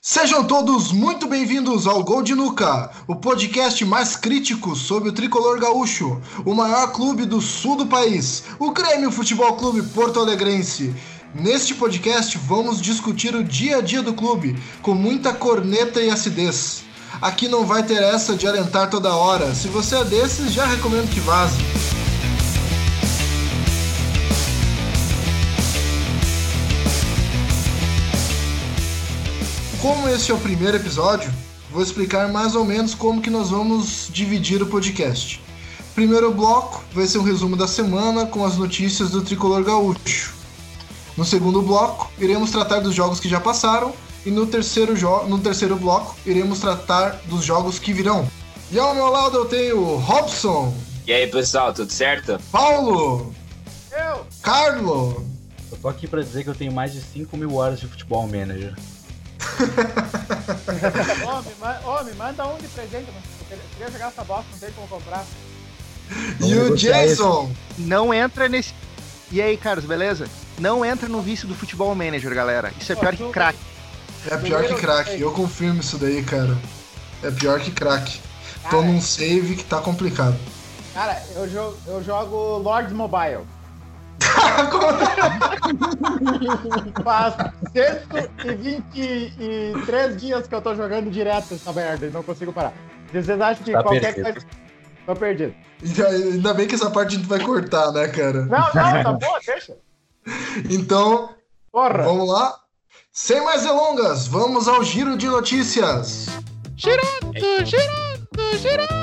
Sejam todos muito bem-vindos ao Gol de Nuca, o podcast mais crítico sobre o tricolor gaúcho, o maior clube do sul do país, o Grêmio Futebol Clube Porto Alegrense. Neste podcast vamos discutir o dia a dia do clube, com muita corneta e acidez. Aqui não vai ter essa de alentar toda hora, se você é desses, já recomendo que vaze. Como esse é o primeiro episódio, vou explicar mais ou menos como que nós vamos dividir o podcast. Primeiro bloco vai ser um resumo da semana com as notícias do tricolor gaúcho. No segundo bloco, iremos tratar dos jogos que já passaram e no terceiro, no terceiro bloco iremos tratar dos jogos que virão. E ao meu lado eu tenho Robson. E aí pessoal, tudo certo? Paulo. Eu. Carlo. Eu tô aqui para dizer que eu tenho mais de 5 mil horas de futebol manager. Homem, ma homem, manda um de presente, mano. Eu queria jogar essa bosta, não tem como comprar. E o Jason? Não entra nesse. E aí, Carlos, beleza? Não entra no vício do futebol manager, galera. Isso é pior que crack. É pior que crack, eu confirmo isso daí, cara. É pior que crack. Tô num save que tá complicado. Cara, eu jogo, eu jogo Lords Mobile. Faz 123 dias que eu tô jogando direto essa merda e não consigo parar. Vocês acham que tá qualquer coisa. Tô perdido. Ainda bem que essa parte a gente vai cortar, né, cara? Não, não, tá boa, deixa. Então, Porra. vamos lá. Sem mais delongas, vamos ao giro de notícias. Girando, girando, girando.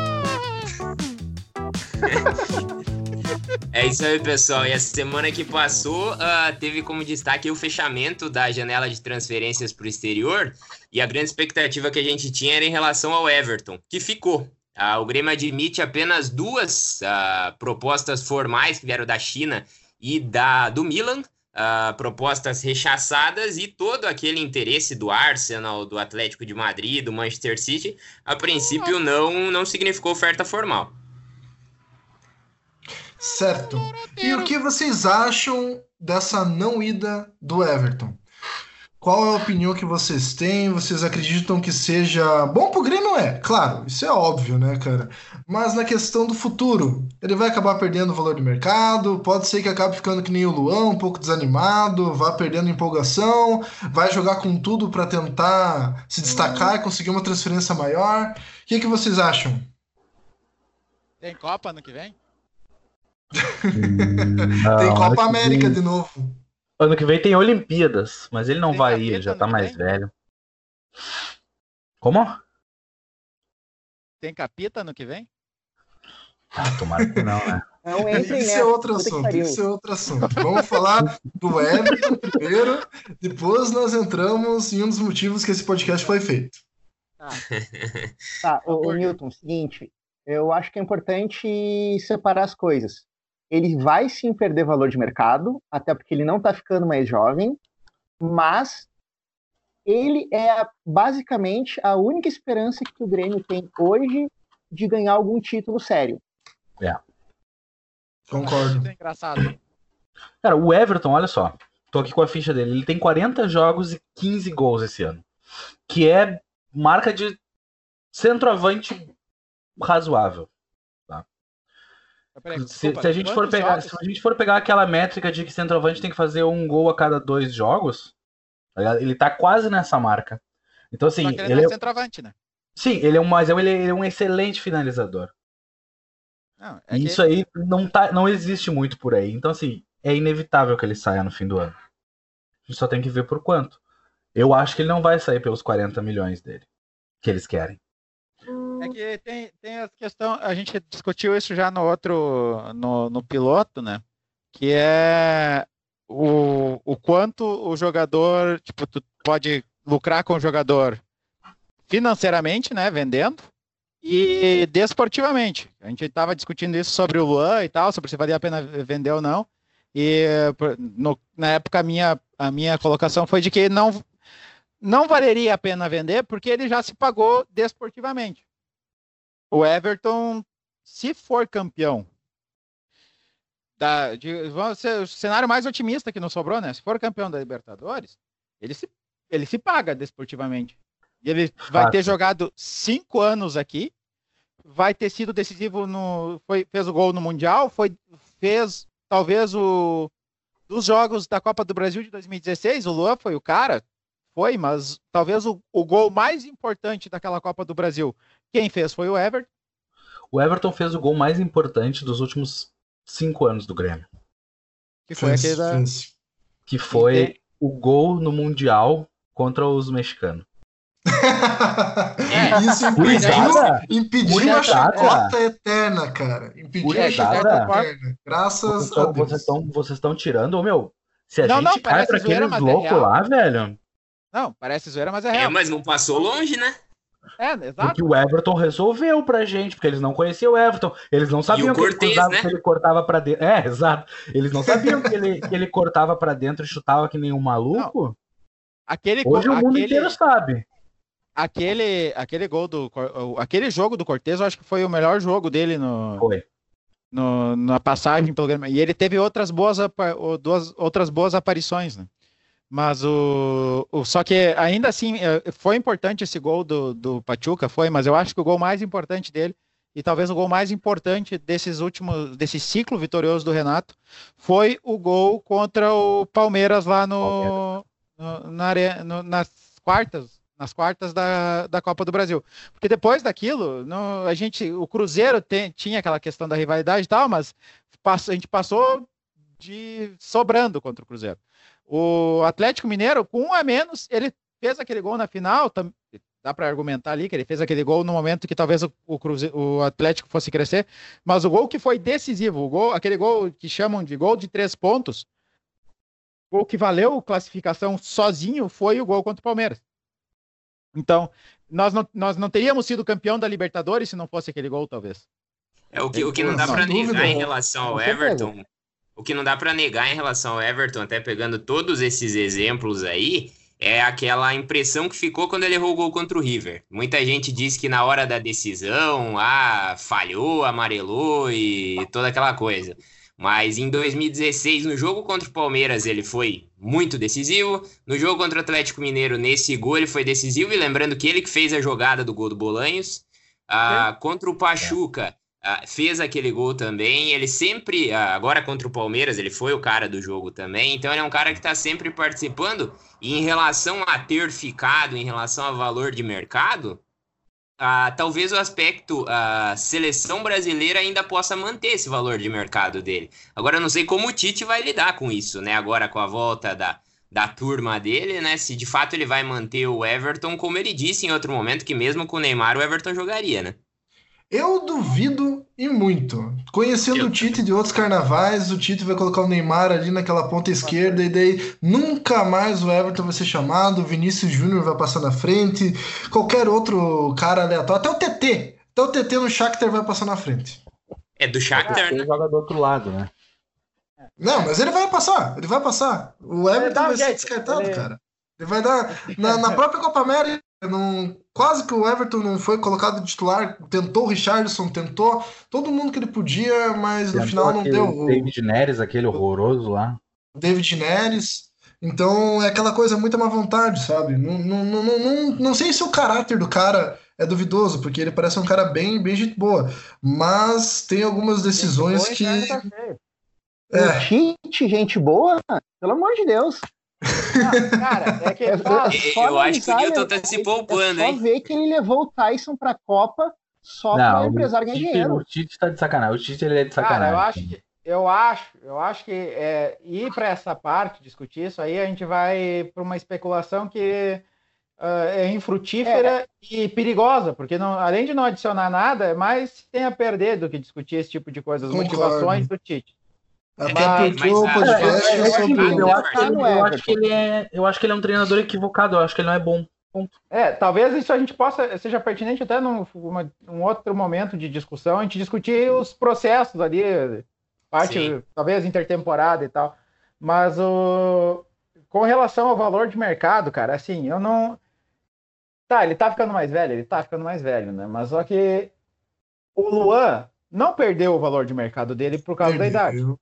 É isso aí, pessoal. E a semana que passou uh, teve como destaque o fechamento da janela de transferências para o exterior. E a grande expectativa que a gente tinha era em relação ao Everton, que ficou. Uh, o Grêmio admite apenas duas uh, propostas formais que vieram da China e da do Milan, propostas rechaçadas e todo aquele interesse do Arsenal, do Atlético de Madrid, do Manchester City, a princípio não, não significou oferta formal. Certo. E o que vocês acham dessa não ida do Everton? Qual é a opinião que vocês têm? Vocês acreditam que seja bom pro Grêmio? É, claro, isso é óbvio, né, cara? Mas na questão do futuro, ele vai acabar perdendo o valor de mercado, pode ser que acabe ficando que nem o Luan, um pouco desanimado, vá perdendo empolgação, vai jogar com tudo para tentar se destacar e conseguir uma transferência maior. O que, que vocês acham? Tem Copa ano que vem? Não, tem Copa América de novo. Ano que vem tem Olimpíadas, mas ele não tem vai ir, ele já tá mais vem? velho. Como? Tem capita no que vem? Ah, tomara que não, né? Não entre, isso né? é outro assunto, isso é outro assunto. Vamos falar do Everton primeiro, depois nós entramos em um dos motivos que esse podcast foi feito. Tá, tá o, o Newton, seguinte, eu acho que é importante separar as coisas ele vai sim perder valor de mercado, até porque ele não está ficando mais jovem, mas ele é basicamente a única esperança que o Grêmio tem hoje de ganhar algum título sério. É. Concordo. É engraçado. Cara, o Everton, olha só. Tô aqui com a ficha dele. Ele tem 40 jogos e 15 gols esse ano. Que é marca de centroavante razoável. Peraí, se, se, a gente for pegar, se a gente for pegar aquela métrica de que centroavante tem que fazer um gol a cada dois jogos, tá ele tá quase nessa marca. Então assim, ele é centroavante, né? Sim, ele é um, mas ele é um excelente finalizador. Não, é Isso que... aí não tá, não existe muito por aí. Então assim, é inevitável que ele saia no fim do ano. A gente só tem que ver por quanto. Eu acho que ele não vai sair pelos 40 milhões dele que eles querem. É que tem, tem a questão, a gente discutiu isso já no outro, no, no piloto, né? Que é o, o quanto o jogador, tipo, tu pode lucrar com o jogador financeiramente, né? Vendendo, e desportivamente. A gente estava discutindo isso sobre o Luan e tal, sobre se valia a pena vender ou não. E no, na época a minha, a minha colocação foi de que não, não valeria a pena vender porque ele já se pagou desportivamente o Everton, se for campeão, da, de, vamos ser o cenário mais otimista que não sobrou, né? Se for campeão da Libertadores, ele se ele se paga desportivamente. E ele vai ter jogado cinco anos aqui, vai ter sido decisivo no. Foi, fez o gol no Mundial, foi, fez talvez o. Dos jogos da Copa do Brasil de 2016, o Luan foi o cara, foi, mas talvez o, o gol mais importante daquela Copa do Brasil, quem fez foi o Everton. O Everton fez o gol mais importante dos últimos cinco anos do Grêmio. Que foi aquele da... Que foi o gol no Mundial contra os mexicanos. É, Isso impediu, impediu a chacota eterna, cara. Impediu a chacota eterna. Graças vocês a Deus. Vocês estão, vocês estão tirando, meu. Se a não, gente não, cai pra aqueles é loucos é lá, velho. Não, parece zoeira, mas é, é real. É, mas não passou longe, né? É, exato. Porque o Everton resolveu pra gente, porque eles não conheciam o Everton. Eles não sabiam que, Cortez, ele cortava, né? que, ele cortava pra dentro. É, exato. Eles não sabiam que, ele, que ele cortava pra dentro e chutava que nem um maluco. Não. Aquele, Hoje o mundo aquele, inteiro sabe. Aquele, aquele gol do. Aquele jogo do Cortez, eu acho que foi o melhor jogo dele no. Foi. No, na passagem pelo Grêmio. E ele teve outras boas, duas, outras boas aparições, né? Mas o, o, Só que ainda assim, é, foi importante esse gol do, do Pachuca, foi, mas eu acho que o gol mais importante dele, e talvez o gol mais importante desses últimos, desse ciclo vitorioso do Renato, foi o gol contra o Palmeiras lá no, no, na, no nas quartas. Nas quartas da, da Copa do Brasil. Porque depois daquilo, no, a gente, o Cruzeiro tem, tinha aquela questão da rivalidade e tal, mas a gente passou de sobrando contra o Cruzeiro. O Atlético Mineiro, com um a menos, ele fez aquele gol na final. Dá para argumentar ali que ele fez aquele gol no momento que talvez o, o, Cruze, o Atlético fosse crescer. Mas o gol que foi decisivo, o gol, aquele gol que chamam de gol de três pontos, o gol que valeu classificação sozinho foi o gol contra o Palmeiras. Então, nós não, nós não teríamos sido campeão da Libertadores se não fosse aquele gol, talvez. É o que, o que não dá para negar em relação ao Everton o que não dá para negar em relação ao Everton, até pegando todos esses exemplos aí, é aquela impressão que ficou quando ele errou o gol contra o River. Muita gente diz que na hora da decisão, ah, falhou, amarelou e toda aquela coisa. Mas em 2016, no jogo contra o Palmeiras, ele foi muito decisivo. No jogo contra o Atlético Mineiro, nesse gol, ele foi decisivo. E lembrando que ele que fez a jogada do gol do Bolanhos. Ah, contra o Pachuca, fez aquele gol também. Ele sempre, uh, agora contra o Palmeiras, ele foi o cara do jogo também. Então ele é um cara que está sempre participando. E em relação a ter ficado, em relação a valor de mercado, uh, talvez o aspecto a seleção brasileira ainda possa manter esse valor de mercado dele. Agora eu não sei como o Tite vai lidar com isso, né? Agora com a volta da, da turma dele, né? Se de fato ele vai manter o Everton, como ele disse em outro momento, que mesmo com o Neymar o Everton jogaria, né? Eu duvido e muito. Conhecendo eu... o Tite de outros carnavais, o Tite vai colocar o Neymar ali naquela ponta esquerda e daí nunca mais o Everton vai ser chamado, o Vinícius Júnior vai passar na frente, qualquer outro cara aleatório, até o TT, até o TT no Shakhtar vai passar na frente. É do Shakhtar, né? Ele joga do outro lado, né? Não, mas ele vai passar, ele vai passar. O Everton vai ser descartado, ele... cara. Ele vai dar. Na, na própria Copa América, não, quase que o Everton não foi colocado de titular. Tentou o Richardson, tentou todo mundo que ele podia, mas no final não deu. David Neres, aquele horroroso lá. David Neres. Então é aquela coisa muito má vontade, sabe? Não, não, não, não, não sei se o caráter do cara é duvidoso, porque ele parece um cara bem, bem gente boa. Mas tem algumas decisões que. Tá é. Tite, gente boa? Pelo amor de Deus cara, é que é, é eu acho que o Newton tá se poupando, é só ver que ele levou o Tyson pra Copa só para o empresário ganhar dinheiro. O Tite tá de sacanagem. O Tite ele é de sacanagem. Cara, eu acho que, eu acho, eu acho que é, ir para essa parte, discutir isso aí, a gente vai para uma especulação que uh, é infrutífera é. e perigosa, porque não, além de não adicionar nada, é mais tem a perder do que discutir esse tipo de coisa, as Concordo. motivações do Tite. Eu, acho que ele, eu acho que ele é, eu acho que ele é um treinador equivocado, eu acho que ele não é bom. Ponto. É, talvez isso a gente possa seja pertinente até num uma, um outro momento de discussão, a gente discutir os processos ali, parte Sim. talvez intertemporada e tal. Mas o com relação ao valor de mercado, cara, assim, eu não Tá, ele tá ficando mais velho, ele tá ficando mais velho, né? Mas só que o Luan não perdeu o valor de mercado dele por causa Perdeu. da idade.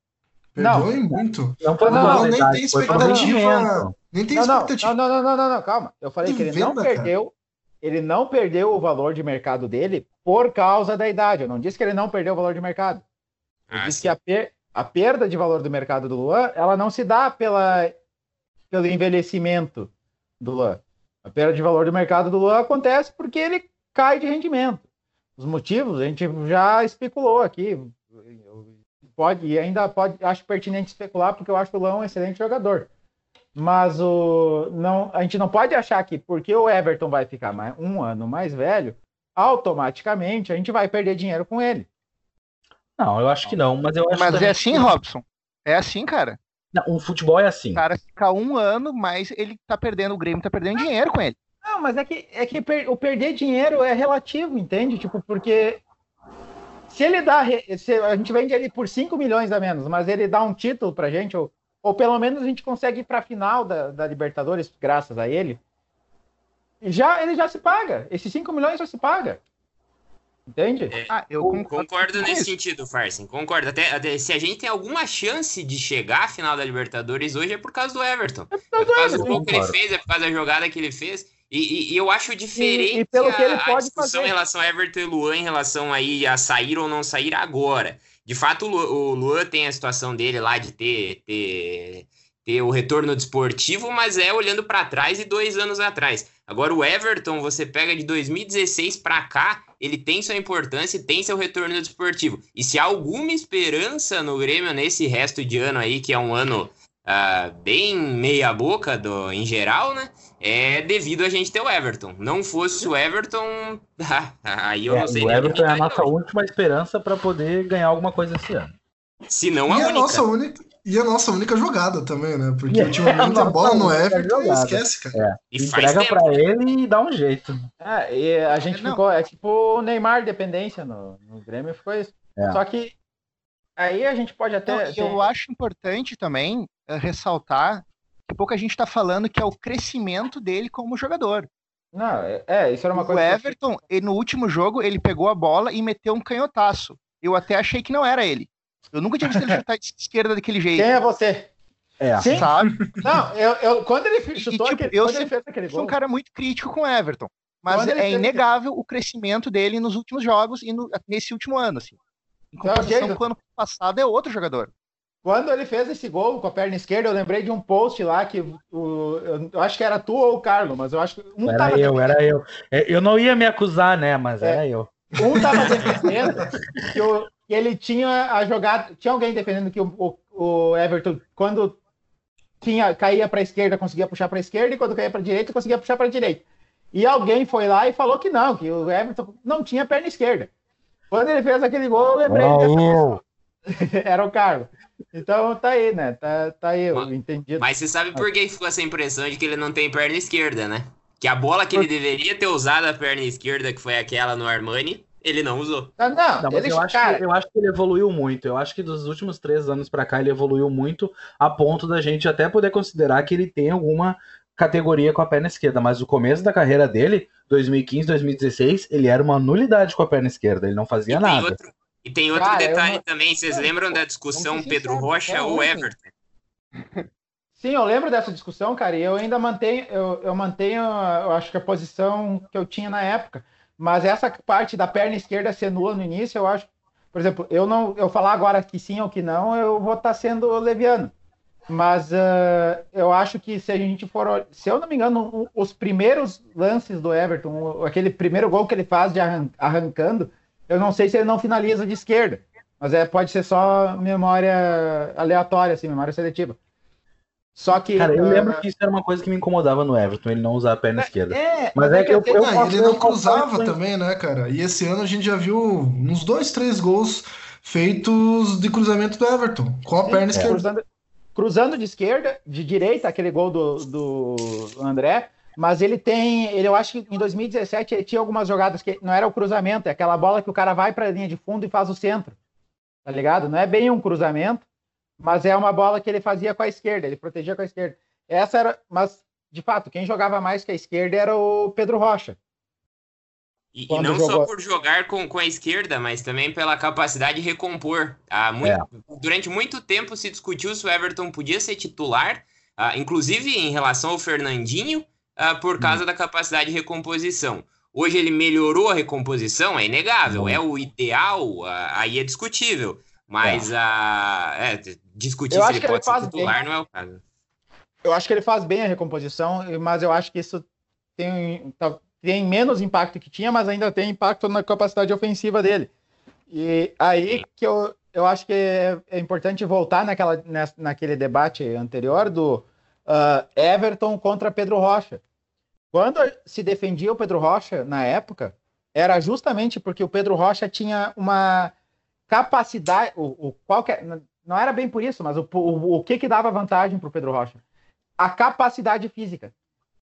Perdoe não, muito. Não foi não, não, nem tem expectativa. Nem tem não, expectativa. Não, não, não, não, não, calma. Eu falei que ele venda, não perdeu. Cara. Ele não perdeu o valor de mercado dele por causa da idade. Eu não disse que ele não perdeu o valor de mercado. Eu ah, disse sim. que a, per a perda de valor do mercado do Luan, ela não se dá pela, pelo envelhecimento do Luan. A perda de valor do mercado do Luan acontece porque ele cai de rendimento. Os motivos a gente já especulou aqui. Pode, e ainda pode, acho pertinente especular, porque eu acho que o Luan é um excelente jogador. Mas o, não, a gente não pode achar que porque o Everton vai ficar mais, um ano mais velho, automaticamente a gente vai perder dinheiro com ele. Não, eu acho que não, mas eu Mas é assim, que... Robson. É assim, cara. Não, um futebol é assim. O cara fica um ano, mas ele tá perdendo, o Grêmio tá perdendo dinheiro com ele. Não, mas é que, é que per, o perder dinheiro é relativo, entende? Tipo, porque se ele dá. Se a gente vende ele por 5 milhões a menos, mas ele dá um título pra gente, ou, ou pelo menos a gente consegue ir pra final da, da Libertadores, graças a ele, já ele já se paga. Esses 5 milhões já se paga. Entende? É, ah, eu concordo, concordo nesse isso. sentido, Farsen. Concordo. Até, até, se a gente tem alguma chance de chegar à final da Libertadores hoje é por causa do Everton. É por causa, é por causa do gol que ele fez, é por causa da jogada que ele fez. E, e, eu acho diferente e, e pelo a, que ele pode a discussão fazer. em relação a Everton e Luan, em relação aí a sair ou não sair agora. De fato, o Luan tem a situação dele lá de ter, ter, ter o retorno desportivo, mas é olhando para trás e dois anos atrás. Agora, o Everton, você pega de 2016 para cá, ele tem sua importância e tem seu retorno desportivo. E se há alguma esperança no Grêmio nesse resto de ano aí, que é um ano uh, bem meia-boca em geral, né? É devido a gente ter o Everton. Não fosse o Everton, aí eu é, não sei. O Everton é a nossa hoje. última esperança para poder ganhar alguma coisa esse ano. Se não a e única. A nossa única. E a nossa única jogada também, né? Porque é, ultimamente a, a bola no Everton esquece, cara. É. E entrega para ele e dá um jeito. É, e a gente é, ficou. É tipo o Neymar dependência no, no Grêmio, ficou isso. É. Só que aí a gente pode até. Não, Eu acho importante também uh, ressaltar que pouco a gente está falando que é o crescimento dele como jogador. Não, é, é isso era uma o coisa. O Everton, que... ele, no último jogo, ele pegou a bola e meteu um canhotaço. Eu até achei que não era ele. Eu nunca tinha visto ele chutar de esquerda daquele jeito. Quem é você? É, Sim? sabe? Não, eu, eu, quando ele chutou e, tipo, aquele, eu quando ele fez aquele gol. sou um cara muito crítico com o Everton. Mas é inegável aquele... o crescimento dele nos últimos jogos e no, nesse último ano, assim. Em comparação com o ano passado, é outro jogador. Quando ele fez esse gol com a perna esquerda, eu lembrei de um post lá que o, eu acho que era tu ou o Carlos, mas eu acho que um era tava eu, era eu. É, eu não ia me acusar, né? Mas é. era eu. Um tava defendendo que, o, que ele tinha a jogada, tinha alguém defendendo que o, o Everton quando tinha caía para a esquerda conseguia puxar para a esquerda e quando caía para a direita conseguia puxar para a direita. E alguém foi lá e falou que não, que o Everton não tinha perna esquerda. Quando ele fez aquele gol, eu lembrei. Era o Carlos. Então tá aí, né? Tá, tá aí, eu entendi. Mas você sabe por que ficou essa impressão de que ele não tem perna esquerda, né? Que a bola que ele deveria ter usado a perna esquerda, que foi aquela no Armani, ele não usou. Ah, não, não ele, eu, acho cara... que, eu acho que ele evoluiu muito. Eu acho que dos últimos três anos para cá ele evoluiu muito a ponto da gente até poder considerar que ele tem alguma categoria com a perna esquerda. Mas o começo da carreira dele, 2015, 2016, ele era uma nulidade com a perna esquerda. Ele não fazia nada. Outro, e tem outro Cara, detalhe não... também, vocês lembram da discussão Pedro Rocha ou Everton? Sim, eu lembro dessa discussão, cara, e eu ainda mantenho, eu, eu mantenho, eu acho que a posição que eu tinha na época. Mas essa parte da perna esquerda ser nula no início, eu acho, por exemplo, eu não, eu falar agora que sim ou que não, eu vou estar tá sendo leviano. Mas uh, eu acho que se a gente for, se eu não me engano, os primeiros lances do Everton, aquele primeiro gol que ele faz de arran arrancando, eu não sei se ele não finaliza de esquerda, mas é, pode ser só memória aleatória, assim, memória seletiva. Só que. Cara, eu uh, lembro que isso era uma coisa que me incomodava no Everton, ele não usar a perna é, esquerda. É, mas é, é que eu, eu, eu, Ele não cruzava também, né, cara? E esse ano a gente já viu uns dois, três gols feitos de cruzamento do Everton, com a Sim, perna esquerda. Cruzando, cruzando, de esquerda, de direita, aquele gol do, do André, mas ele tem, ele, eu acho que em 2017 ele tinha algumas jogadas que não era o cruzamento, é aquela bola que o cara vai para a linha de fundo e faz o centro. Tá ligado? Não é bem um cruzamento, mas é uma bola que ele fazia com a esquerda, ele protegia com a esquerda. Essa era, mas de fato, quem jogava mais que a esquerda era o Pedro Rocha. E, e não jogou... só por jogar com, com a esquerda, mas também pela capacidade de recompor. Ah, muito, é. Durante muito tempo se discutiu se o Everton podia ser titular uh, inclusive em relação ao Fernandinho, uh, por causa hum. da capacidade de recomposição. Hoje ele melhorou a recomposição, é inegável, é o ideal, aí é discutível. Mas é. a é, discutir eu se ele pode ele ser titular bem. não é o caso. Eu acho que ele faz bem a recomposição, mas eu acho que isso tem, tá, tem menos impacto que tinha, mas ainda tem impacto na capacidade ofensiva dele. E aí que eu, eu acho que é, é importante voltar naquela, naquele debate anterior do uh, Everton contra Pedro Rocha. Quando se defendia o Pedro Rocha na época, era justamente porque o Pedro Rocha tinha uma capacidade, o, o qual é, não era bem por isso, mas o, o, o que que dava vantagem para o Pedro Rocha? A capacidade física.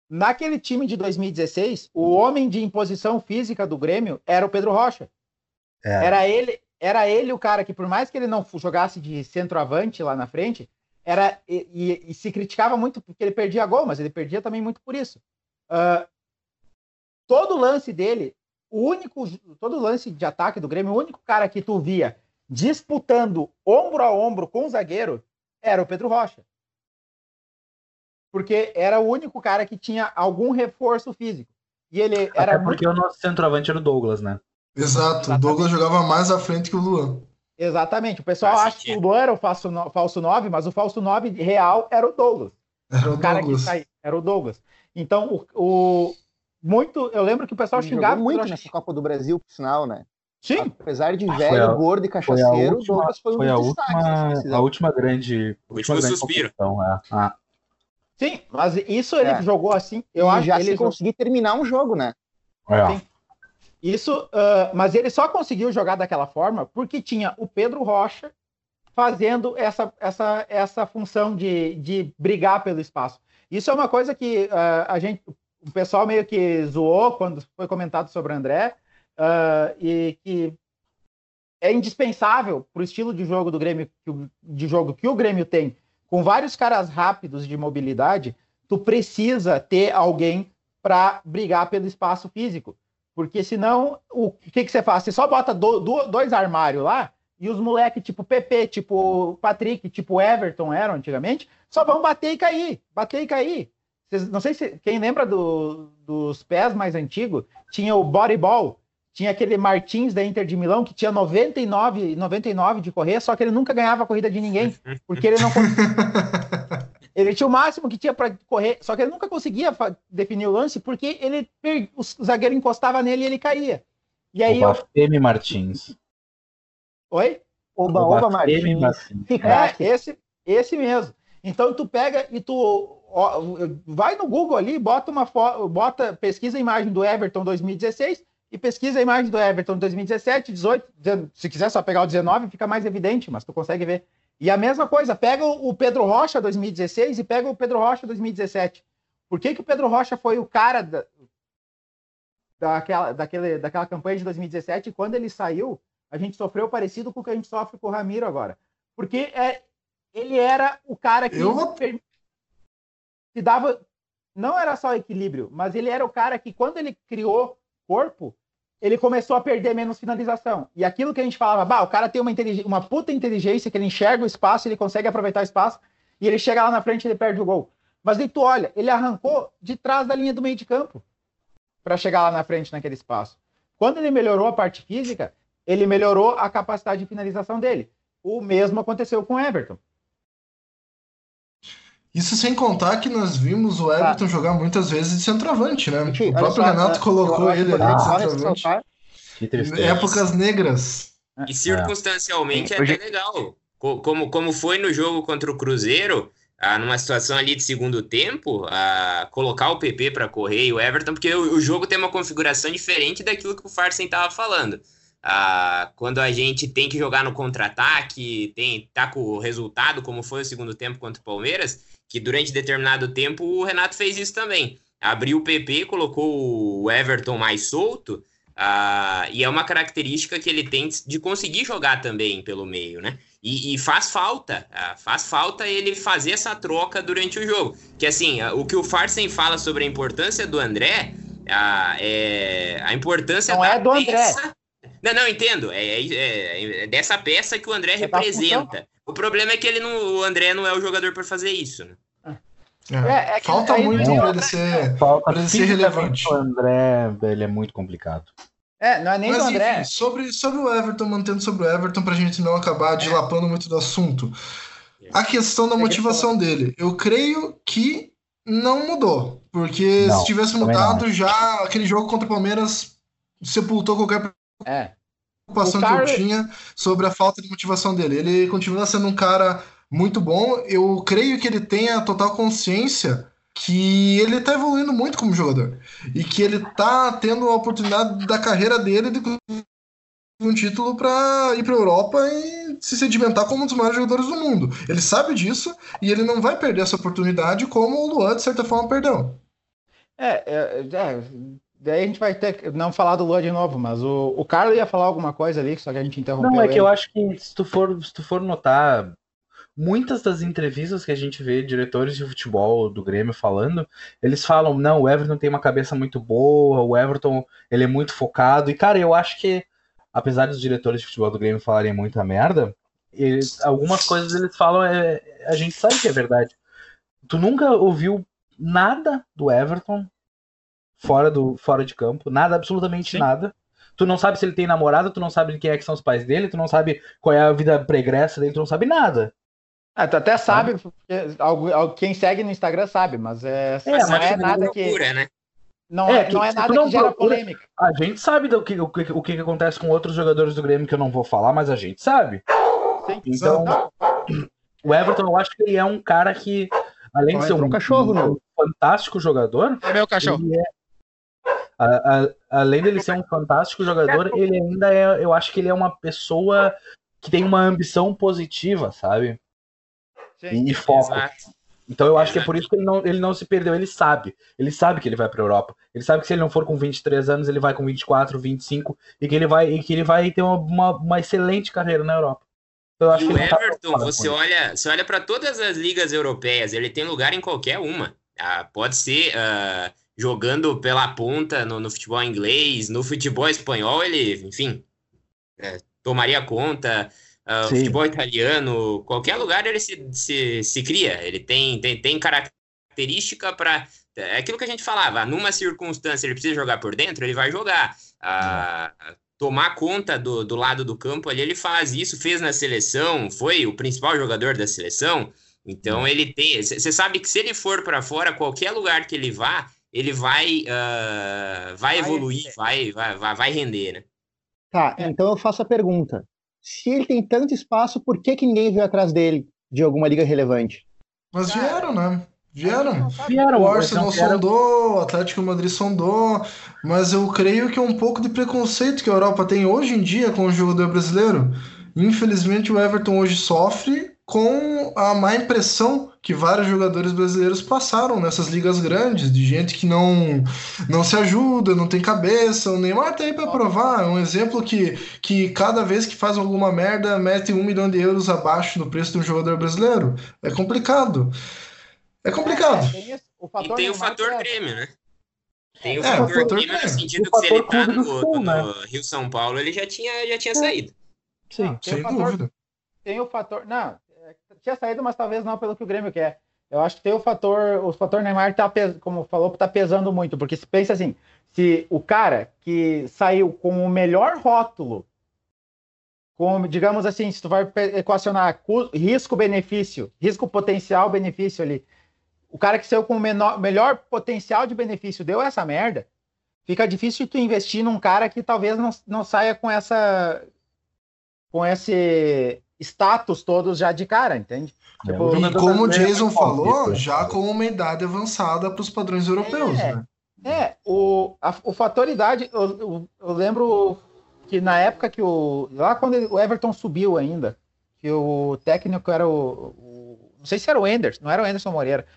Naquele time de 2016, o homem de imposição física do Grêmio era o Pedro Rocha. É. Era ele, era ele o cara que, por mais que ele não jogasse de centroavante lá na frente, era e, e, e se criticava muito porque ele perdia gol, mas ele perdia também muito por isso. Uh, todo lance dele, o único, todo lance de ataque do Grêmio, o único cara que tu via disputando ombro a ombro com o zagueiro era o Pedro Rocha. Porque era o único cara que tinha algum reforço físico. E ele era Até porque muito... o nosso centroavante era o Douglas, né? Exato, o Douglas jogava mais à frente que o Luan. Exatamente. O pessoal acha que o Luan era o falso, no, falso 9, mas o falso 9 real era o Douglas. Era o, o cara Douglas. que era o Douglas. Então, o, o, muito, eu lembro que o pessoal Ele xingava muito nessa Copa do Brasil, por sinal, né? Sim. Apesar de velho, a, gordo e cachaceiro, o Douglas foi um foi a última, a última grande, o último grande suspiro. É. Ah. Sim, mas isso ele é. jogou assim. Eu e acho já que ele conseguir terminar um jogo, né? É. Sim. Isso, uh, mas ele só conseguiu jogar daquela forma porque tinha o Pedro Rocha fazendo essa, essa, essa função de, de brigar pelo espaço. Isso é uma coisa que uh, a gente, o pessoal meio que zoou quando foi comentado sobre o André, uh, e que é indispensável para o estilo de jogo do Grêmio, de jogo que o Grêmio tem, com vários caras rápidos de mobilidade, tu precisa ter alguém para brigar pelo espaço físico. Porque senão, o que, que você faz? Você só bota do, do, dois armários lá e os moleques, tipo PP, tipo Patrick, tipo Everton eram antigamente, só vão bater e cair, bater e cair. Vocês, não sei se quem lembra do, dos pés mais antigos, tinha o Bodyball, tinha aquele Martins da Inter de Milão que tinha 99, 99 de correr, só que ele nunca ganhava a corrida de ninguém, porque ele não Ele tinha o máximo que tinha para correr, só que ele nunca conseguia definir o lance porque ele o zagueiro encostava nele e ele caía. E aí Oba, eu... Martins. Oi? Oba, Oba, Oba Martins. Martins. É, esse, esse mesmo. Então tu pega e tu ó, vai no Google ali, bota uma foto, bota, pesquisa a imagem do Everton 2016 e pesquisa a imagem do Everton 2017, 18, se quiser só pegar o 19, fica mais evidente, mas tu consegue ver. E a mesma coisa, pega o Pedro Rocha 2016 e pega o Pedro Rocha 2017. Por que, que o Pedro Rocha foi o cara da, daquela, daquele, daquela campanha de 2017 e quando ele saiu, a gente sofreu parecido com o que a gente sofre com o Ramiro agora? Porque é, ele era o cara que, Eu... que dava. Não era só equilíbrio, mas ele era o cara que, quando ele criou corpo, ele começou a perder menos finalização. E aquilo que a gente falava, bah, o cara tem uma, uma puta inteligência que ele enxerga o espaço, ele consegue aproveitar o espaço, e ele chega lá na frente e ele perde o gol. Mas aí tu olha, ele arrancou de trás da linha do meio de campo para chegar lá na frente naquele espaço. Quando ele melhorou a parte física, ele melhorou a capacidade de finalização dele. O mesmo aconteceu com o Everton. Isso sem contar que nós vimos o Everton tá. jogar muitas vezes de centroavante, né? Gente, o próprio só, Renato colocou ele ali de centroavante. Épocas negras. E circunstancialmente é, é até legal. Como, como foi no jogo contra o Cruzeiro, ah, numa situação ali de segundo tempo, ah, colocar o PP para correr e o Everton, porque o, o, jogo tem uma configuração diferente daquilo que o Farsen estava falando. Ah, quando a gente tem que jogar no contra-ataque, tem tá com o resultado, como foi o segundo tempo contra o Palmeiras, que durante determinado tempo o Renato fez isso também. Abriu o PP, colocou o Everton mais solto, uh, e é uma característica que ele tem de conseguir jogar também pelo meio, né? E, e faz falta, uh, faz falta ele fazer essa troca durante o jogo. Que assim, uh, o que o Farsen fala sobre a importância do André, é a importância não da é do peça... André. Não, não, entendo. É, é, é, dessa peça que o André é representa. O problema é que ele não, o André não é o jogador para fazer isso. Né? É. É, é Falta muito para ele ser, Falta ele ser relevante. O André, ele é muito complicado. É, não é nem Mas, do André. Enfim, sobre, sobre o Everton, mantendo sobre o Everton, pra gente não acabar dilapando muito do assunto. A questão da motivação dele. Eu creio que não mudou. Porque não, se tivesse mudado, já aquele jogo contra o Palmeiras sepultou qualquer é. Preocupação que eu tinha sobre a falta de motivação dele. Ele continua sendo um cara muito bom. Eu creio que ele tenha total consciência que ele está evoluindo muito como jogador e que ele está tendo a oportunidade da carreira dele de um título para ir para a Europa e se sedimentar como um dos maiores jogadores do mundo. Ele sabe disso e ele não vai perder essa oportunidade como o Luan, de certa forma, perdeu. É, é, é, daí a gente vai ter não falar do Luan de novo, mas o, o Carlos ia falar alguma coisa ali, só que a gente interrompeu. Não, é que ele. eu acho que se tu for, se tu for notar muitas das entrevistas que a gente vê diretores de futebol do Grêmio falando, eles falam, não, o Everton tem uma cabeça muito boa, o Everton, ele é muito focado, e cara, eu acho que, apesar dos diretores de futebol do Grêmio falarem muita merda, eles, algumas coisas eles falam, é, a gente sabe que é verdade. Tu nunca ouviu nada do Everton fora, do, fora de campo, nada, absolutamente Sim. nada. Tu não sabe se ele tem namorada, tu não sabe quem é que são os pais dele, tu não sabe qual é a vida pregressa dele, tu não sabe nada. Ah, tu até sabe, porque quem segue no Instagram sabe, mas é, é não é nada procura, que. Né? Não é, é não é nada não que gera procura, polêmica. A gente sabe do que, o, que, o que acontece com outros jogadores do Grêmio que eu não vou falar, mas a gente sabe. Sim, então, o Everton, eu acho que ele é um cara que, além de ser um, cachorro, um, um fantástico jogador. É meu cachorro. É, a, a, além dele ser um fantástico jogador, ele ainda é. Eu acho que ele é uma pessoa que tem uma ambição positiva, sabe? Sim, e foco. Exato. Então eu acho que é por isso que ele não, ele não se perdeu. Ele sabe. Ele sabe que ele vai para a Europa. Ele sabe que se ele não for com 23 anos, ele vai com 24, 25 e que ele vai, e que ele vai ter uma, uma, uma excelente carreira na Europa. Então, eu acho e que o tá Everton, tá você olha, você olha para todas as ligas europeias, ele tem lugar em qualquer uma. Ah, pode ser uh, jogando pela ponta no, no, futebol inglês, no futebol espanhol, ele, enfim, é, tomaria conta uh, futebol italiano, qualquer lugar ele se, se, se cria. Ele tem, tem, tem característica para. É aquilo que a gente falava, numa circunstância ele precisa jogar por dentro, ele vai jogar. Uh, tomar conta do, do lado do campo ali, ele faz isso, fez na seleção, foi o principal jogador da seleção. Então ele tem. Você sabe que se ele for para fora, qualquer lugar que ele vá, ele vai, uh, vai evoluir, vai, vai, vai, vai render, né? Tá, então eu faço a pergunta se ele tem tanto espaço, por que, que ninguém veio atrás dele de alguma liga relevante? Mas vieram, né? Vieram. vieram o Arsenal sondou, o Atlético Madrid sondou, mas eu creio que é um pouco de preconceito que a Europa tem hoje em dia com o jogador brasileiro. Infelizmente, o Everton hoje sofre com a má impressão que vários jogadores brasileiros passaram nessas ligas grandes, de gente que não, não se ajuda, não tem cabeça. O Neymar tá aí para provar. É um exemplo que, que cada vez que faz alguma merda, mete um milhão de euros abaixo no preço de um jogador brasileiro. É complicado. É complicado. É, tem e tem o fator Grêmio, né? Tem o é, fator, fator Grêmio no sentido que se ele tá no, Sul, no, né? Rio São Paulo, ele já tinha, já tinha é. saído. Sim, sem dúvida. Tem o fator. Não, tinha saído, mas talvez não pelo que o Grêmio quer. Eu acho que tem o fator, o fator Neymar tá, como falou, tá pesando muito, porque se pensa assim, se o cara que saiu com o melhor rótulo, com, digamos assim, se tu vai equacionar risco-benefício, risco potencial benefício ali, o cara que saiu com o menor, melhor potencial de benefício deu essa merda, fica difícil tu investir num cara que talvez não, não saia com essa com esse status todos já de cara, entende? É, tipo, e como o Jason falou, já com uma idade avançada para os padrões europeus, é, né? É, o, a, o fator idade, eu, eu, eu, lembro que na época que o. Lá quando o Everton subiu ainda, que o técnico era o. o não sei se era o Anderson, não era o Anderson Moreira,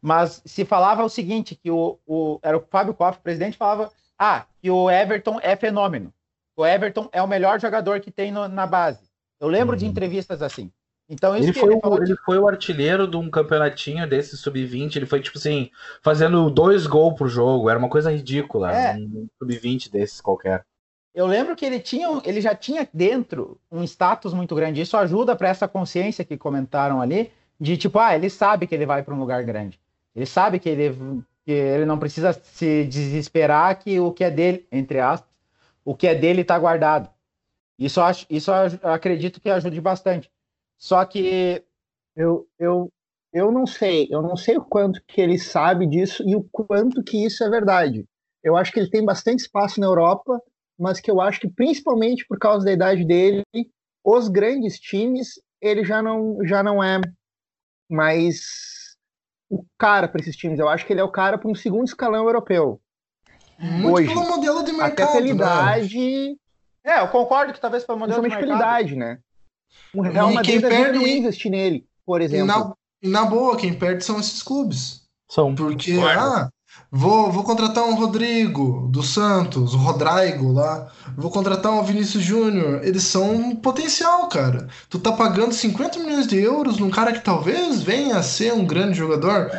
mas se falava o seguinte: que o, o era o Fábio Koff, o presidente, falava: ah, que o Everton é fenômeno. O Everton é o melhor jogador que tem no, na base. Eu lembro uhum. de entrevistas assim. Então, ele, foi ele, o, ele foi o artilheiro de um campeonatinho desse sub-20. Ele foi, tipo assim, fazendo dois gols por jogo. Era uma coisa ridícula. É. Um sub-20 desses qualquer. Eu lembro que ele tinha, ele já tinha dentro um status muito grande. Isso ajuda para essa consciência que comentaram ali, de tipo, ah, ele sabe que ele vai para um lugar grande. Ele sabe que ele, que ele não precisa se desesperar que o que é dele, entre aspas, o que é dele está guardado. Isso, acho, isso eu acredito que ajude bastante. Só que eu, eu, eu não sei, eu não sei o quanto que ele sabe disso e o quanto que isso é verdade. Eu acho que ele tem bastante espaço na Europa, mas que eu acho que principalmente por causa da idade dele, os grandes times, ele já não, já não é mais o cara para esses times. Eu acho que ele é o cara para um segundo escalão europeu. Muito Hoje, pelo modelo de mercado. Até pela né? É, eu concordo que talvez pelo modelo de mercado. pela idade, né? O Real Madrid perde... não investir nele, por exemplo. Na, na boa, quem perde são esses clubes. São. Porque, ah, Vou, vou contratar um Rodrigo dos Santos, o Rodrigo lá. Vou contratar um Vinícius Júnior. Eles são um potencial, cara. Tu tá pagando 50 milhões de euros num cara que talvez venha a ser um grande jogador.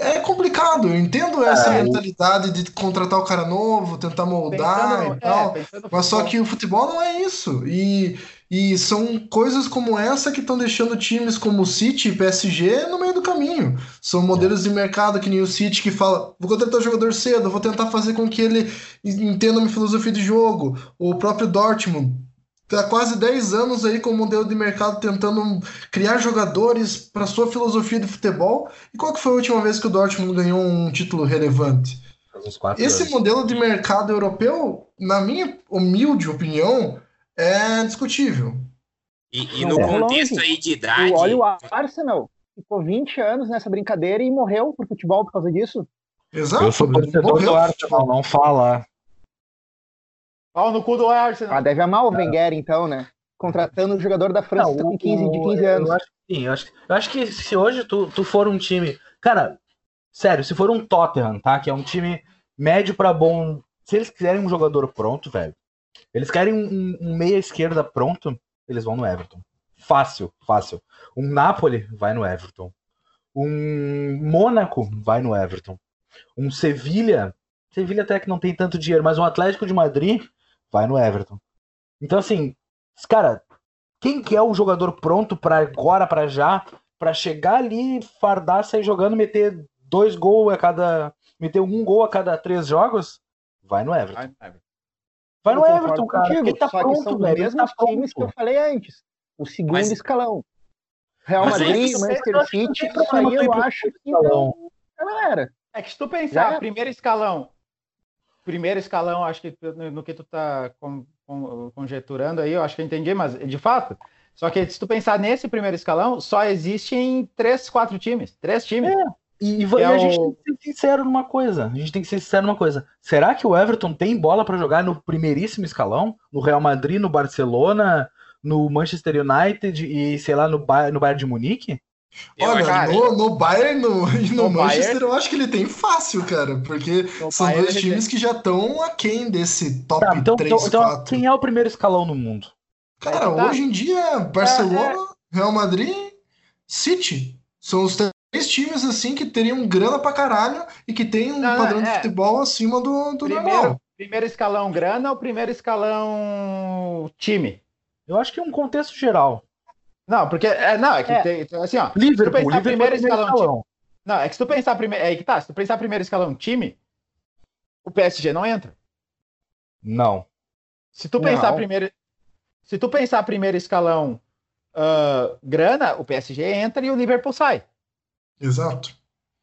É complicado, eu entendo essa é, mentalidade de contratar o cara novo, tentar moldar pensando, e tal. É, mas só que o futebol não é isso. E e são coisas como essa que estão deixando times como o City e PSG no meio do caminho. São modelos de mercado que nem o City que fala: vou contratar o jogador cedo, vou tentar fazer com que ele entenda uma filosofia de jogo. O próprio Dortmund há quase 10 anos aí com o modelo de mercado tentando criar jogadores para sua filosofia de futebol. E qual que foi a última vez que o Dortmund ganhou um título relevante? Esse anos. modelo de mercado europeu, na minha humilde opinião, é discutível. E, e no é contexto longe. aí de idade. olha o Arsenal, ficou 20 anos nessa brincadeira e morreu por futebol por causa disso. Exato. Eu sou torcedor do Arsenal, não fala. Pau no cu do Arsenal. Ah, deve amar o Wenger, então, né? Contratando o jogador da França não, com 15, de 15 anos. Eu acho, sim, eu acho, eu acho que se hoje tu, tu for um time. Cara, sério, se for um Tottenham, tá? Que é um time médio para bom. Se eles quiserem um jogador pronto, velho, eles querem um, um meia esquerda pronto, eles vão no Everton. Fácil, fácil. Um Napoli vai no Everton. Um Mônaco vai no Everton. Um Sevilha, Sevilha até que não tem tanto dinheiro, mas um Atlético de Madrid vai no Everton. Então assim, cara, quem que é o jogador pronto para agora, para já, para chegar ali, fardar, sair jogando, meter dois gols a cada, meter um gol a cada três jogos? Vai no Everton. Vai, Vai no Everton, cara. Contigo, tá só pronto, que são velho. Os mesmos tá times que eu falei antes. O segundo Mas... escalão. Real Mas Madrid, é Manchester City, isso aí eu acho que não, galera. É que se tu pensar, é. primeiro escalão, primeiro escalão, acho que no que tu tá com, com, conjeturando aí, eu acho que eu entendi, mas de fato, só que se tu pensar nesse primeiro escalão, só existem três, quatro times, três times. É. E, e, e a gente tem que ser sincero numa coisa. A gente tem que ser sincero numa coisa. Será que o Everton tem bola para jogar no primeiríssimo escalão? No Real Madrid, no Barcelona, no Manchester United e, sei lá, no, ba no Bayern de Munique? Olha, cara, no, no Bayern no, e no, no Manchester Bayern... eu acho que ele tem fácil, cara, porque no são Bayern dois times tem... que já estão aquém desse top tá, então, 3, então, 4. Então, quem é o primeiro escalão no mundo? Cara, tá. hoje em dia, Barcelona, é, é... Real Madrid, City. São os três times assim que teriam grana pra caralho e que tem um não, padrão é. de futebol acima do, do primeiro, normal. Primeiro escalão grana ou primeiro escalão time? Eu acho que é um contexto geral. Não, porque é, não, é que é. tem assim, ó. Liverpool, Liverpool primeiro escalão, escalão. Não, é que se tu pensar primeiro, é que tá, se tu pensar primeiro escalão time, o PSG não entra. Não. Se tu pensar não. primeiro, se tu pensar primeiro escalão uh, grana, o PSG entra e o Liverpool sai. Exato.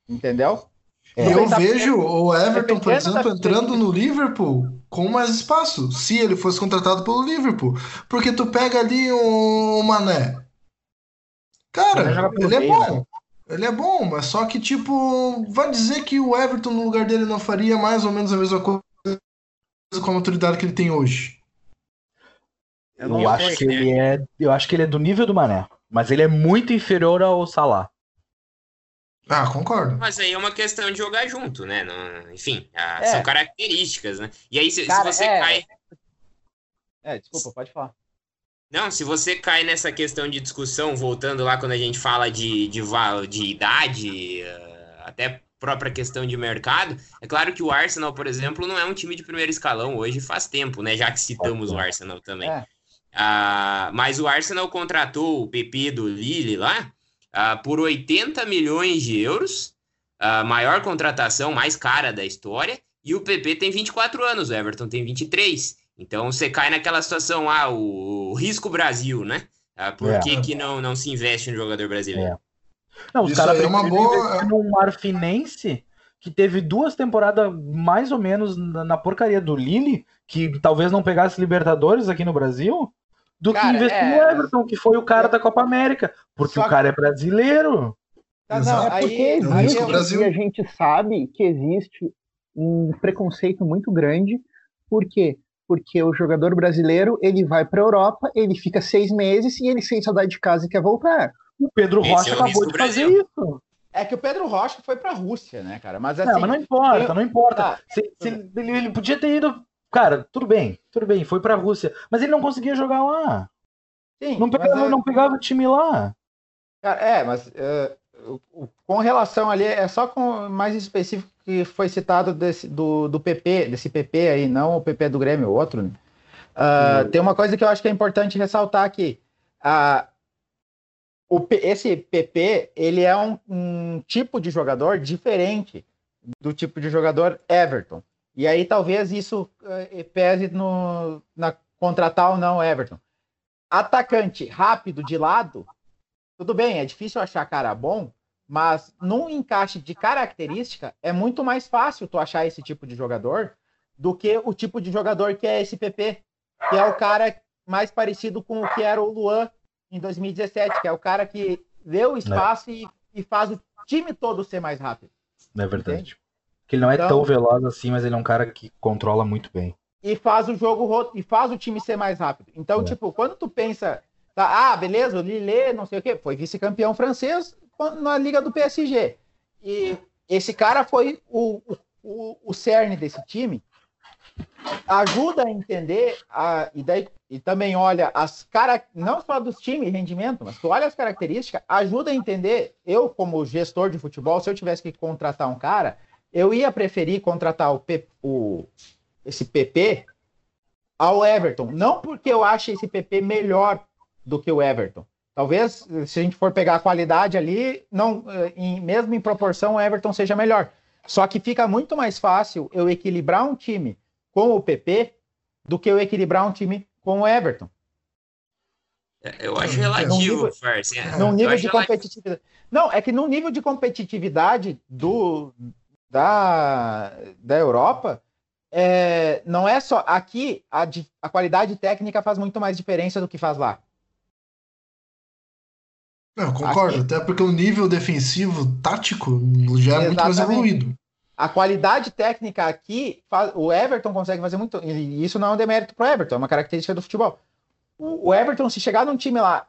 Entendeu? É. Eu vejo o Everton, por exemplo, entrando no Liverpool com mais espaço, se ele fosse contratado pelo Liverpool. Porque tu pega ali o Mané. Cara, ele é bom. Né? Ele é bom, mas só que, tipo, vai dizer que o Everton no lugar dele não faria mais ou menos a mesma coisa com a maturidade que ele tem hoje. Eu, eu acho que ele é, eu acho que ele é do nível do Mané, mas ele é muito inferior ao Salah. Ah, concordo. Mas aí é uma questão de jogar junto, né? Não, enfim, a, é. são características, né? E aí, se, Cara, se você é... cai. É, desculpa, pode falar. Não, se você cai nessa questão de discussão, voltando lá quando a gente fala de, de, de idade, eh, até própria questão de mercado, é claro que o Arsenal, por exemplo, não é um time de primeiro escalão hoje faz tempo, né? Já que citamos o Arsenal também. É. Ah, mas o Arsenal contratou o PP do Lille lá, uh, por 80 milhões de euros a maior contratação, mais cara da história, e o PP tem 24 anos, o Everton tem 23. Então você cai naquela situação, ah, o, o risco Brasil, né? Ah, por é. que, que não, não se investe no jogador brasileiro? É. Não, os caras é uma boa num Marfinense que teve duas temporadas mais ou menos na, na, porcaria do Lille, que talvez não pegasse Libertadores aqui no Brasil, do cara, que investiu é... no Everton, que foi o cara da Copa América, porque Só o cara é brasileiro. Tá, não, é porque aí, existe, aí, Brasil... a gente sabe que existe um preconceito muito grande, por quê? Porque o jogador brasileiro ele vai para a Europa, ele fica seis meses e ele sente saudade de casa e quer voltar. O Pedro Rocha é acabou de fazer isso. É que o Pedro Rocha foi pra Rússia, né, cara? Mas assim. Não, mas não importa, não importa. Tá. Se, se ele, ele, podia ter ido. Cara, tudo bem, tudo bem, foi pra Rússia. Mas ele não conseguia jogar lá. Sim, não pegava, é... não pegava o time lá. Cara, é, mas uh, com relação ali, é só com mais específico que foi citado desse, do, do PP, desse PP aí, não o PP do Grêmio, outro. Né? Uh, tem uma coisa que eu acho que é importante ressaltar aqui. Uh, o, esse PP, ele é um, um, tipo de jogador diferente do tipo de jogador Everton. E aí talvez isso uh, pese no, na contratar ou não Everton. Atacante rápido de lado, tudo bem, é difícil achar cara bom, mas num encaixe de característica é muito mais fácil tu achar esse tipo de jogador do que o tipo de jogador que é esse PP, que é o cara mais parecido com o que era o Luan em 2017, que é o cara que vê o espaço e, e, faz o time todo ser mais rápido. É verdade. Entende? Que ele não é então, tão veloz assim, mas ele é um cara que controla muito bem. E faz o jogo e faz o time ser mais rápido. Então, é. tipo, quando tu pensa, tá, ah, beleza, o não sei o quê, foi vice-campeão francês na liga do PSG. E esse cara foi o, o, o cerne desse time ajuda a entender a, e, daí, e também olha as cara não só dos times rendimento, mas tu olha as características, ajuda a entender. Eu, como gestor de futebol, se eu tivesse que contratar um cara, eu ia preferir contratar o, P, o esse PP ao Everton. Não porque eu ache esse PP melhor do que o Everton. Talvez, se a gente for pegar a qualidade ali, não, eh, em, mesmo em proporção, o Everton seja melhor. Só que fica muito mais fácil eu equilibrar um time com o PP do que eu equilibrar um time com o Everton. É, eu acho relativo, Farsi. É. Num nível de competitividade. Não, é que no nível de competitividade do, da, da Europa, é, não é só. Aqui, a, a qualidade técnica faz muito mais diferença do que faz lá. Não, concordo, aqui, até porque o nível defensivo tático já é muito mais evoluído a qualidade técnica aqui, o Everton consegue fazer muito. E isso não é um demérito para o Everton, é uma característica do futebol. O Everton, se chegar num time lá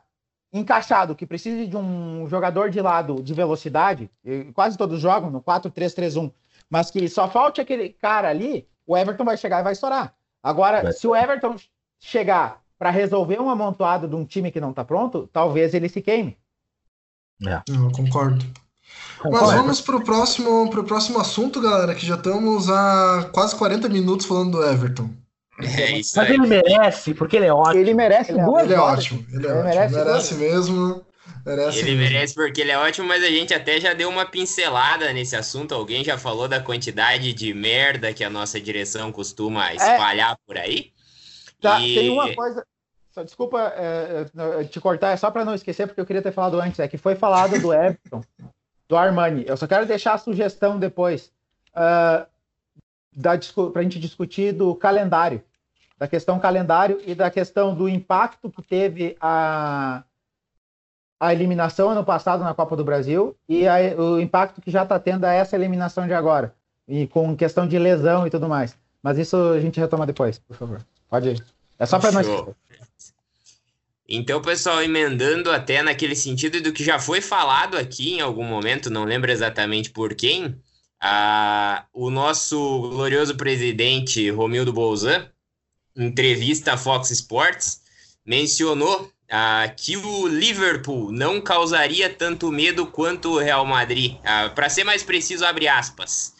encaixado, que precisa de um jogador de lado de velocidade, quase todos jogam no 4-3-3-1, mas que só falte aquele cara ali, o Everton vai chegar e vai estourar. Agora, se o Everton chegar para resolver um amontoado de um time que não está pronto, talvez ele se queime. É. Eu concordo. Mas vamos pro próximo, pro próximo assunto, galera, que já estamos há quase 40 minutos falando do Everton. É isso Mas ele merece, porque ele é ótimo. Ele merece ele é duas Ele é ótimo, ele é ele ótimo. Merece, merece mesmo. Merece ele mesmo. merece porque ele é ótimo, mas a gente até já deu uma pincelada nesse assunto. Alguém já falou da quantidade de merda que a nossa direção costuma é. espalhar é. por aí. Tá, e... tem uma coisa. Só, desculpa é, é te cortar, é só para não esquecer, porque eu queria ter falado antes. É que foi falado do Everton do Armani. Eu só quero deixar a sugestão depois uh, para a gente discutir do calendário, da questão calendário e da questão do impacto que teve a, a eliminação ano passado na Copa do Brasil e a, o impacto que já está tendo a essa eliminação de agora, e com questão de lesão e tudo mais. Mas isso a gente retoma depois, por favor. Pode ir. É só para nós. Então, pessoal, emendando até naquele sentido do que já foi falado aqui em algum momento, não lembro exatamente por quem, o nosso glorioso presidente Romildo Bolzan, em entrevista à Fox Sports, mencionou que o Liverpool não causaria tanto medo quanto o Real Madrid. Para ser mais preciso, abre aspas.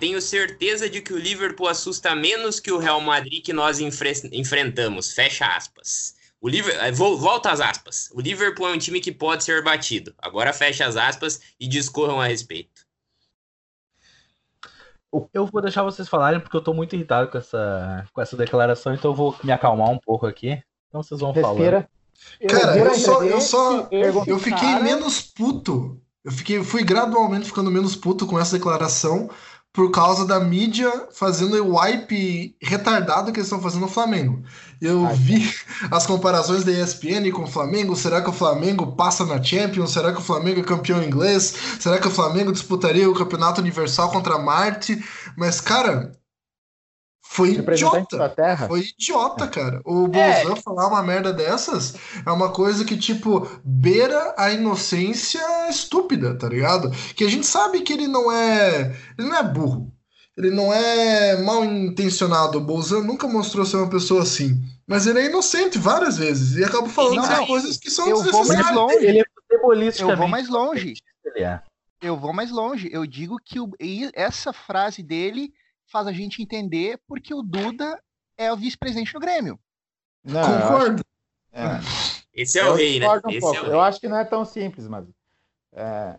tenho certeza de que o Liverpool assusta menos que o Real Madrid que nós enfre enfrentamos. Fecha aspas. O Liverpool, eh, volta às aspas. O Liverpool é um time que pode ser batido. Agora fecha as aspas e discorram a respeito. Eu vou deixar vocês falarem porque eu tô muito irritado com essa, com essa declaração, então eu vou me acalmar um pouco aqui. Então vocês vão falar. Cara, eu só, eu só, eu fiquei cara... menos puto. Eu fiquei, fui gradualmente ficando menos puto com essa declaração por causa da mídia fazendo o wipe retardado que eles estão fazendo no Flamengo. Eu Ai, vi as comparações da ESPN com o Flamengo. Será que o Flamengo passa na Champions? Será que o Flamengo é campeão inglês? Será que o Flamengo disputaria o Campeonato Universal contra Marte? Mas, cara, foi idiota. Foi idiota, cara. O é. Bolzan falar uma merda dessas é uma coisa que, tipo, beira a inocência estúpida, tá ligado? Que a gente sabe que ele não é. Ele não é burro. Ele não é mal intencionado. O Bolzan nunca mostrou ser uma pessoa assim. Mas ele é inocente várias vezes. E acaba falando não, coisas que são eu vou mais longe. Ele é futebolista. Eu vou mais longe. Eu vou mais longe. Eu digo que o, essa frase dele faz a gente entender porque o Duda é o vice-presidente do Grêmio. Não, Concordo. É. Esse é o rei, né? Um Esse é o rei. Eu acho que não é tão simples, mas. É...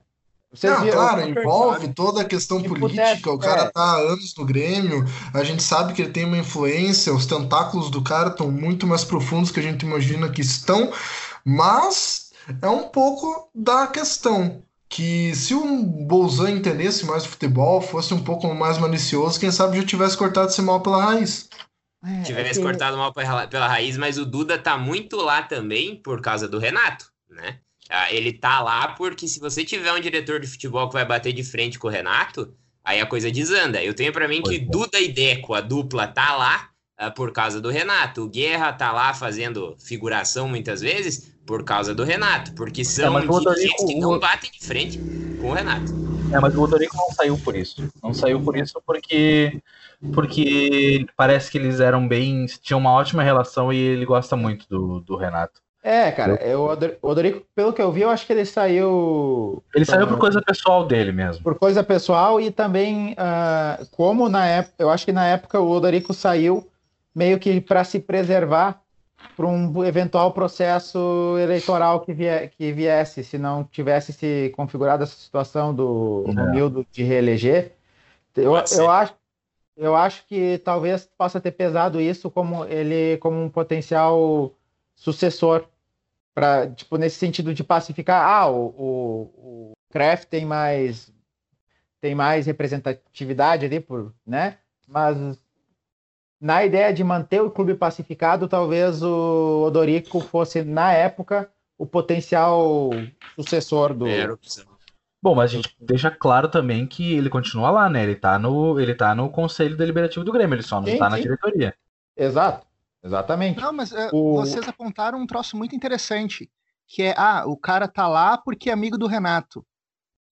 não, viram, claro, envolve toda a questão política. o cara é. tá há anos no Grêmio, a gente sabe que ele tem uma influência, os tentáculos do cara estão muito mais profundos que a gente imagina que estão, mas é um pouco da questão que se o Bolzan entendesse mais o futebol, fosse um pouco mais malicioso, quem sabe já tivesse cortado esse mal pela raiz. É, tivesse é cortado mal pela, raiz, mas o Duda tá muito lá também por causa do Renato, né? Ah, ele tá lá porque se você tiver um diretor de futebol que vai bater de frente com o Renato, aí a coisa desanda. Eu tenho para mim que é. Duda e Deco, a dupla, tá lá uh, por causa do Renato. O Guerra tá lá fazendo figuração muitas vezes, por causa do Renato, porque são é, dirigentes que não batem de frente com o Renato. É, mas o Rodrigo não saiu por isso. Não saiu por isso porque porque parece que eles eram bem. tinham uma ótima relação e ele gosta muito do, do Renato. É, cara, eu, o Odorico, pelo que eu vi, eu acho que ele saiu. Ele saiu por coisa pessoal dele mesmo. Por coisa pessoal e também, uh, como na época, eu acho que na época o Odorico saiu meio que para se preservar para um eventual processo eleitoral que, vie, que viesse, se não tivesse se configurado essa situação do é. Romildo de reeleger. Eu, eu, acho, eu acho que talvez possa ter pesado isso como ele como um potencial sucessor para tipo nesse sentido de pacificar ah o, o, o Kraft tem mais tem mais representatividade ali por né mas na ideia de manter o clube pacificado, talvez o Odorico fosse, na época, o potencial sucessor do. Bom, mas a gente deixa claro também que ele continua lá, né? Ele tá no, ele tá no conselho deliberativo do Grêmio, ele só não sim, tá sim. na diretoria. Exato, exatamente. Não, mas uh, o... vocês apontaram um troço muito interessante, que é, ah, o cara tá lá porque é amigo do Renato.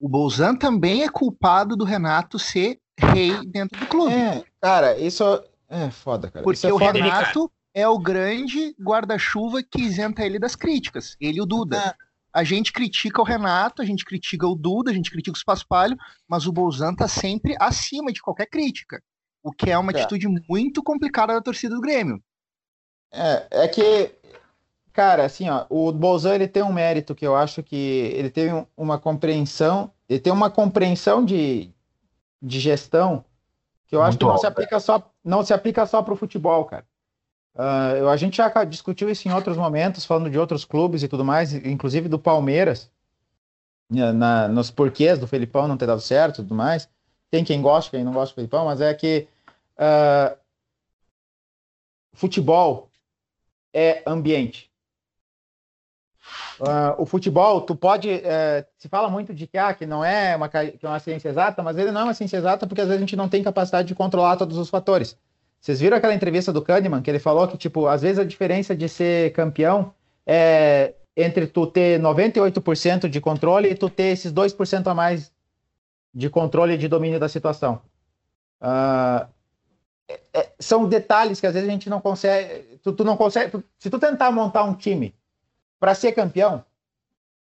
O Bolzan também é culpado do Renato ser rei dentro do clube. É, cara, isso é foda, cara. Porque é o foda, Renato é o grande guarda-chuva que isenta ele das críticas. Ele e o Duda. É. A gente critica o Renato, a gente critica o Duda, a gente critica o Paspalho, mas o Bolzan tá sempre acima de qualquer crítica. O que é uma é. atitude muito complicada da torcida do Grêmio. É, é que, cara, assim, ó, o Bolzan ele tem um mérito que eu acho que ele tem uma compreensão, ele tem uma compreensão de, de gestão que eu acho que não se aplica só não se aplica só para o futebol, cara. Uh, a gente já discutiu isso em outros momentos, falando de outros clubes e tudo mais, inclusive do Palmeiras, na, nos porquês do Felipão não ter dado certo e tudo mais. Tem quem gosta, quem não gosta do Felipão, mas é que uh, futebol é ambiente. Uh, o futebol, tu pode. Uh, se fala muito de que, ah, que não é uma, que é uma ciência exata, mas ele não é uma ciência exata porque às vezes a gente não tem capacidade de controlar todos os fatores. Vocês viram aquela entrevista do Kahneman, que ele falou que, tipo, às vezes a diferença de ser campeão é entre tu ter 98% de controle e tu ter esses 2% a mais de controle e de domínio da situação. Uh, é, são detalhes que às vezes a gente não consegue. Tu, tu não consegue. Tu, se tu tentar montar um time para ser campeão,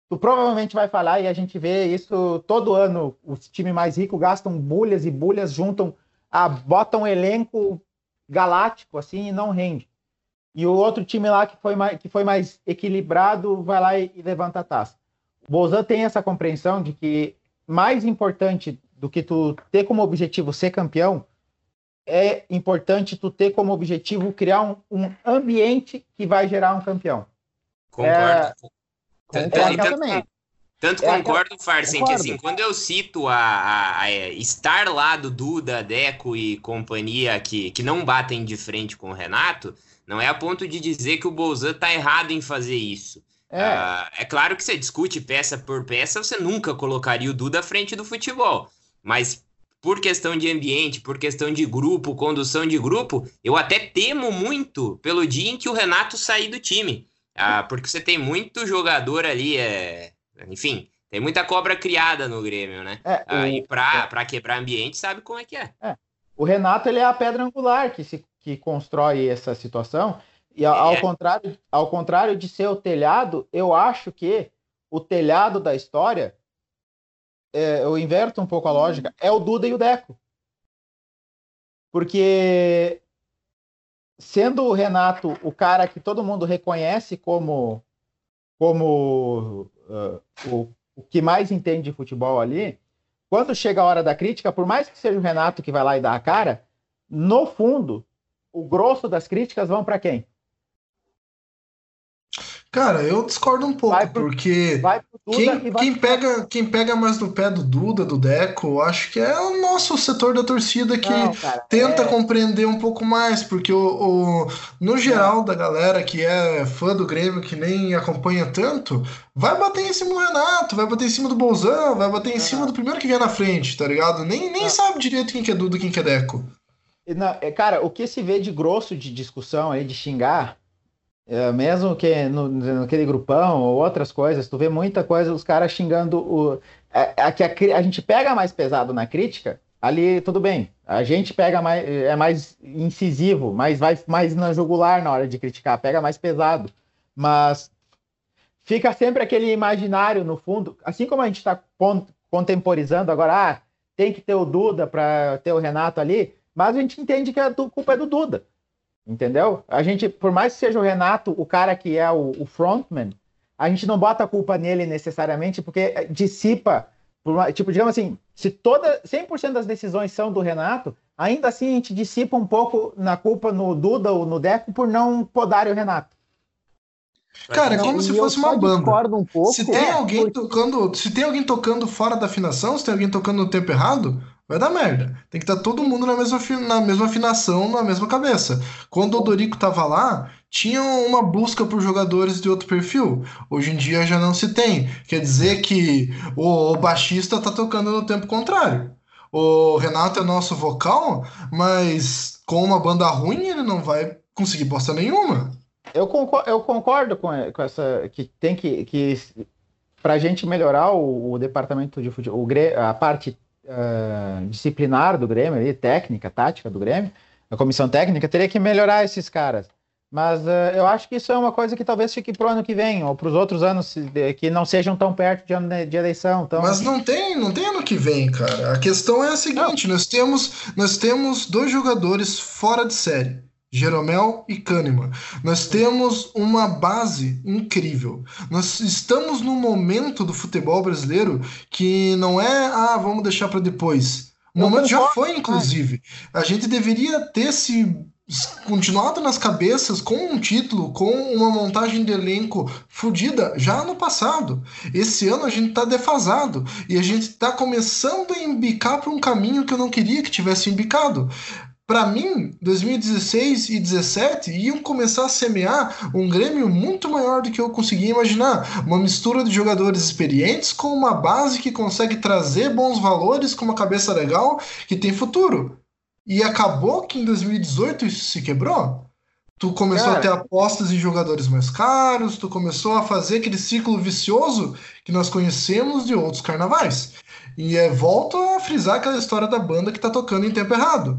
tu provavelmente vai falar, e a gente vê isso todo ano, os times mais ricos gastam bulhas e bulhas, juntam, a, botam um elenco galáctico, assim, e não rende. E o outro time lá que foi mais, que foi mais equilibrado vai lá e, e levanta a taça. O Bolzan tem essa compreensão de que mais importante do que tu ter como objetivo ser campeão, é importante tu ter como objetivo criar um, um ambiente que vai gerar um campeão. Concordo. É, concordo também. Tanto é concordo, Farsen, que assim, quando eu cito a, a, a, é, estar lá do Duda, Deco e companhia que, que não batem de frente com o Renato, não é a ponto de dizer que o Bolzan tá errado em fazer isso. É. Uh, é claro que você discute peça por peça, você nunca colocaria o Duda à frente do futebol. Mas por questão de ambiente, por questão de grupo, condução de grupo, eu até temo muito pelo dia em que o Renato sair do time. Uh, porque você tem muito jogador ali, é, enfim, tem muita cobra criada no Grêmio, né? É, ah, o... E para é. quebrar ambiente, sabe como é que é. é. O Renato ele é a pedra angular que, se, que constrói essa situação. E ao, é. contrário, ao contrário de ser o telhado, eu acho que o telhado da história, é, eu inverto um pouco a lógica, é o Duda e o Deco. Porque sendo o Renato o cara que todo mundo reconhece como como uh, o, o que mais entende de futebol ali, quando chega a hora da crítica, por mais que seja o Renato que vai lá e dá a cara, no fundo, o grosso das críticas vão para quem? Cara, eu discordo um pouco, pro, porque quem, quem, pega, quem pega mais no pé do Duda, do Deco, acho que é o nosso setor da torcida que Não, cara, tenta é... compreender um pouco mais, porque o, o no geral Não. da galera que é fã do Grêmio, que nem acompanha tanto, vai bater em cima do Renato, vai bater em cima do Bolzão, vai bater em cima do primeiro que vier na frente, tá ligado? Nem, nem sabe direito quem que é Duda e quem que é Deco. Não, é, cara, o que se vê de grosso de discussão aí, de xingar, é, mesmo que no, naquele grupão ou outras coisas, tu vê muita coisa, os caras xingando o. É, é, que a, a, gente pega mais pesado na crítica, ali tudo bem. A gente pega mais. É mais incisivo, mas vai mais na jugular na hora de criticar, pega mais pesado. Mas fica sempre aquele imaginário no fundo, assim como a gente está contemporizando agora, ah, tem que ter o Duda para ter o Renato ali, mas a gente entende que a culpa é do Duda. Entendeu? A gente, por mais que seja o Renato o cara que é o, o frontman, a gente não bota a culpa nele necessariamente, porque dissipa, por, tipo, digamos assim, se toda 100% das decisões são do Renato, ainda assim a gente dissipa um pouco na culpa no Duda ou no Deco por não podar o Renato. Cara, é como se fosse uma banda. Um pouco, se tem é, alguém porque... tocando, se tem alguém tocando fora da afinação, se tem alguém tocando no tempo errado, vai dar merda. Tem que estar tá todo mundo na mesma, na mesma afinação, na mesma cabeça. Quando o Odorico tava lá, tinha uma busca por jogadores de outro perfil. Hoje em dia já não se tem. Quer dizer que o, o baixista tá tocando no tempo contrário. O Renato é nosso vocal, mas com uma banda ruim ele não vai conseguir bosta nenhuma. Eu concordo, eu concordo com, com essa que tem que, que para a gente melhorar o, o departamento de futebol, a parte uh, disciplinar do Grêmio, ali, técnica, tática do Grêmio, a comissão técnica, teria que melhorar esses caras. Mas uh, eu acho que isso é uma coisa que talvez fique para o ano que vem, ou para os outros anos que não sejam tão perto de ano de eleição. Então... Mas não tem, não tem ano que vem, cara. A questão é a seguinte: nós temos, nós temos dois jogadores fora de série. Jeromel e Kahneman. Nós temos uma base incrível. Nós estamos num momento do futebol brasileiro que não é, ah, vamos deixar para depois. O momento já foi, inclusive. A gente deveria ter se continuado nas cabeças com um título, com uma montagem de elenco fodida já no passado. Esse ano a gente tá defasado e a gente tá começando a embicar para um caminho que eu não queria que tivesse embicado para mim, 2016 e 2017 iam começar a semear um Grêmio muito maior do que eu conseguia imaginar. Uma mistura de jogadores experientes com uma base que consegue trazer bons valores, com uma cabeça legal, que tem futuro. E acabou que em 2018 isso se quebrou. Tu começou Cara. a ter apostas em jogadores mais caros, tu começou a fazer aquele ciclo vicioso que nós conhecemos de outros carnavais. E é, volto a frisar aquela história da banda que tá tocando em tempo errado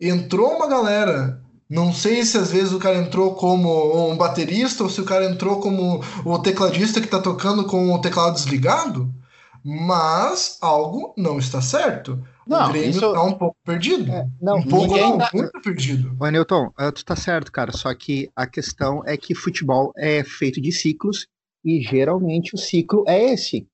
entrou uma galera. Não sei se às vezes o cara entrou como um baterista ou se o cara entrou como o tecladista que está tocando com o teclado desligado, mas algo não está certo. Não, o Grêmio isso... tá um pouco perdido. É, não, um pouco não, tá... muito perdido. Ô, Newton, é, tu tá certo, cara. Só que a questão é que futebol é feito de ciclos e geralmente o ciclo é esse.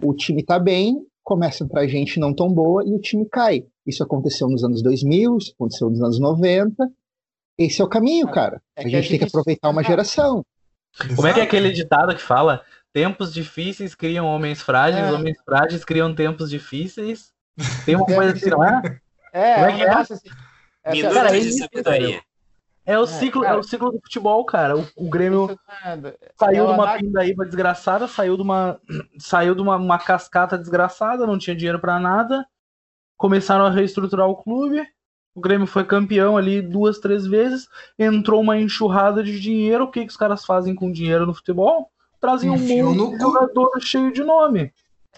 O time tá bem, começa a entrar gente não tão boa e o time cai. Isso aconteceu nos anos 2000, isso aconteceu nos anos 90. Esse é o caminho, cara. É a gente tem que aproveitar uma geração. Como é que é aquele ditado que fala? Tempos difíceis criam homens frágeis, é. homens frágeis criam tempos difíceis. Tem uma coisa assim, não é? É, Como é que é? Assim. Minutos cara, de sabedoria. É o, é, ciclo, cara, é o ciclo do futebol, cara. O, o Grêmio é saiu de uma pindaíba desgraçada, saiu de uma saiu de uma, uma cascata desgraçada, não tinha dinheiro para nada. Começaram a reestruturar o clube. O Grêmio foi campeão ali duas, três vezes. Entrou uma enxurrada de dinheiro. O que, que os caras fazem com dinheiro no futebol? Trazem um monte de jogador cheio de nome.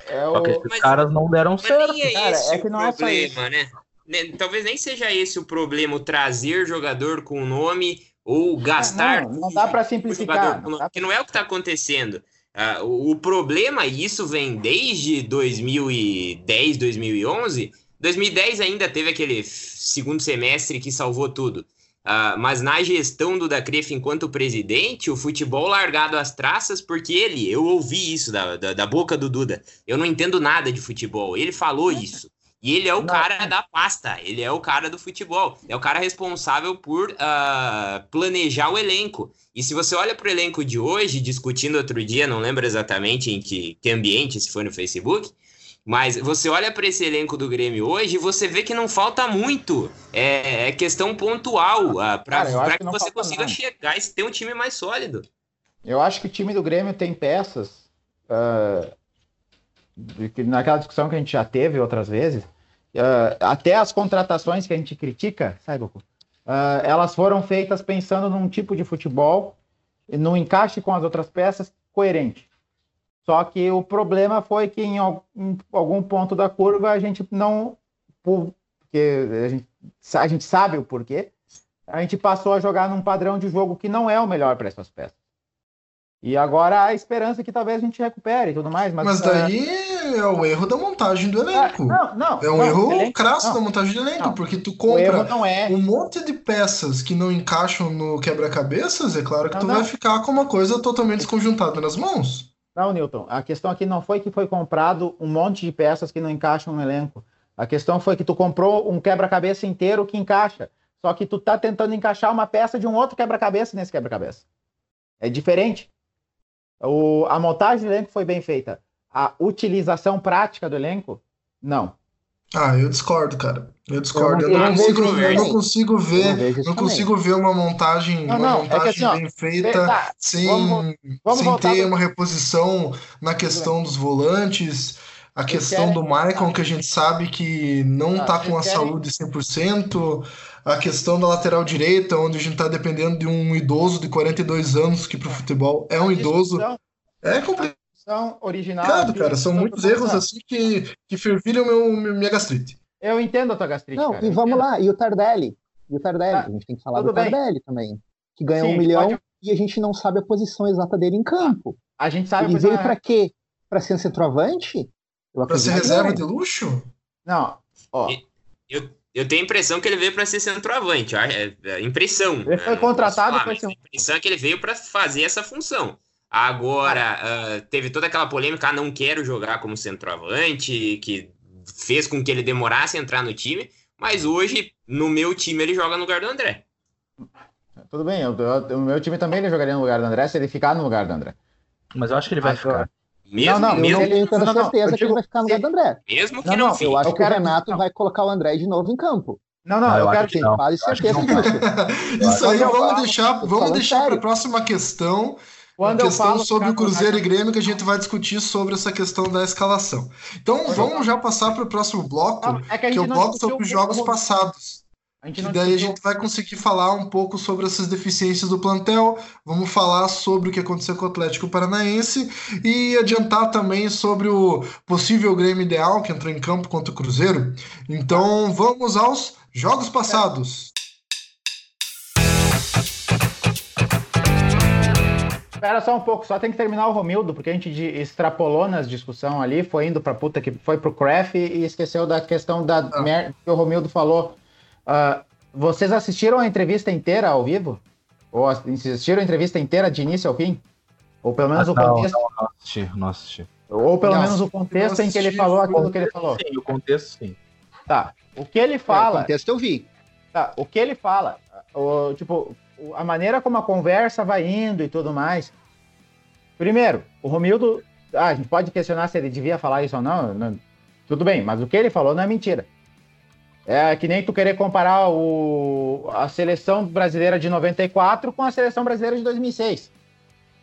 É o... Só que esses mas, caras não deram certo. É cara, é que não problema, é só isso. né? Né, talvez nem seja esse o problema, o trazer jogador com nome ou gastar. Não, não dá para simplificar. Não que não é o que está acontecendo. Uh, o, o problema, e isso vem desde 2010, 2011. 2010 ainda teve aquele segundo semestre que salvou tudo. Uh, mas na gestão do Dacref enquanto presidente, o futebol largado às traças, porque ele, eu ouvi isso da, da, da boca do Duda. Eu não entendo nada de futebol. Ele falou isso. E ele é o cara da pasta, ele é o cara do futebol, é o cara responsável por uh, planejar o elenco. E se você olha para o elenco de hoje, discutindo outro dia, não lembro exatamente em que, que ambiente, se foi no Facebook, mas você olha para esse elenco do Grêmio hoje e você vê que não falta muito. É, é questão pontual uh, para que, que você consiga nada. chegar e ter um time mais sólido. Eu acho que o time do Grêmio tem peças. Uh naquela discussão que a gente já teve outras vezes, uh, até as contratações que a gente critica, sabe, Goku? Uh, elas foram feitas pensando num tipo de futebol, no encaixe com as outras peças, coerente. Só que o problema foi que em algum ponto da curva a gente não. Porque a gente, a gente sabe o porquê, a gente passou a jogar num padrão de jogo que não é o melhor para essas peças. E agora a esperança é que talvez a gente recupere e tudo mais. Mas, mas daí é... é o erro da montagem do elenco. não, não. É um não, erro elenco, crasso não, da montagem do elenco, porque tu compra é... um monte de peças que não encaixam no quebra-cabeças, é claro que tu vai ficar com uma coisa totalmente desconjuntada nas mãos. Não, Newton, a questão aqui não foi que foi comprado um monte de peças que não encaixam no elenco. A questão foi que tu comprou um quebra-cabeça inteiro que encaixa. Só que tu tá tentando encaixar uma peça de um outro quebra-cabeça nesse quebra-cabeça. É diferente. O, a montagem do elenco foi bem feita. A utilização prática do elenco, não. Ah, eu discordo, cara. Eu discordo. Eu não, eu não, consigo, eu não consigo, ver, não, não consigo ver uma montagem, não, uma montagem é assim, bem ó, feita tá, sem, vamos, vamos sem ter uma reposição na questão dos volantes, a questão do Michael, que a gente sabe que não está com a querem... saúde 100%, a questão da lateral direita, onde a gente está dependendo de um idoso de 42 anos, que para o futebol é um idoso. É complicado. Original. cara, são muitos erros assim que, que fervilham meu, minha gastrite. Eu entendo a tua gastrite. Não, cara, e vamos lá, e o Tardelli? E o Tardelli, ah, a gente tem que falar do bem. Tardelli também, que ganhou Sim, um milhão pode... e a gente não sabe a posição exata dele em campo. A gente sabe. Ele veio para quê? Para ser centroavante? Para ser reserva de luxo? Não, ó. Eu, eu tenho a impressão que ele veio para ser centroavante. É, é impressão. Ele foi né? contratado para ser. A impressão é que ele veio para fazer essa função. Agora, uh, teve toda aquela polêmica, ah, não quero jogar como centroavante, que fez com que ele demorasse a entrar no time, mas hoje, no meu time, ele joga no lugar do André. Tudo bem, eu, eu, o meu time também ele jogaria no lugar do André se ele ficar no lugar do André. Mas eu acho que ele vai ficar. Mesmo, não, não, mesmo, eu tenho não, certeza que ele vai ficar no lugar do André. Mesmo que não, não, não Eu acho que o Renato vai colocar o André de novo em campo. Não, não, eu, eu quero ter quase certeza disso. Isso aí, vamos deixar, vamos deixar para a próxima questão. Quando questão sobre o Cruzeiro e Grêmio que a gente vai discutir sobre essa questão da escalação. Então vamos já passar para o próximo bloco, é que, que é o bloco sobre os jogos passados. E daí a gente vai conseguir falar um pouco sobre essas deficiências do plantel, vamos falar sobre o que aconteceu com o Atlético Paranaense e adiantar também sobre o possível Grêmio ideal que entrou em campo contra o Cruzeiro. Então vamos aos jogos passados. Espera só um pouco, só tem que terminar o Romildo, porque a gente extrapolou nas discussão ali, foi indo pra puta que foi pro Craft e esqueceu da questão da ah. merda que o Romildo falou Uh, vocês assistiram a entrevista inteira ao vivo? Ou assistiram a entrevista inteira de início ao fim? Ou pelo menos ah, o contexto? Não, não assisti, não assisti. Ou pelo não, menos o contexto em que ele falou aquilo que ele falou. Sim, o contexto sim. Tá. O que ele fala. É, o contexto eu vi. Tá. O que ele fala, o, tipo, a maneira como a conversa vai indo e tudo mais. Primeiro, o Romildo. Ah, a gente pode questionar se ele devia falar isso ou não, não. Tudo bem, mas o que ele falou não é mentira. É que nem tu querer comparar o, a seleção brasileira de 94 com a seleção brasileira de 2006,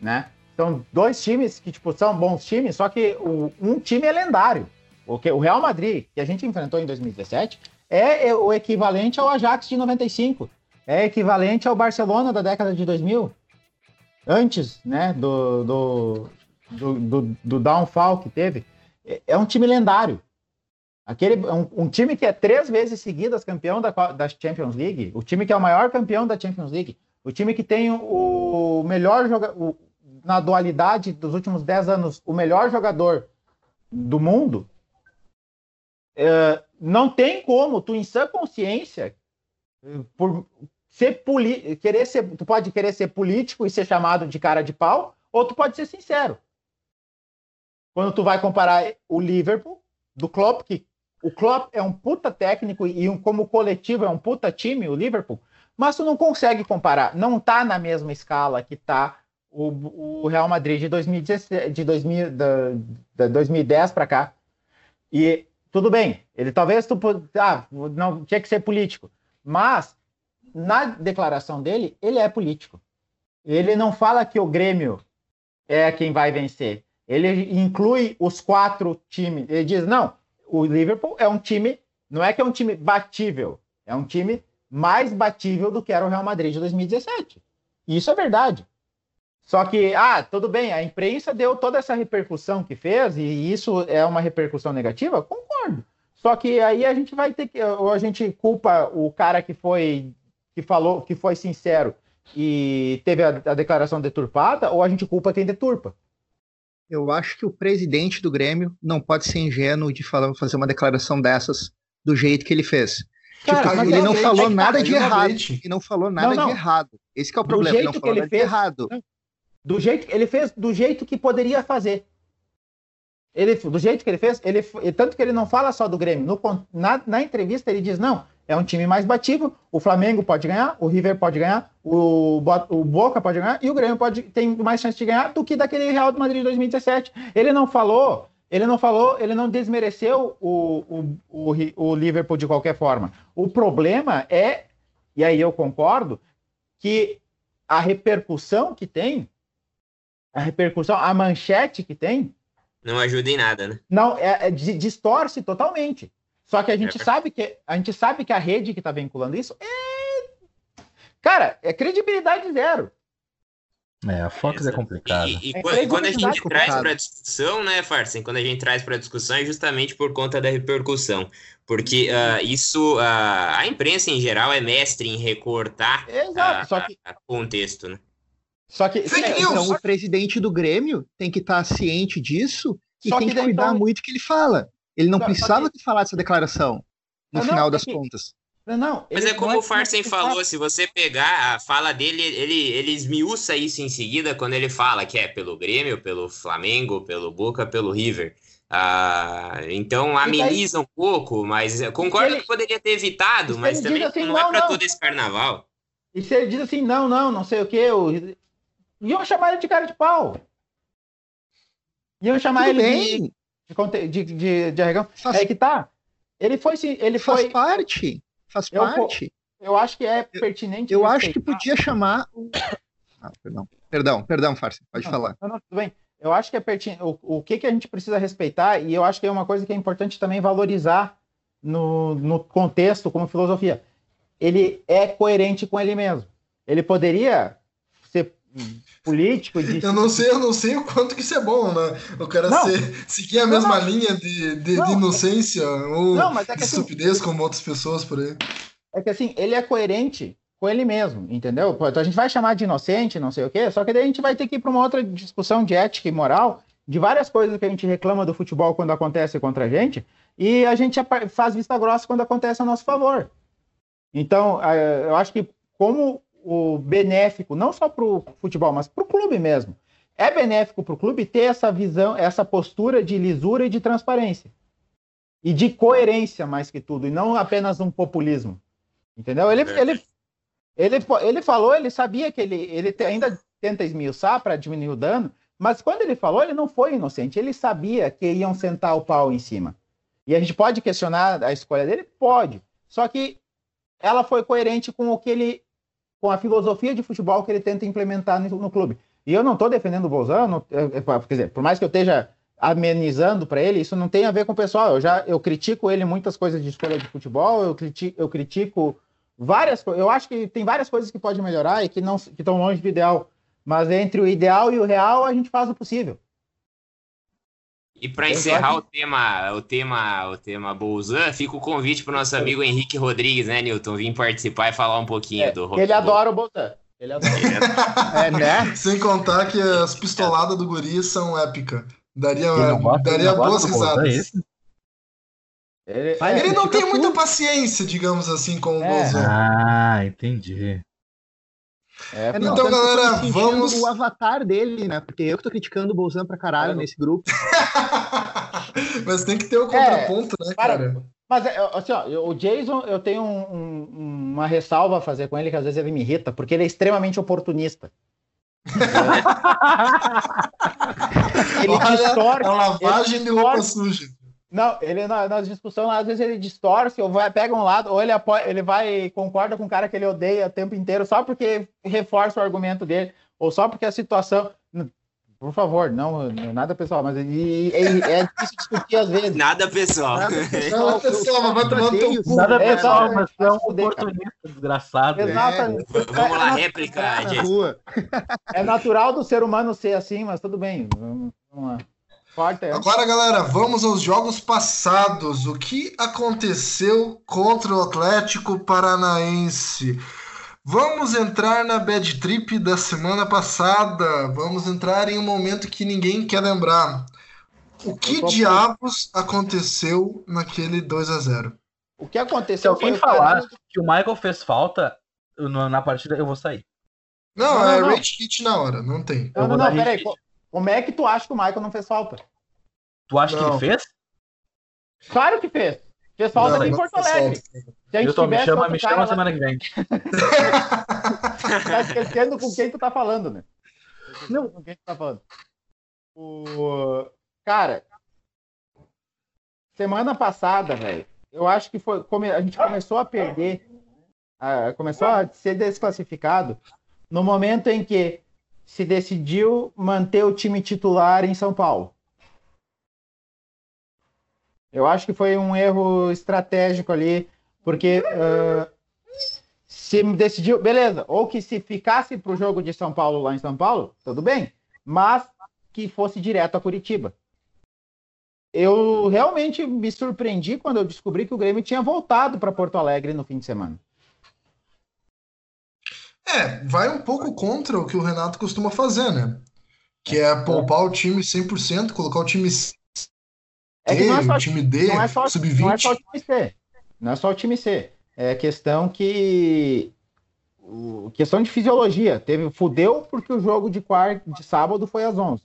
né? São dois times que, tipo, são bons times, só que o, um time é lendário. O, que, o Real Madrid, que a gente enfrentou em 2017, é o equivalente ao Ajax de 95. É equivalente ao Barcelona da década de 2000. Antes, né, do, do, do, do, do downfall que teve. É, é um time lendário. Aquele, um, um, time que é três vezes seguidas campeão da, da Champions League, o time que é o maior campeão da Champions League, o time que tem o melhor jogador, na dualidade dos últimos dez anos, o melhor jogador do mundo, é, não tem como tu, em sã consciência, por ser querer ser, tu pode querer ser político e ser chamado de cara de pau, ou tu pode ser sincero. Quando tu vai comparar o Liverpool do Klopp, que o Klopp é um puta técnico e um, como coletivo é um puta time, o Liverpool, mas tu não consegue comparar, não tá na mesma escala que tá o, o Real Madrid de, 2017, de 2000, da, da 2010 para cá. E tudo bem, ele talvez tu ah, não tinha que ser político, mas na declaração dele, ele é político. Ele não fala que o Grêmio é quem vai vencer. Ele inclui os quatro times. Ele diz: não, o Liverpool é um time, não é que é um time batível, é um time mais batível do que era o Real Madrid de 2017. Isso é verdade. Só que, ah, tudo bem, a imprensa deu toda essa repercussão que fez, e isso é uma repercussão negativa? Concordo. Só que aí a gente vai ter que, ou a gente culpa o cara que foi, que falou, que foi sincero e teve a, a declaração deturpada, ou a gente culpa quem deturpa. Eu acho que o presidente do Grêmio não pode ser ingênuo de falar, fazer uma declaração dessas do jeito que ele fez. Cara, tipo, ele não falou é nada de errado. Ele não falou nada não, não. de errado. Esse é o problema. Do jeito que ele fez, errado. Do jeito ele fez do jeito que poderia fazer. Ele, do jeito que ele fez, ele, tanto que ele não fala só do Grêmio. No, na, na entrevista ele diz: não, é um time mais batível. O Flamengo pode ganhar, o River pode ganhar, o, o Boca pode ganhar e o Grêmio pode tem mais chance de ganhar do que daquele Real de Madrid 2017. Ele não falou, ele não falou, ele não desmereceu o, o, o, o Liverpool de qualquer forma. O problema é, e aí eu concordo, que a repercussão que tem, a repercussão, a manchete que tem. Não ajuda em nada, né? Não, é, é distorce totalmente. Só que a gente é. sabe que a gente sabe que a rede que está vinculando isso é. Cara, é credibilidade zero. É, a Fox é, é complicada. E, e, é quando, quando a gente traz para discussão, né, Farsen? Quando a gente traz para discussão é justamente por conta da repercussão. Porque uh, isso, uh, a imprensa em geral é mestre em recortar Exato, só que... contexto, né? Só que então, o presidente do Grêmio tem que estar tá ciente disso e só tem que, que cuidar então... muito que ele fala. Ele não, não precisava que... ter falado essa declaração no não, final não, das que... contas. Não, Mas é como o Farsen falou, se você pegar a fala dele, ele, ele esmiuça isso em seguida quando ele fala que é pelo Grêmio, pelo Flamengo, pelo Boca, pelo River. Ah, então ameniza um pouco, mas concordo ele... que poderia ter evitado, mas também assim, não, é para todo esse carnaval. E se ele diz assim, não, não, não sei o que, eu... iam chamar ele de cara de pau. Iam chamar Tudo ele bem. de de, de, de, de arregão. Faz... É que tá. Ele foi. Ele faz foi... parte. Faz eu, parte. Eu acho que é pertinente. Eu, eu acho que podia chamar. Ah, perdão. Perdão, perdão, Farsi. Pode não, falar. Não, não, tudo bem. Eu acho que é pertinente. O, o que, que a gente precisa respeitar, e eu acho que é uma coisa que é importante também valorizar no, no contexto, como filosofia. Ele é coerente com ele mesmo. Ele poderia político. De... Eu não sei, eu não sei o quanto que isso é bom, né? O cara ser, seguir a mesma não, linha de, de, de inocência ou é de assim, estupidez como outras pessoas por aí. É que assim, ele é coerente com ele mesmo, entendeu? Então a gente vai chamar de inocente, não sei o quê, só que daí a gente vai ter que ir para uma outra discussão de ética e moral, de várias coisas que a gente reclama do futebol quando acontece contra a gente, e a gente faz vista grossa quando acontece a nosso favor. Então, eu acho que como o benéfico, não só para o futebol, mas para o clube mesmo, é benéfico para o clube ter essa visão, essa postura de lisura e de transparência. E de coerência, mais que tudo, e não apenas um populismo. Entendeu? Ele, é. ele, ele, ele falou, ele sabia que ele, ele ainda tenta esmiuçar para diminuir o dano, mas quando ele falou, ele não foi inocente, ele sabia que iam sentar o pau em cima. E a gente pode questionar a escolha dele? Pode. Só que ela foi coerente com o que ele com a filosofia de futebol que ele tenta implementar no, no clube. E eu não estou defendendo o Bolzano, quer dizer, por mais que eu esteja amenizando para ele, isso não tem a ver com o pessoal. Eu já eu critico ele muitas coisas de escolha de futebol, eu critico, eu critico várias coisas. Eu acho que tem várias coisas que pode melhorar e que não que estão longe do ideal. Mas entre o ideal e o real, a gente faz o possível. E para encerrar o tema, o tema, o tema Bolzan, fica o convite para o nosso amigo Henrique Rodrigues, né, Newton, vir participar e falar um pouquinho é, do Ele adora o Bolzan. Ele adora. é, né? Sem contar que as pistoladas do guri são épicas. Daria, gosta, daria boas risadas. É ele, é, ele, não tem tudo. muita paciência, digamos assim, com o é. Bolzan. Ah, entendi. É, então, não, galera, vamos. O avatar dele, né? Porque eu que tô criticando o Bolsonaro pra caralho é. nesse grupo. Mas tem que ter o um contraponto, é, né, cara? Mas, é, assim, ó, o Jason, eu tenho um, um, uma ressalva a fazer com ele, que às vezes ele me irrita, porque ele é extremamente oportunista. ele Olha, distorce. A lavagem de roupa suja. Não, ele na, nas discussões, às vezes ele distorce, ou vai, pega um lado, ou ele, apoia, ele vai concorda com o cara que ele odeia o tempo inteiro, só porque reforça o argumento dele, ou só porque a situação. Por favor, não, nada pessoal, mas e, e, é difícil discutir às vezes. Nada pessoal. Nada pessoal, nada pessoal mas vai tomar teu cu. Nada é, pessoal, mas é um oportunista desgraçado. Exatamente. É. Vamos lá, réplica, É natural do ser humano ser assim, mas tudo bem. Vamos, vamos lá. É. Agora, galera, vamos aos jogos passados. O que aconteceu contra o Atlético Paranaense? Vamos entrar na bad trip da semana passada. Vamos entrar em um momento que ninguém quer lembrar. O que diabos aconteceu naquele 2 a 0 O que aconteceu? Se alguém falar que o Michael fez falta na partida, eu vou sair. Não, não é não, rage kit na hora, não tem. Não, não, não peraí. Como é que tu acha que o Michael não fez falta? Tu acha não. que ele fez? Claro que fez. Fez falta aqui em Porto Alegre. Se a gente Milton, me chama, me chama semana que vem. tá esquecendo com quem tu tá falando, né? Não. Com quem tu tá falando. O... Cara, semana passada, velho, eu acho que foi. A gente começou a perder, começou a ser desclassificado no momento em que se decidiu manter o time titular em São Paulo. Eu acho que foi um erro estratégico ali, porque uh, se decidiu, beleza, ou que se ficasse para o jogo de São Paulo lá em São Paulo, tudo bem, mas que fosse direto a Curitiba. Eu realmente me surpreendi quando eu descobri que o Grêmio tinha voltado para Porto Alegre no fim de semana. É, vai um pouco contra o que o Renato costuma fazer, né? Que é poupar o time 100%, colocar o time é que não é só, o time D, não é só, sub-20. Não é só o time C. Não é só o time C. É questão que. O, questão de fisiologia. Teve, fudeu porque o jogo de quarto, de sábado foi às 11.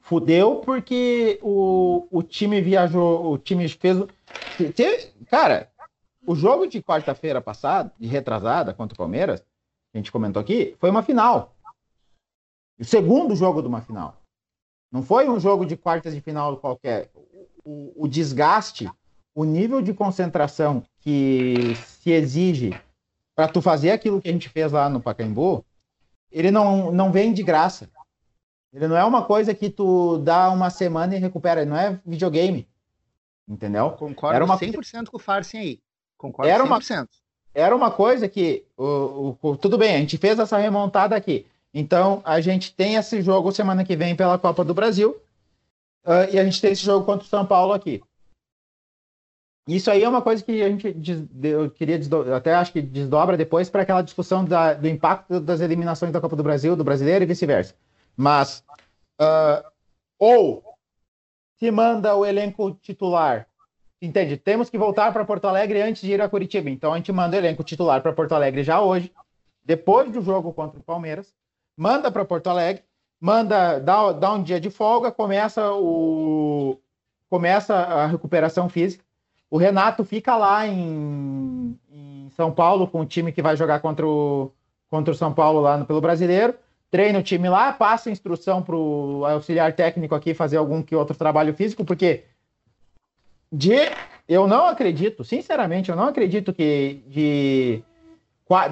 Fudeu porque o, o time viajou, o time fez. Teve, cara, o jogo de quarta-feira passada, de retrasada contra o Palmeiras, que a gente comentou aqui, foi uma final. O segundo jogo de uma final. Não foi um jogo de quartas de final qualquer. O, o desgaste, o nível de concentração que se exige para tu fazer aquilo que a gente fez lá no Pacaembu, ele não, não vem de graça. Ele não é uma coisa que tu dá uma semana e recupera. Ele não é videogame. Entendeu? Concordo era uma... 100% com o Farsen aí. Concordo era 100%. Uma, era uma coisa que, o, o, tudo bem, a gente fez essa remontada aqui. Então, a gente tem esse jogo semana que vem pela Copa do Brasil. Uh, e a gente tem esse jogo contra o São Paulo aqui. Isso aí é uma coisa que a gente eu queria até acho que desdobra depois para aquela discussão da, do impacto das eliminações da Copa do Brasil, do brasileiro e vice-versa. Mas uh, ou se manda o elenco titular Entende? Temos que voltar para Porto Alegre antes de ir a Curitiba. Então a gente manda o elenco titular para Porto Alegre já hoje, depois do jogo contra o Palmeiras, manda para Porto Alegre manda, dá, dá um dia de folga, começa o começa a recuperação física. O Renato fica lá em, em São Paulo com o time que vai jogar contra o, contra o São Paulo lá no, pelo Brasileiro. Treina o time lá, passa instrução para o auxiliar técnico aqui fazer algum que outro trabalho físico, porque de, eu não acredito, sinceramente, eu não acredito que de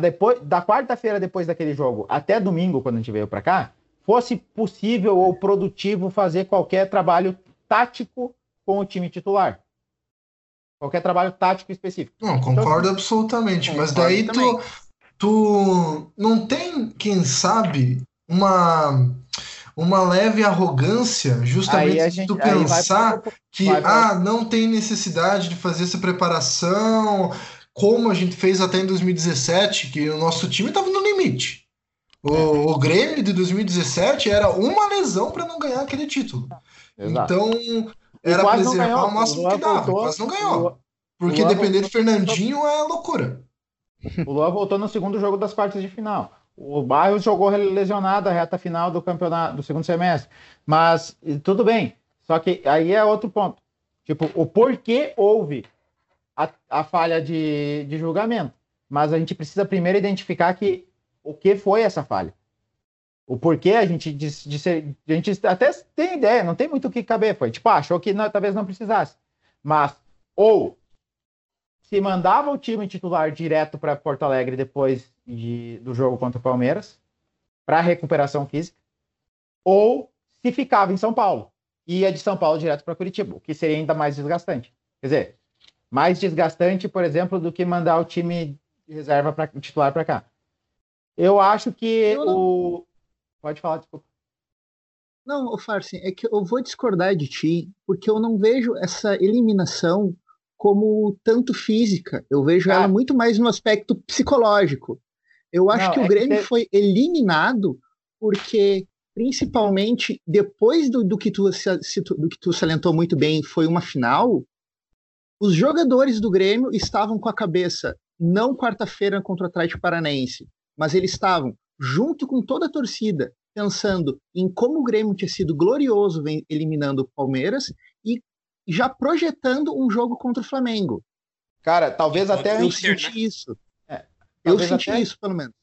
depois da quarta-feira depois daquele jogo até domingo, quando a gente veio para cá, fosse possível ou produtivo fazer qualquer trabalho tático com o time titular. Qualquer trabalho tático específico. Não, então, concordo então, absolutamente. Mas daí tu, tu não tem, quem sabe, uma uma leve arrogância, justamente gente, tu pensar pra, que pra... ah, não tem necessidade de fazer essa preparação, como a gente fez até em 2017, que o nosso time estava no limite. O, é. o Grêmio de 2017 era uma lesão para não ganhar aquele título. Exato. Então, era preservar o máximo que dava, voltou, quase não ganhou. Porque depender de Fernandinho é loucura. O Luan voltou no segundo jogo das quartas de final. O Barros jogou lesionado a reta final do campeonato do segundo semestre. Mas tudo bem. Só que aí é outro ponto. Tipo, o porquê houve a, a falha de, de julgamento. Mas a gente precisa primeiro identificar que o que foi essa falha. O porquê a gente disse, disse, a gente até tem ideia, não tem muito o que caber. Foi tipo, ah, achou que não, talvez não precisasse. Mas, ou se mandava o time titular direto para Porto Alegre depois de, do jogo contra o Palmeiras, para recuperação física, ou se ficava em São Paulo, ia de São Paulo direto para Curitiba, o que seria ainda mais desgastante. Quer dizer, mais desgastante, por exemplo, do que mandar o time de reserva para titular para cá. Eu acho que não... o. Pode falar, desculpa. Não, o Farsi, é que eu vou discordar de ti, porque eu não vejo essa eliminação como tanto física. Eu vejo ah. ela muito mais no aspecto psicológico. Eu acho não, que o é Grêmio que... foi eliminado porque, principalmente, depois do, do, que tu, do que tu salientou muito bem, foi uma final, os jogadores do Grêmio estavam com a cabeça não quarta-feira contra o Atlético Paranaense, mas eles estavam junto com toda a torcida pensando em como o Grêmio tinha sido glorioso eliminando o Palmeiras e já projetando um jogo contra o Flamengo. Cara, talvez até eu senti né? isso. Eu senti até... isso, pelo menos.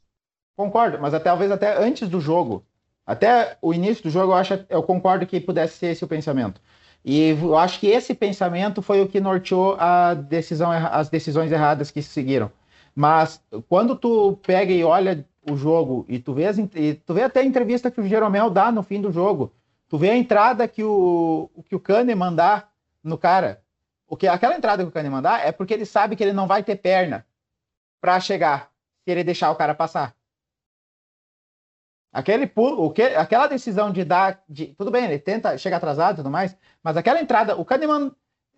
Concordo, mas até, talvez até antes do jogo, até o início do jogo, eu acho, eu concordo que pudesse ser esse o pensamento. E eu acho que esse pensamento foi o que norteou a decisão, as decisões erradas que seguiram. Mas quando tu pega e olha o jogo e tu vê, as, e tu vê até a entrevista que o Jeromel dá no fim do jogo, tu vê a entrada que o, que o Kahneman dá no cara. O que, aquela entrada que o Kahneman dá é porque ele sabe que ele não vai ter perna para chegar ele deixar o cara passar. Aquele pulo, o que, aquela decisão de dar. De, tudo bem, ele tenta chegar atrasado e tudo mais, mas aquela entrada, o Kahneman,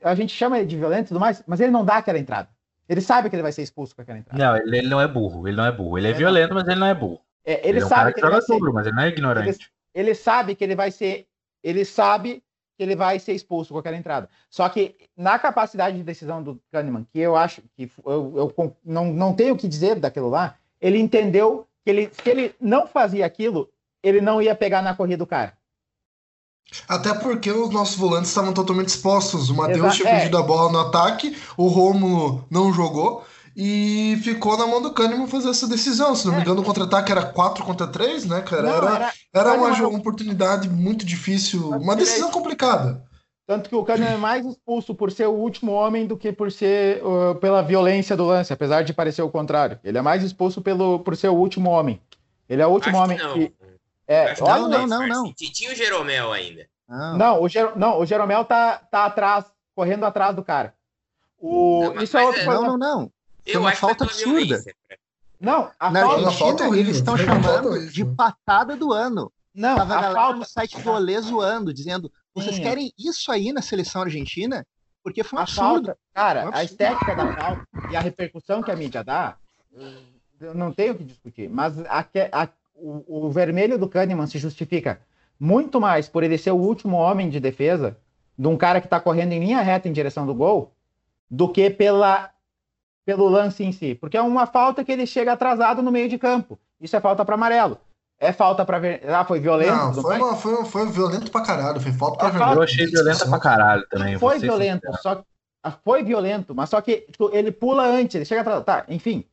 a gente chama ele de violento e tudo mais, mas ele não dá aquela entrada. Ele sabe que ele vai ser expulso com aquela entrada. Não, ele, ele não é burro, ele não é burro. Ele é, é violento, não. mas ele não é burro. É, ele, ele é um sabe que, que ele vai ser, mas ele não é ignorante. Ele, ele, sabe que ele vai ser. Ele sabe que ele vai ser expulso com aquela entrada. Só que na capacidade de decisão do Kahneman, que eu acho que eu, eu não, não tenho o que dizer daquilo lá, ele entendeu que ele, se ele não fazia aquilo, ele não ia pegar na corrida do cara. Até porque os nossos volantes estavam totalmente expostos. O Matheus tinha é. perdido a bola no ataque, o Romulo não jogou e ficou na mão do Kahneman fazer essa decisão. Se não é. me engano, o contra-ataque era 4 contra 3, né, cara? Não, era era, era uma, uma oportunidade muito difícil, uma decisão complicada. Tanto que o Kahneman é mais expulso por ser o último homem do que por ser uh, pela violência do lance, apesar de parecer o contrário. Ele é mais expulso pelo, por ser o último homem. Ele é o último Acho homem que. É, não, não, não, não. Tinha o Jeromel ainda. Não, não o, Jer... não, o Jeromel tá, tá atrás, correndo atrás do cara. O... Não, Isso é outro é... Não, não, não. Eu uma falta absurda. Não, a Na falta... Argentina, eles estão chamando de patada do ano. Não, Tava a galera falta... no site do Olê zoando, dizendo vocês Sim. querem isso aí na seleção argentina? Porque foi um a absurdo. Falta, cara, um absurdo. a estética da falta e a repercussão que a mídia dá, eu não tenho o que discutir. Mas a, a, o, o vermelho do Kahneman se justifica muito mais por ele ser o último homem de defesa de um cara que está correndo em linha reta em direção do gol do que pela, pelo lance em si. Porque é uma falta que ele chega atrasado no meio de campo. Isso é falta para amarelo. É falta pra ver. Ah, foi violento? Não, foi, uma, foi, foi violento pra caralho. Foi falta pra ver. Eu achei violenta pra caralho também. Foi violento, só que. Ah, foi violento, mas só que tipo, ele pula antes, ele chega atrás. Tá, enfim.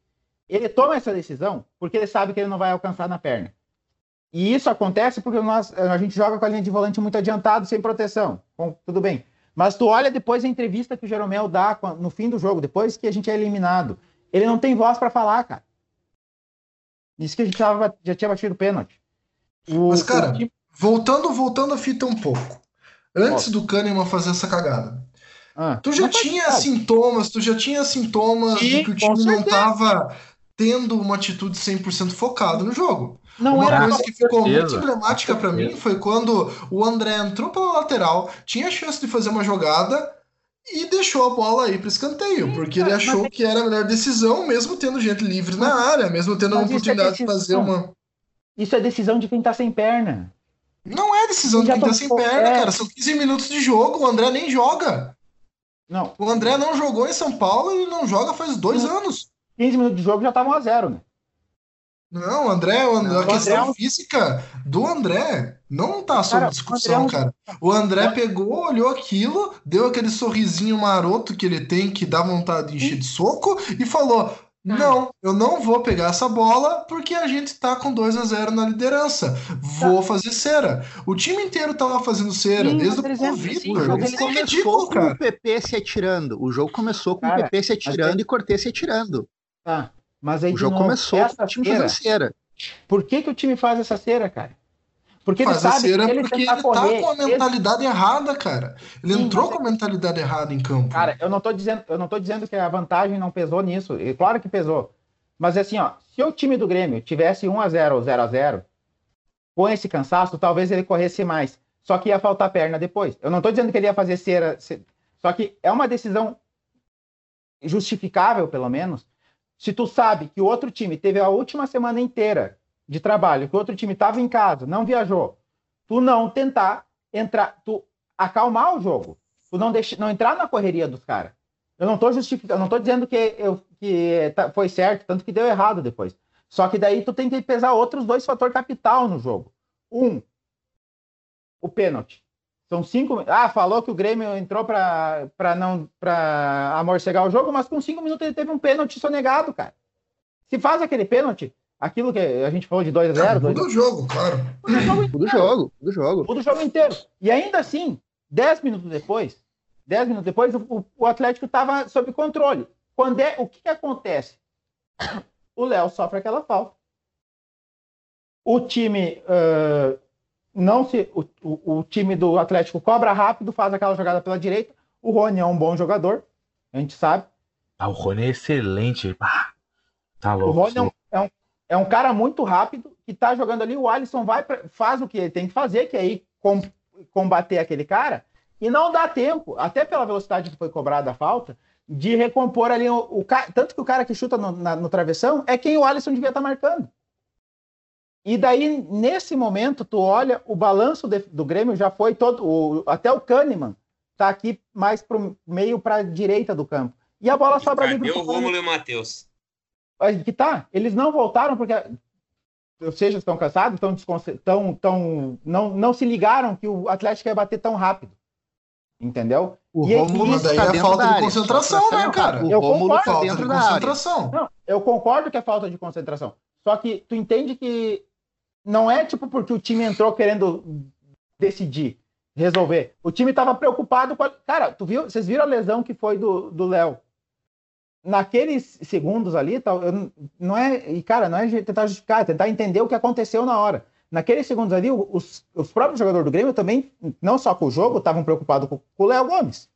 Ele toma essa decisão porque ele sabe que ele não vai alcançar na perna. E isso acontece porque nós, a gente joga com a linha de volante muito adiantado, sem proteção. Bom, tudo bem. Mas tu olha depois a entrevista que o Jeromel dá no fim do jogo, depois que a gente é eliminado. Ele não tem voz para falar, cara. Isso que a gente tava, já tinha batido pênalti. O, Mas, cara, time... voltando, voltando a fita um pouco. Antes do Kahneman fazer essa cagada. Ah, tu já tinha sintomas, tu já tinha sintomas Sim, de que o time não tava tendo uma atitude 100% focada no jogo. Não uma era coisa que ficou muito emblemática para mim foi quando o André entrou pela lateral, tinha a chance de fazer uma jogada e deixou a bola aí para escanteio, porque ele achou que era a melhor decisão, mesmo tendo gente livre na área, mesmo tendo a é oportunidade de fazer uma. Isso é decisão de quem tá sem perna. Não é decisão de quem tá sem perna, é. cara. São 15 minutos de jogo, o André nem joga. Não. O André não jogou em São Paulo e não joga faz dois anos. 15 minutos de jogo já estavam a zero, né? Não, André, o André, a questão André... É física do André não tá sob cara, discussão, o André... cara. O André pegou, olhou aquilo, deu aquele sorrisinho maroto que ele tem, que dá vontade de encher de soco, e falou: Não, eu não vou pegar essa bola porque a gente tá com 2 a 0 na liderança. Vou tá. fazer cera. O time inteiro tava fazendo cera, sim, desde o Covid. O jogo Isso é ridículo, com cara. o PP se atirando. O jogo começou com cara, o PP se atirando e Cortez se atirando. Tá. Mas aí, o jogo novo, começou com o time cera, cera. Por que, que o time faz essa cera, cara? Porque ele sabe cera que ele porque ele tá correr, com a mentalidade ele... errada, cara. Ele Sim, entrou com a mentalidade errada em campo. Cara, eu não tô dizendo, eu não tô dizendo que a vantagem não pesou nisso. E claro que pesou. Mas assim, ó, se o time do Grêmio tivesse 1 a 0 ou 0 a 0, com esse cansaço, talvez ele corresse mais. Só que ia faltar perna depois. Eu não tô dizendo que ele ia fazer cera, só que é uma decisão justificável, pelo menos, se tu sabe que o outro time teve a última semana inteira de trabalho, que o outro time estava em casa, não viajou, tu não tentar entrar, tu acalmar o jogo, tu não deixa, não entrar na correria dos caras. Eu não estou justificando, não tô dizendo que, eu, que tá, foi certo, tanto que deu errado depois. Só que daí tu tem que pesar outros dois fatores capital no jogo. Um, o pênalti. São cinco. Ah, falou que o Grêmio entrou para não para amorcegar o jogo, mas com cinco minutos ele teve um pênalti sonegado, cara. Se faz aquele pênalti, aquilo que a gente falou de 2 a 0 Tudo jogo, claro. Tudo jogo, tudo jogo. Tudo jogo inteiro. E ainda assim, 10 minutos depois, 10 minutos depois, o, o Atlético estava sob controle. Quando é, o que, que acontece? O Léo sofre aquela falta. O time uh, não se o, o, o, time do Atlético cobra rápido, faz aquela jogada pela direita. O Rony é um bom jogador, a gente sabe. Ah, o Rony é excelente. Ah, tá louco. O Rony é um, é um, é, um, cara muito rápido que tá jogando ali. O Alisson vai faz o que ele tem que fazer, que é ir com, combater aquele cara. E não dá tempo, até pela velocidade que foi cobrada a falta, de recompor ali o, o tanto que o cara que chuta no, na, no travessão é quem o Alisson devia estar tá marcando. E daí, nesse momento, tu olha, o balanço de, do Grêmio já foi todo. O, até o Kahneman tá aqui mais pro meio para a direita do campo. E a bola sobra ali. Cadê o Rômulo e o Matheus? Que tá, eles não voltaram porque. Ou seja, estão cansados, estão tão, tão, não, não se ligaram que o Atlético ia bater tão rápido. Entendeu? O e Rômulo daí tá é falta de concentração, né, cara? O eu Rômulo concordo, falta de concentração. Não, eu concordo que é falta de concentração. Só que tu entende que não é tipo porque o time entrou querendo decidir, resolver. O time estava preocupado com a... Cara, tu viu? Vocês viram a lesão que foi do Léo? Naqueles segundos ali, tá, não é. E, cara, não é tentar justificar, é tentar entender o que aconteceu na hora. Naqueles segundos ali, os, os próprios jogadores do Grêmio também, não só com o jogo, estavam preocupados com, com o Léo Gomes.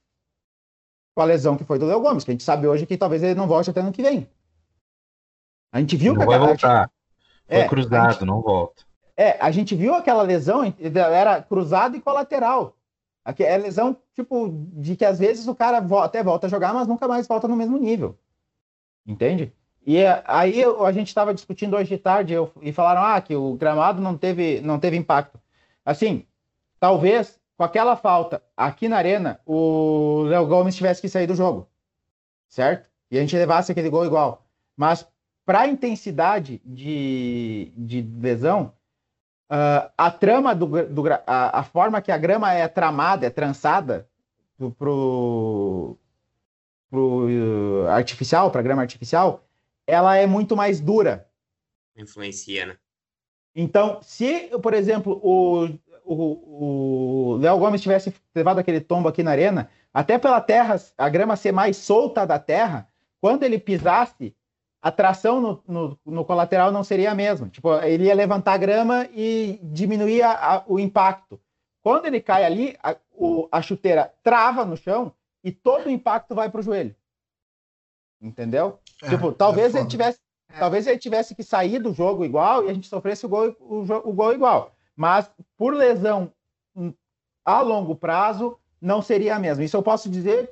Com a lesão que foi do Léo Gomes, que a gente sabe hoje que talvez ele não volte até ano que vem. A gente viu não que vai voltar. Foi é, cruzado, gente, não volta. É, a gente viu aquela lesão, era cruzado e colateral. É lesão, tipo, de que às vezes o cara até volta a jogar, mas nunca mais volta no mesmo nível. Entende? E aí a gente estava discutindo hoje de tarde eu, e falaram ah, que o gramado não teve, não teve impacto. Assim, talvez com aquela falta aqui na arena, o Léo Gomes tivesse que sair do jogo. Certo? E a gente levasse aquele gol igual. Mas para a intensidade de, de lesão, Uh, a trama do, do a, a, forma que a grama é tramada, é trançada pro, pro uh, artificial, para grama artificial, ela é muito mais dura. Influencia, né? Então, se, por exemplo, o Léo Gomes tivesse levado aquele tombo aqui na arena, até pela terra, a grama ser mais solta da terra, quando ele pisasse, a tração no, no, no, colateral não seria a mesma. Tipo, ele ia levantar a grama e diminuir a, a, o impacto. Quando ele cai ali, a, o, a chuteira trava no chão e todo o impacto vai para o joelho. Entendeu? É, tipo, talvez é ele tivesse, é. talvez ele tivesse que sair do jogo igual e a gente sofresse o gol, o, o gol igual. Mas por lesão hum, a longo prazo, não seria a mesma. Isso eu posso dizer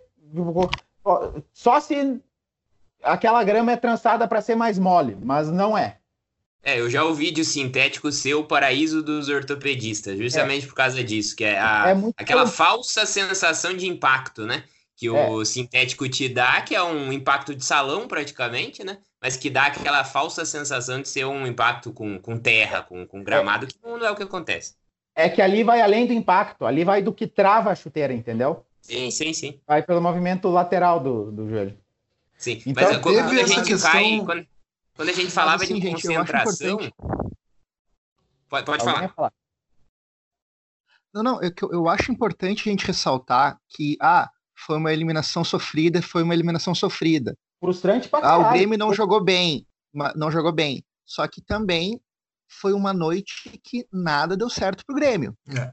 só se aquela grama é trançada para ser mais mole, mas não é. É, eu já ouvi de o sintético ser o paraíso dos ortopedistas, justamente é. por causa disso, que é, a, é aquela falsa sensação de impacto, né? Que o é. sintético te dá, que é um impacto de salão praticamente, né? Mas que dá aquela falsa sensação de ser um impacto com, com terra, com, com gramado, que não é o que acontece. É que ali vai além do impacto, ali vai do que trava a chuteira, entendeu? Sim, sim, sim. Vai pelo movimento lateral do, do joelho. Sim, então, mas quando, a gente questão... cai, quando, quando, a gente falava assim, de gente, concentração. Pode, pode falar. falar. Não, não, eu, eu acho importante a gente ressaltar que, ah, foi uma eliminação sofrida, foi uma eliminação sofrida. Frustrante pra caralho. Ah, o Grêmio não jogou bem, não jogou bem. Só que também foi uma noite que nada deu certo pro Grêmio. É.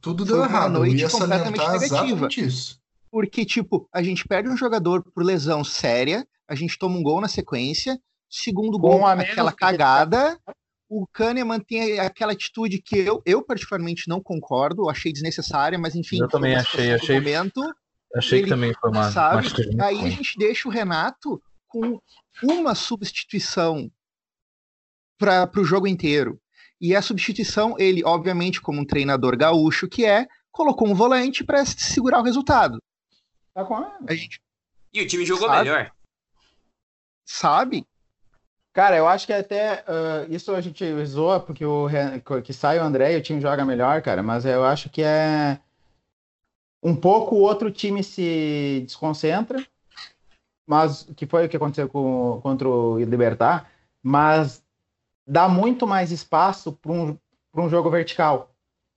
Tudo deu foi errado. Uma noite completamente negativa. Isso. Porque, tipo, a gente perde um jogador por lesão séria, a gente toma um gol na sequência, segundo gol, aquela cagada. O Kahneman tem aquela atitude que eu, eu particularmente não concordo, achei desnecessária, mas enfim. Eu também achei, achei. Momento, achei ele, que também foi uma. Sabe? Uma aí a gente deixa o Renato com uma substituição para o jogo inteiro. E a substituição, ele, obviamente, como um treinador gaúcho que é, colocou um volante para segurar o resultado. Tá com a... a gente... E o time jogou sabe? melhor. Sabe? Cara, eu acho que até uh, isso a gente zoa porque o que sai o André e o time joga melhor, cara, mas eu acho que é um pouco o outro time se desconcentra, mas que foi o que aconteceu com, contra o Libertar, mas dá muito mais espaço para um, um jogo vertical.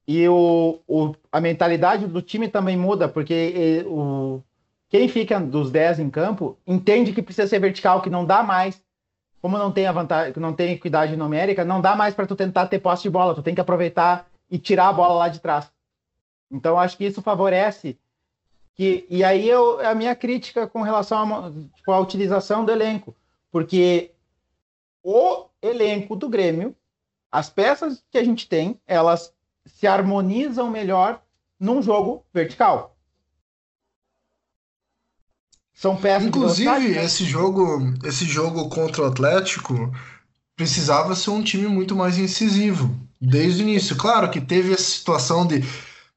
E o, o, a mentalidade do time também muda, porque o, quem fica dos 10 em campo entende que precisa ser vertical, que não dá mais. Como não tem a vantagem, não tem equidade numérica, não dá mais para tu tentar ter posse de bola, tu tem que aproveitar e tirar a bola lá de trás. Então acho que isso favorece que e aí eu, a minha crítica com relação à tipo, utilização do elenco, porque o elenco do Grêmio, as peças que a gente tem, elas se harmonizam melhor num jogo vertical. São peças Inclusive, né? esse jogo, esse jogo contra o Atlético precisava ser um time muito mais incisivo desde o início. Claro que teve essa situação de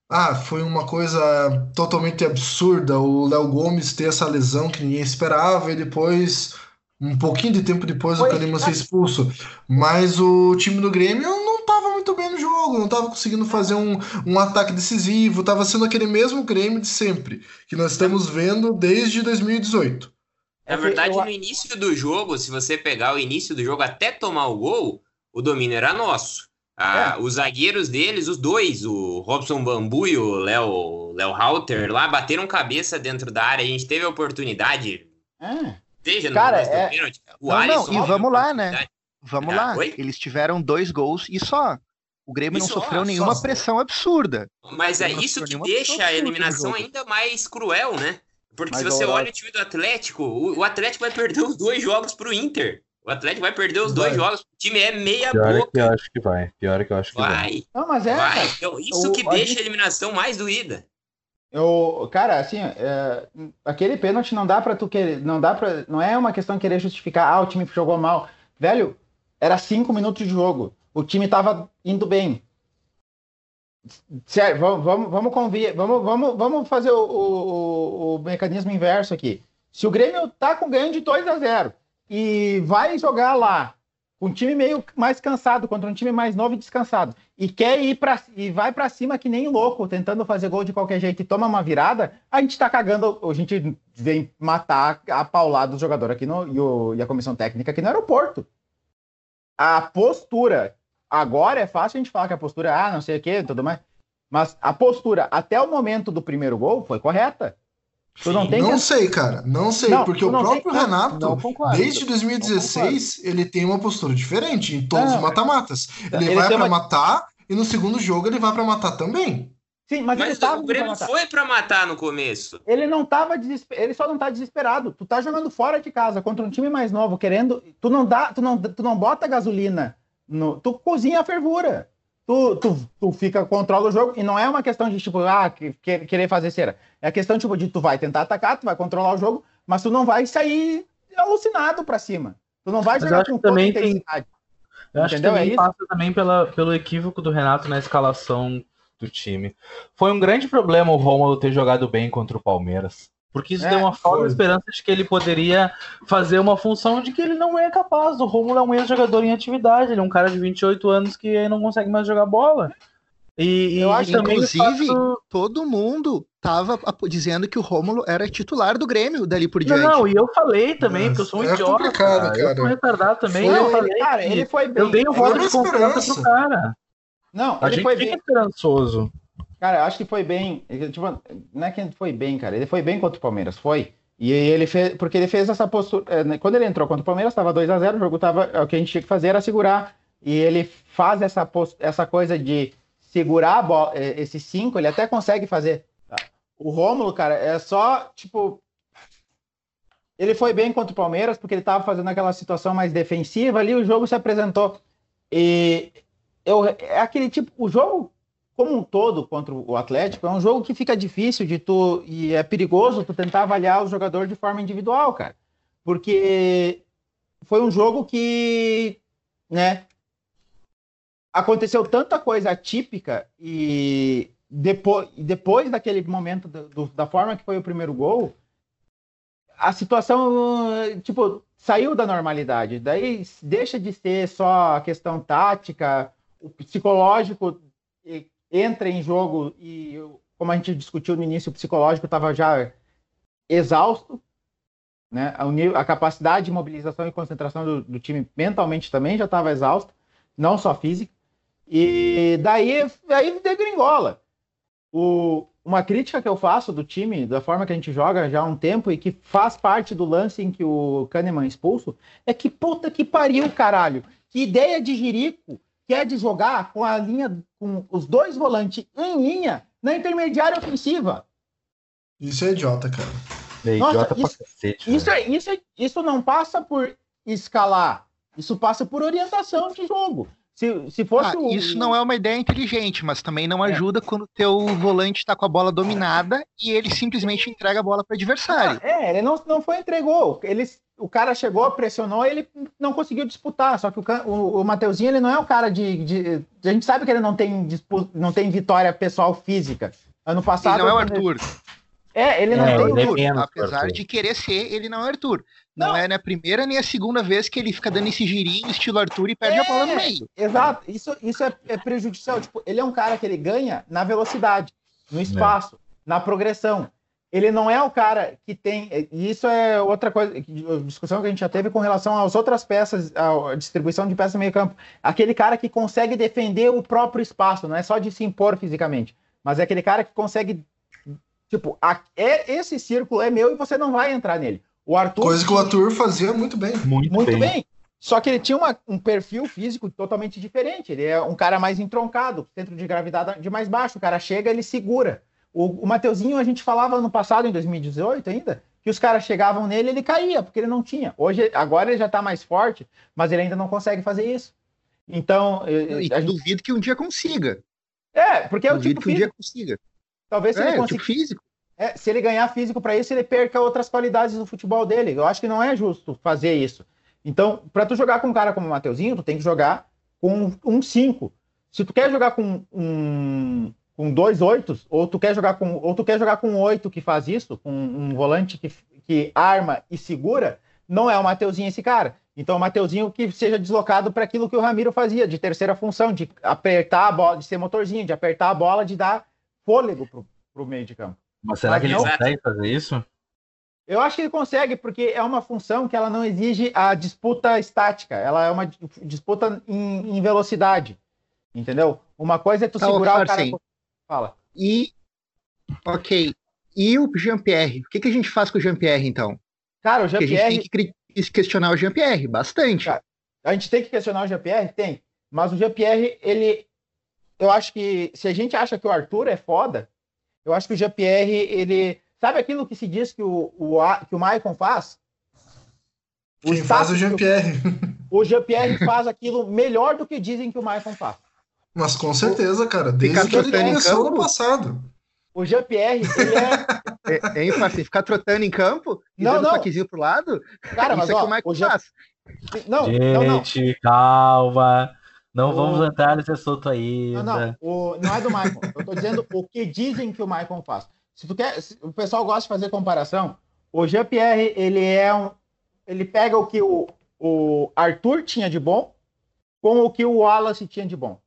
ah, foi uma coisa totalmente absurda o Léo Gomes ter essa lesão que ninguém esperava e depois um pouquinho de tempo depois foi, o Kahneman ser expulso. Mas o time do Grêmio não estava muito bem no jogo, não estava conseguindo fazer um, um ataque decisivo, estava sendo aquele mesmo Grêmio de sempre, que nós estamos vendo desde 2018. Na verdade, no início do jogo, se você pegar o início do jogo até tomar o gol, o domínio era nosso. Ah, é. Os zagueiros deles, os dois, o Robson Bambu e o Léo Léo Halter, lá bateram cabeça dentro da área. A gente teve a oportunidade. É. Seja Cara, no é... pênalti. O não, Alisson, não, e vamos lá, né? Vamos ah, lá. Oi? Eles tiveram dois gols e só. O Grêmio isso, não sofreu ó, nenhuma só... pressão absurda. Mas é isso que deixa a eliminação ainda mais cruel, né? Porque Mas se você olha o time do Atlético, o, o Atlético vai perder os dois jogos pro Inter. O Atlético vai perder os vai. dois jogos. O time é meia Pior boca. É que eu acho que vai. Pior é que eu acho que vai. vai. Não, mas é. Vai. Então, isso o, que deixa a, gente... a eliminação mais doída. Eu, cara, assim, é, aquele pênalti não dá para tu querer, não dá para, não é uma questão de querer justificar, ah, o time jogou mal. Velho, era cinco minutos de jogo, o time tava indo bem. Sério, vamos, vamos, vamos, convir, vamos, vamos, vamos fazer o, o, o, mecanismo inverso aqui. Se o Grêmio tá com ganho de 2 a 0 e vai jogar lá com um time meio mais cansado contra um time mais novo e descansado e quer ir para e vai para cima que nem louco, tentando fazer gol de qualquer jeito e toma uma virada, a gente tá cagando, a gente vem matar a paulada do jogador aqui no e, o, e a comissão técnica aqui no aeroporto. A postura agora é fácil a gente falar que a postura, ah, não sei o que, tudo mais, mas a postura até o momento do primeiro gol foi correta. Tu não, tem não que... sei, cara. Não sei, não, porque o próprio tem... Renato, concordo, desde 2016, ele tem uma postura diferente em todos os mata-matas. Ele, ele, vai para uma... matar e no segundo jogo ele vai para matar também. Sim, mas, mas o Grêmio foi para matar no começo. Ele não tava desesper... ele só não tá desesperado. Tu tá jogando fora de casa contra um time mais novo, querendo, tu não dá, tu não, tu não bota gasolina no, tu cozinha a fervura tu, tu, tu fica, controla o jogo, e não é uma questão de, tipo, ah, que, que, querer fazer cera. É a questão, tipo, de tu vai tentar atacar, tu vai controlar o jogo, mas tu não vai sair alucinado pra cima. Tu não vai jogar com também tem... Eu acho Entendeu? que também é passa também pela, pelo equívoco do Renato na escalação do time. Foi um grande problema o Romulo ter jogado bem contra o Palmeiras. Porque isso é, deu uma falsa esperança de que ele poderia fazer uma função de que ele não é capaz. O Romulo é um ex-jogador em atividade, ele é um cara de 28 anos que não consegue mais jogar bola. E, eu acho inclusive, faço... todo mundo tava dizendo que o Rômulo era titular do Grêmio dali por diante. Não, não e eu falei também, porque eu sou um é idiota. Cara. Eu sou retardado também. Foi, eu falei, cara, ele foi bem. Eu dei o voto de confiança pro cara. Não, a gente foi bem. esperançoso. Cara, acho que foi bem. Tipo, não é que ele foi bem, cara. Ele foi bem contra o Palmeiras, foi. E ele fez. Porque ele fez essa postura. É, né, quando ele entrou contra o Palmeiras, estava 2 a 0 o jogo tava. O que a gente tinha que fazer era segurar. E ele faz essa, post, essa coisa de segurar bola, é, esse 5, ele até consegue fazer. O Rômulo, cara, é só, tipo. Ele foi bem contra o Palmeiras, porque ele estava fazendo aquela situação mais defensiva ali, o jogo se apresentou. E eu, é aquele tipo. O jogo como um todo contra o Atlético, é um jogo que fica difícil de tu e é perigoso tu tentar avaliar o jogador de forma individual, cara. Porque foi um jogo que, né, aconteceu tanta coisa atípica e depois, depois daquele momento do, da forma que foi o primeiro gol, a situação, tipo, saiu da normalidade. Daí deixa de ser só a questão tática, o psicológico entra em jogo e, como a gente discutiu no início, o psicológico estava já exausto, né? A, capacidade de mobilização e concentração do, do time mentalmente também já estava exausta, não só física. E daí, aí degringola. O, uma crítica que eu faço do time, da forma que a gente joga já há um tempo e que faz parte do lance em que o Kahneman é expulso, é que puta que pariu, caralho. Que ideia de jirico quer de jogar com a linha, com os dois volantes em linha na intermediária ofensiva. Isso é idiota, cara. É idiota Nossa, isso, cacete, isso, é, isso, é, isso não passa por escalar, isso passa por orientação de jogo. Se, se fosse ah, o... Isso não é uma ideia inteligente, mas também não é. ajuda quando o teu volante está com a bola dominada e ele simplesmente entrega a bola para o adversário. Ah, é, ele não, não foi entregou. Ele, o cara chegou, pressionou e ele não conseguiu disputar. Só que o, o, o Mateuzinho ele não é o cara de, de, A gente sabe que ele não tem, não tem vitória pessoal física. Ano passado. Ele não é o Arthur. É, ele não é, tem. Arthur, é apesar Arthur. de querer ser, ele não é Arthur. Não, não, é nem a primeira nem a segunda vez que ele fica dando esse girinho, estilo Arthur, e perde é, a bola no meio. Exato. Isso, isso é, é, prejudicial. Tipo, ele é um cara que ele ganha na velocidade, no espaço, é. na progressão ele não é o cara que tem. E isso é outra coisa, discussão que a gente já teve com relação às outras peças, à distribuição de peças no meio-campo. Aquele cara que consegue defender o próprio espaço, não é só de se impor fisicamente, mas é aquele cara que consegue. Tipo, a, é, esse círculo é meu e você não vai entrar nele. O Arthur. Coisa que o Arthur fazia muito bem. Muito, muito bem. bem. Só que ele tinha uma, um perfil físico totalmente diferente. Ele é um cara mais entroncado, centro de gravidade de mais baixo. O cara chega, ele segura. O, o Mateuzinho, a gente falava no passado, em 2018 ainda, que os caras chegavam nele ele caía, porque ele não tinha. Hoje, agora ele já está mais forte, mas ele ainda não consegue fazer isso. Então. E a gente... duvido que um dia consiga. É, porque é o tipo que um dia consiga. Talvez se é, ele consiga. Tipo físico. É, se ele ganhar físico para isso, ele perca outras qualidades do futebol dele. Eu acho que não é justo fazer isso. Então, para tu jogar com um cara como o Mateuzinho, tu tem que jogar com um 5. Se tu quer jogar com um, com dois oitos, ou tu quer jogar com, ou tu quer jogar com oito que faz isso, com um volante que, que arma e segura, não é o Mateuzinho esse cara. Então, o Mateuzinho que seja deslocado para aquilo que o Ramiro fazia, de terceira função, de apertar a bola, de ser motorzinho, de apertar a bola, de dar fôlego para o meio de campo. Mas será Mas que ele não... consegue fazer isso? Eu acho que ele consegue, porque é uma função que ela não exige a disputa estática, ela é uma disputa em, em velocidade. Entendeu? Uma coisa é tu tá, segurar o cara. Sim. Fala. E. Ok. E o Jean-Pierre? O que, que a gente faz com o Jean-Pierre, então? Cara, o Jean-Pierre. A gente tem que questionar o Jean-Pierre, bastante. Cara, a gente tem que questionar o Jean-Pierre? Tem. Mas o Jean-Pierre, ele. Eu acho que. Se a gente acha que o Arthur é foda, eu acho que o Jean-Pierre, ele. Sabe aquilo que se diz que o, o, que o Maicon faz? O Quem faz o Jean-Pierre. O Jean-Pierre faz aquilo melhor do que dizem que o Maicon faz. Mas com certeza, cara. Desde que ele começou no passado. O Jean-Pierre, ele é. é hein, Farsi? Ficar trotando em campo e não, dando não. toquezinho pro lado? Cara, mas isso ó, é que o Michael Jean... faz. Não, Gente, não, não. calma. Não o... vamos entrar nesse assunto aí. Não, não. O... não é do Michael. Eu tô dizendo o que dizem que o Michael faz. Se tu quer, se o pessoal gosta de fazer comparação. O Jean-Pierre, ele é um. Ele pega o que o, o Arthur tinha de bom com o que o Wallace tinha de bom.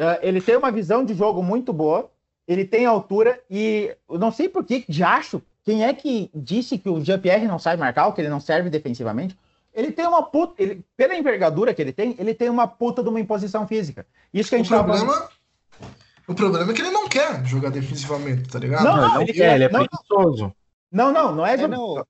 É, ele tem uma visão de jogo muito boa, ele tem altura e eu não sei por que de acho quem é que disse que o Jean-Pierre não sabe marcar, ou que ele não serve defensivamente. Ele tem uma puta, ele, pela envergadura que ele tem, ele tem uma puta de uma imposição física. Isso que a gente o problema, o problema é que ele não quer jogar defensivamente, tá ligado? Não, não, ele, quer, ele é não, preguiçoso. Não, não, não é, é não,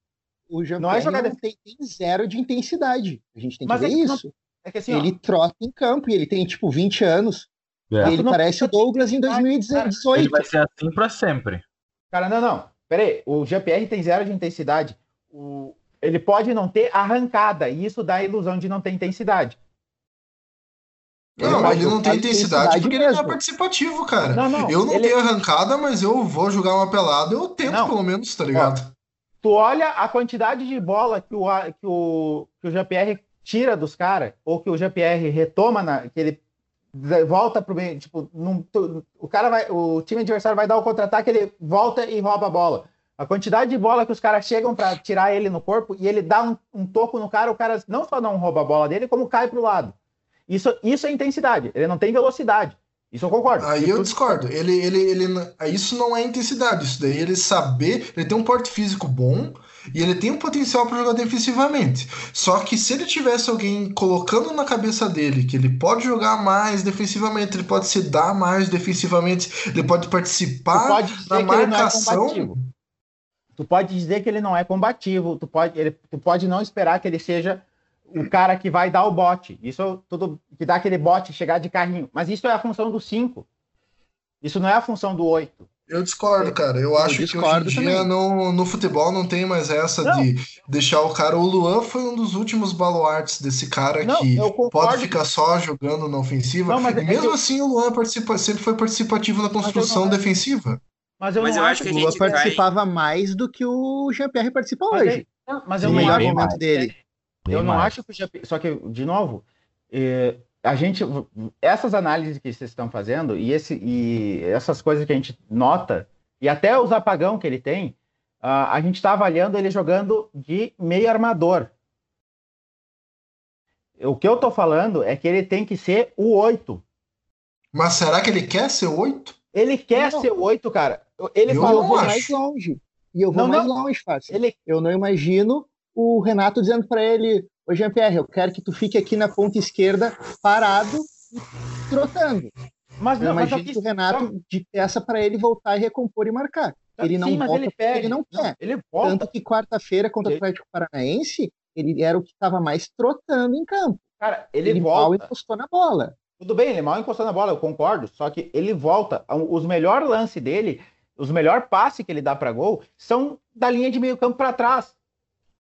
O Jean não é jogar não tem, tem, zero de intensidade. A gente tem que Mas ver é que isso. Não, é que assim, ele ó, trota em campo e ele tem tipo 20 anos. É. Ele parece o Douglas em 2018. Ele vai ser assim para sempre. Cara, não, não. Pera aí. O GPR tem zero de intensidade. O... Ele pode não ter arrancada, e isso dá a ilusão de não ter intensidade. Não, ele, ele não tem intensidade porque mesmo. ele não é participativo, cara. Não, não, eu não ele... tenho arrancada, mas eu vou jogar uma pelada, eu tento não. pelo menos, tá ligado? Ó, tu olha a quantidade de bola que o, que o, que o GPR tira dos caras, ou que o GPR retoma, na, que ele volta pro meio, tipo, num, o cara vai, o time adversário vai dar o contra-ataque, ele volta e rouba a bola. A quantidade de bola que os caras chegam para tirar ele no corpo e ele dá um, um, toco no cara, o cara não só não rouba a bola dele, como cai pro lado. Isso, isso é intensidade, ele não tem velocidade. Isso eu concordo. Aí eu discordo. Ele, ele, ele, isso não é intensidade. Isso daí ele saber. Ele tem um porte físico bom e ele tem um potencial para jogar defensivamente. Só que se ele tivesse alguém colocando na cabeça dele que ele pode jogar mais defensivamente, ele pode se dar mais defensivamente, ele pode participar pode da marcação. tu pode dizer que ele não é combativo. Tu pode, ele, tu pode não esperar que ele seja o cara que vai dar o bote. Isso tudo que dá aquele bote chegar de carrinho. Mas isso é a função do 5. Isso não é a função do 8. Eu discordo, cara. Eu, eu acho que hoje em dia no, no futebol não tem mais essa não. de deixar o cara. O Luan foi um dos últimos baluartes desse cara não, que pode ficar só jogando na ofensiva. Não, e é mesmo assim o Luan participa, sempre foi participativo na construção defensiva. Mas eu, mas eu acho que o Luan participava vai... mais do que o Jean-Pierre participa mas hoje. É, mas eu o melhor momento dele. Eu não mais. acho que o GP... Só que, de novo, eh, a gente. Essas análises que vocês estão fazendo e, esse, e essas coisas que a gente nota, e até os apagão que ele tem, uh, a gente está avaliando ele jogando de meio armador. O que eu estou falando é que ele tem que ser o 8. Mas será que ele quer ser o 8? Ele quer não. ser o 8, cara. Ele eu falou mais longe. E eu vou não, mais não. longe, fácil. Ele... Eu não imagino o Renato dizendo para ele: Ô Jean-Pierre, eu quero que tu fique aqui na ponta esquerda, parado, trotando. Mas não, mas imagino que o Renato de peça para ele voltar e recompor e marcar. Tá, ele não Sim, volta ele, ele não quer. Não, ele volta. Tanto que quarta-feira contra o Atlético Paranaense, ele era o que estava mais trotando em campo. Cara, ele, ele volta. mal encostou na bola. Tudo bem, ele mal encostou na bola, eu concordo. Só que ele volta. Os melhores lances dele, os melhores passes que ele dá para gol, são da linha de meio campo para trás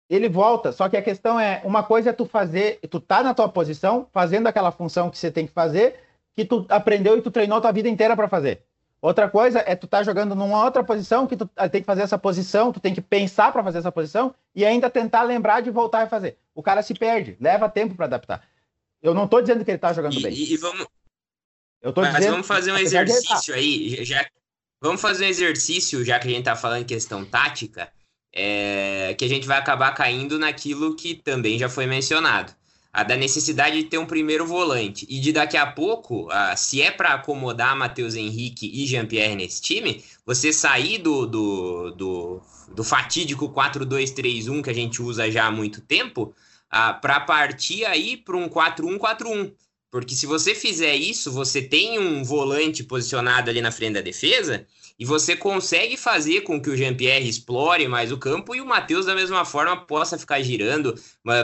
ele volta. Só que a questão é, uma coisa é tu fazer, tu tá na tua posição, fazendo aquela função que você tem que fazer, que tu aprendeu e tu treinou a tua vida inteira para fazer. Outra coisa é tu tá jogando numa outra posição que tu tem que fazer essa posição, tu tem que pensar para fazer essa posição e ainda tentar lembrar de voltar e fazer. O cara se perde, leva tempo para adaptar. Eu não tô dizendo que ele tá jogando e, bem. E vamos Eu tô Mas dizendo, vamos fazer um exercício aí, já vamos fazer um exercício, já que a gente tá falando em questão tática, é, que a gente vai acabar caindo naquilo que também já foi mencionado. A da necessidade de ter um primeiro volante e de daqui a pouco, se é para acomodar Matheus Henrique e Jean-Pierre nesse time, você sair do, do, do, do fatídico 4-2-3-1 que a gente usa já há muito tempo, para partir aí para um 4-1-4-1. Porque se você fizer isso, você tem um volante posicionado ali na frente da defesa e você consegue fazer com que o Jean-Pierre explore mais o campo e o Matheus, da mesma forma, possa ficar girando,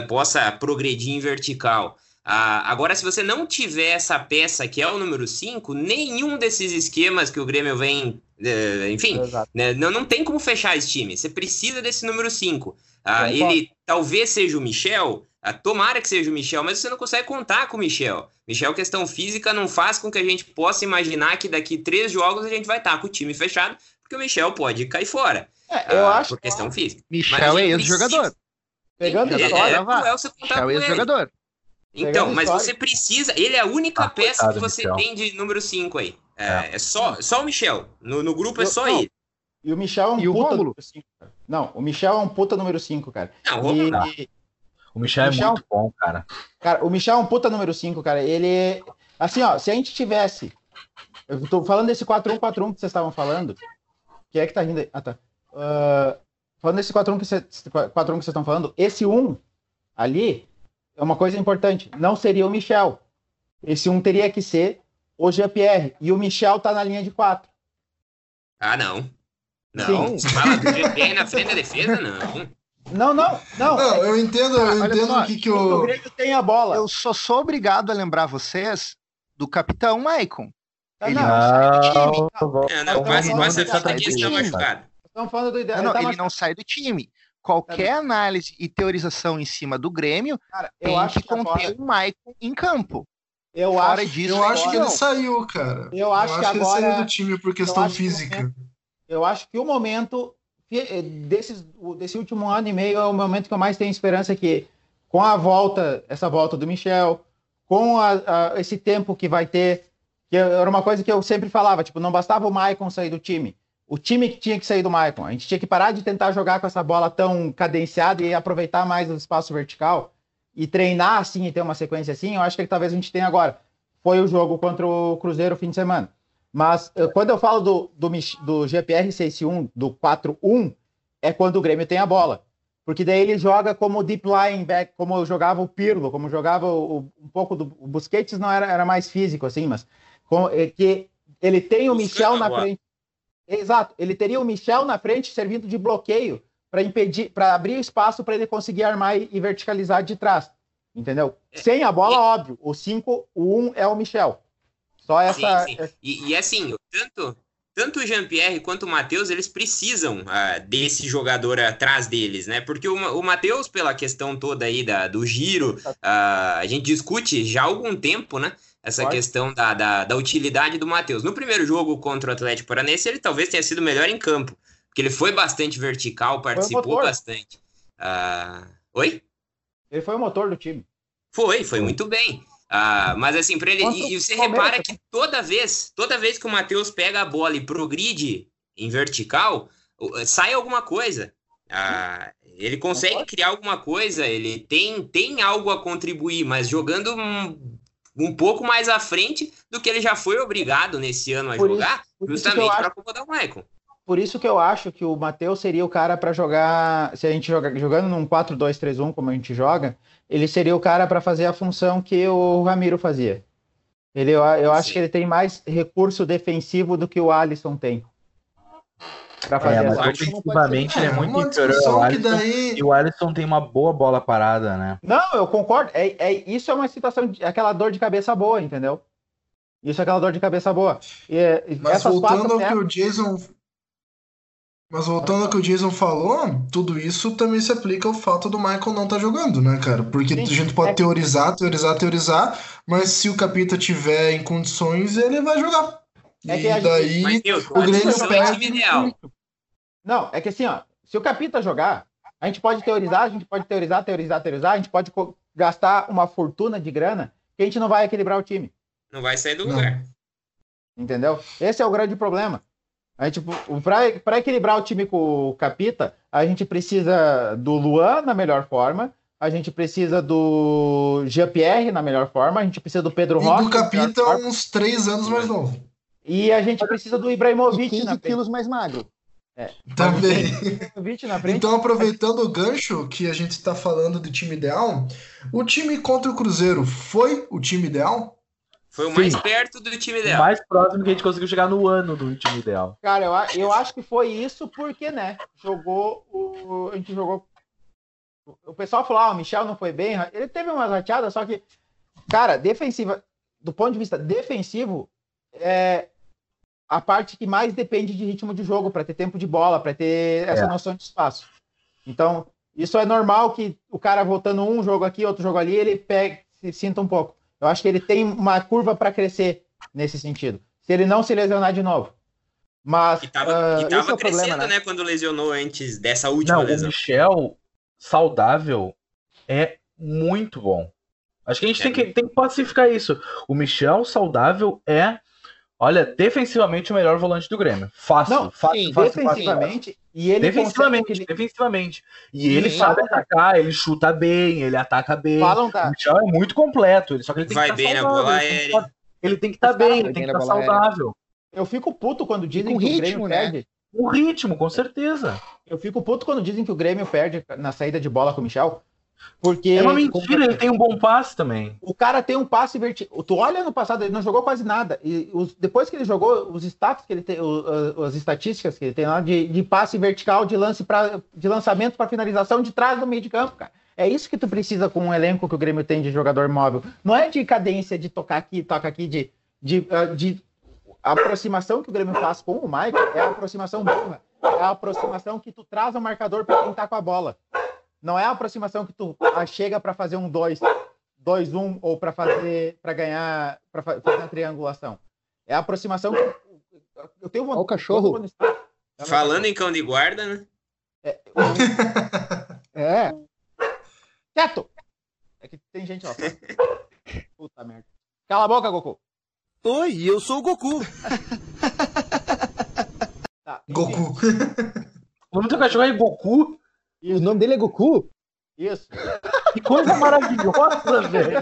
possa progredir em vertical. Ah, agora, se você não tiver essa peça que é o número 5, nenhum desses esquemas que o Grêmio vem. Uh, enfim, né, não, não tem como fechar esse time. Você precisa desse número 5. Ah, ele talvez seja o Michel, tomara que seja o Michel, mas você não consegue contar com o Michel. Michel, questão física, não faz com que a gente possa imaginar que daqui três jogos a gente vai estar com o time fechado, porque o Michel pode cair fora. É, eu ah, acho. Por questão física. Michel é ex-jogador. Pegando é, história, é, vai. Michel é ex-jogador. Então, mas você precisa. Ele é a única ah, peça que você Michel. tem de número 5 aí. É, é, é, só, só o Michel. No, no grupo é só não, ele. E o Michel é um e puta número 5. Não, o Michel é um puta número 5, cara. Não, e, o Michel, o Michel é muito bom, cara. Cara, o Michel é um puta número 5, cara. Ele. Assim, ó, se a gente tivesse. Eu tô falando desse 4-1-4-1 que vocês estavam falando. Quem é que tá rindo aí? Ah, tá. Uh, falando desse 4-1 que, vocês estão falando, esse 1 ali é uma coisa importante. Não seria o Michel. Esse 1 teria que ser o Jean-Pierre. E o Michel tá na linha de 4. Ah, não. Não. Sim. Fala do Jean-Pierre na frente da defesa, não. Não, não, não. Não, eu entendo, eu entendo o que, que o... o Grêmio tem a bola. Eu só sou obrigado a lembrar vocês do capitão Maicon. Tá, ele não, não sai do time. Não, é, não, mas, mas você tá que está machucado. Falando do ideal. Não, ele, tá não sai do time. Qualquer tá análise e teorização em cima do Grêmio Cara, tem que, que conter agora... o Maicon em campo. Eu Fora acho, disso, eu acho que ele saiu, cara. Eu acho, eu acho que, agora, ele saiu do time por questão física. Momento, eu acho que o momento desses, desse último ano e meio é o momento que eu mais tenho esperança que com a volta, essa volta do Michel, com a, a, esse tempo que vai ter, que era uma coisa que eu sempre falava, tipo, não bastava o Maicon sair do time, o time que tinha que sair do Maicon, a gente tinha que parar de tentar jogar com essa bola tão cadenciada e aproveitar mais o espaço vertical e treinar assim e ter uma sequência assim, eu acho que talvez a gente tenha agora. Foi o jogo contra o Cruzeiro fim de semana. Mas eh, quando eu falo do, do, do GPR 61, do 4-1, é quando o Grêmio tem a bola. Porque daí ele joga como deep line back, como jogava o Pirlo, como jogava o, um pouco do o Busquets, não era, era mais físico assim, mas com, é, que ele tem o Michel na frente. Exato, ele teria o Michel na frente servindo de bloqueio para impedir, para abrir espaço para ele conseguir armar e, e, verticalizar de trás. Entendeu? É, Sem a bola, óbvio. O 5, o 1 um é o Michel. Só essa. Sim, sim. E, e, assim, tanto, tanto o Jean-Pierre quanto o Matheus, eles precisam uh, desse jogador atrás deles, né? Porque o, o Matheus, pela questão toda aí da, do giro, uh, a gente discute já há algum tempo, né? Essa Pode. questão da, da, da, utilidade do Matheus. No primeiro jogo contra o Atlético Paranense, ele talvez tenha sido melhor em campo, porque ele foi bastante vertical, participou bastante. Uh... Oi? Ele foi o motor do time. Foi, foi muito bem. Ah, mas assim, para ele. E, e, você repara que toda vez, toda vez que o Matheus pega a bola e progride em vertical, sai alguma coisa. Ah, ele consegue criar alguma coisa, ele tem, tem algo a contribuir, mas jogando um, um pouco mais à frente do que ele já foi obrigado nesse ano a por jogar, isso, justamente para acomodar o Michael. Por isso que eu acho que o Matheus seria o cara para jogar, se a gente joga, jogando num 4-2-3-1 como a gente joga, ele seria o cara para fazer a função que o Ramiro fazia. Ele, eu, eu acho que ele tem mais recurso defensivo do que o Alisson tem. Pra fazer é, mas ofensivamente ele é, é muito inferior ao Alisson, daí... e o Alisson tem uma boa bola parada, né? Não, eu concordo. É, é, isso é uma situação, de, aquela dor de cabeça boa, entendeu? Isso é aquela dor de cabeça boa. E, mas voltando ao que o Jason mas voltando ao que o Jason falou, tudo isso também se aplica ao fato do Michael não estar tá jogando, né, cara? Porque Sim, a gente pode é... teorizar, teorizar, teorizar, mas se o Capita tiver em condições, ele vai jogar. É e daí gente... Deus, o Grêmio perde. Não, é que assim, ó, se o Capita jogar, a gente pode teorizar, a gente pode teorizar, teorizar, teorizar, a gente pode gastar uma fortuna de grana que a gente não vai equilibrar o time. Não vai sair do não. lugar. Entendeu? Esse é o grande problema. Aí, tipo, para equilibrar o time com o Capita, a gente precisa do Luan na melhor forma, a gente precisa do Jean-Pierre na melhor forma, a gente precisa do Pedro Rocha. E do Capita uns três anos mais novo. E a gente precisa do Ibrahimovic. 15 quilos mais magro. É. Também. Então, aproveitando o gancho que a gente está falando do time ideal, o time contra o Cruzeiro foi o time ideal? Foi o mais Sim. perto do time ideal. O mais próximo que a gente conseguiu chegar no ano do time ideal. Cara, eu, eu acho que foi isso porque, né? Jogou o. A gente jogou. O pessoal falou, ah, o Michel não foi bem. Ele teve umas rateadas, só que, cara, defensiva, do ponto de vista defensivo, é, a parte que mais depende de ritmo de jogo, para ter tempo de bola, para ter essa é. noção de espaço. Então, isso é normal que o cara voltando um jogo aqui, outro jogo ali, ele pega, se sinta um pouco. Eu acho que ele tem uma curva para crescer nesse sentido. Se ele não se lesionar de novo. Mas. E tava, uh, e tava é crescendo, problema, né? né? Quando lesionou antes dessa última não, lesão. O Michel, saudável, é muito bom. Acho que a gente é. tem, que, tem que pacificar isso. O Michel saudável é Olha, defensivamente o melhor volante do Grêmio. Fácil, Não, fácil, sim, fácil, defensivamente. Fácil. E ele defensivamente, consegue... defensivamente. E sim, ele sabe atacar, ele chuta bem, ele ataca bem. Falam, tá. O Michel é muito completo, ele só que ele tem Vai que bem na bola aérea. Ele tem que estar tá bem, ele tem que estar tá saudável. Eu fico puto quando dizem que ritmo, o Grêmio né? perde. O ritmo, com certeza. Eu fico puto quando dizem que o Grêmio perde na saída de bola com o Michel. Porque. É uma mentira, ele tem um bom passe também. O cara tem um passe vertical. Tu olha no passado, ele não jogou quase nada. E os, depois que ele jogou, os status que ele tem, o, as estatísticas que ele tem lá de, de passe vertical, de lance para de lançamento para finalização de trás do meio de campo, cara. É isso que tu precisa com um elenco que o Grêmio tem de jogador móvel. Não é de cadência de tocar aqui, toca aqui, de, de, ah, de a aproximação que o Grêmio faz com o Mike é a aproximação boa. É a aproximação que tu traz o marcador para tentar com a bola. Não é a aproximação que tu chega para fazer um 2, 2 1 ou para fazer para ganhar para fazer uma triangulação. É a aproximação que eu tenho vontade. Olha o cachorro. Falando em cão de guarda, né? É. é. Quieto. É que tem gente lá. Puta merda. Cala a boca, Goku. Oi, eu sou o Goku. tá, Goku. O nome do cachorro é Goku? Isso. O nome dele é Goku? Isso. Que coisa maravilhosa, velho.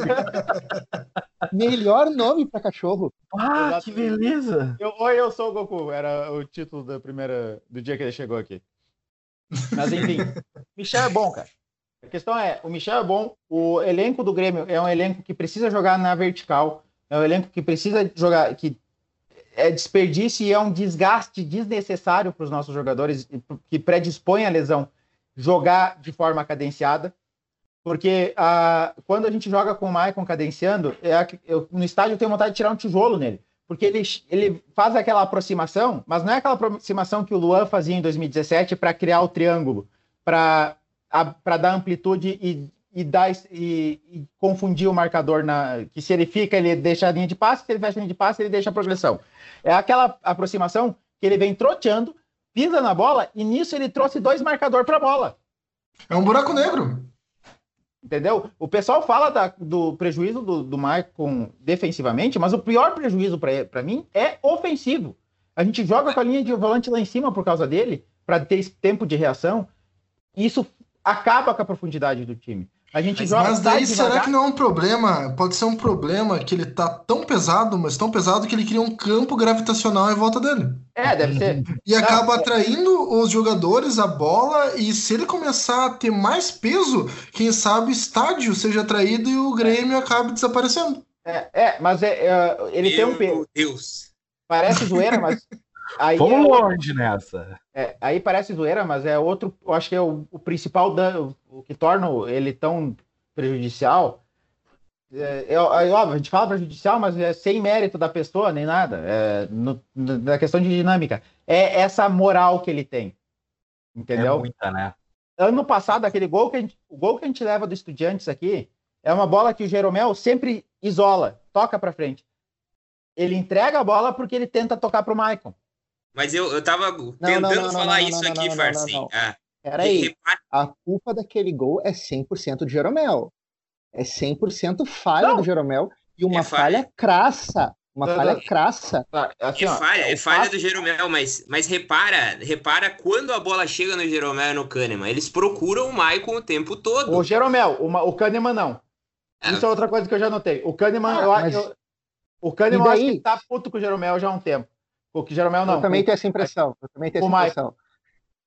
Melhor nome para cachorro. Ah, que beleza. Eu, Oi, eu sou o Goku. Era o título da primeira, do dia que ele chegou aqui. Mas enfim, Michel é bom, cara. A questão é, o Michel é bom, o elenco do Grêmio é um elenco que precisa jogar na vertical, é um elenco que precisa jogar, que é desperdício e é um desgaste desnecessário para os nossos jogadores, que predispõe a lesão jogar de forma cadenciada, porque ah, quando a gente joga com o Maicon cadenciando, é, eu, no estádio eu tenho vontade de tirar um tijolo nele, porque ele, ele faz aquela aproximação, mas não é aquela aproximação que o Luan fazia em 2017 para criar o triângulo, para dar amplitude e, e, dar, e, e, confundir o marcador, na, que se ele fica, ele deixa a linha de passe, se ele fecha a linha de passe, ele deixa a progressão. É aquela aproximação que ele vem troteando, pisa na bola e nisso ele trouxe dois marcadores para a bola. É um buraco negro. Entendeu? O pessoal fala da, do prejuízo do, do Maicon defensivamente, mas o pior prejuízo para mim é ofensivo. A gente joga com a linha de volante lá em cima por causa dele, para ter esse tempo de reação. E isso acaba com a profundidade do time. A gente mas, joga. Mas daí será que não é um problema? Pode ser um problema que ele tá tão pesado, mas tão pesado que ele cria um campo gravitacional em volta dele. É, deve ser. E acaba atraindo os jogadores a bola, e se ele começar a ter mais peso, quem sabe o estádio seja atraído e o Grêmio acabe desaparecendo. É, é mas é, é ele Meu tem um peso. Deus. Parece zoeira, mas. Aí Vamos é, longe nessa. É, aí parece zoeira, mas é outro. Eu acho que é o, o principal dano, o que torna ele tão prejudicial. É, é, é, óbvio, a gente fala prejudicial, mas é sem mérito da pessoa, nem nada. É, no, na questão de dinâmica. É essa moral que ele tem. Entendeu? É muita, né? Ano passado, aquele gol que a gente, o gol que a gente leva do Estudiantes aqui é uma bola que o Jeromel sempre isola, toca para frente. Ele entrega a bola porque ele tenta tocar pro Maicon. Mas eu, eu tava não, tentando não, não, falar isso aqui, Farsim. Ah, Peraí, a culpa daquele gol é 100% de Jeromel. É 100% falha do Jeromel e uma é falha. falha crassa. Uma não, falha não. crassa. Tá, assim, é falha, é falha do Jeromel, mas, mas repara, repara quando a bola chega no Jeromel e no Kahneman. Eles procuram o Maicon o tempo todo. O Jeromel, o, o Kahneman não. É. Isso é outra coisa que eu já notei. O Kahneman, ah, eu, mas... eu, o Kahneman daí... acho que tá puto com o Jeromel já há um tempo. O que Jeromel não. Eu também o... tenho essa impressão. Eu também tenho essa impressão.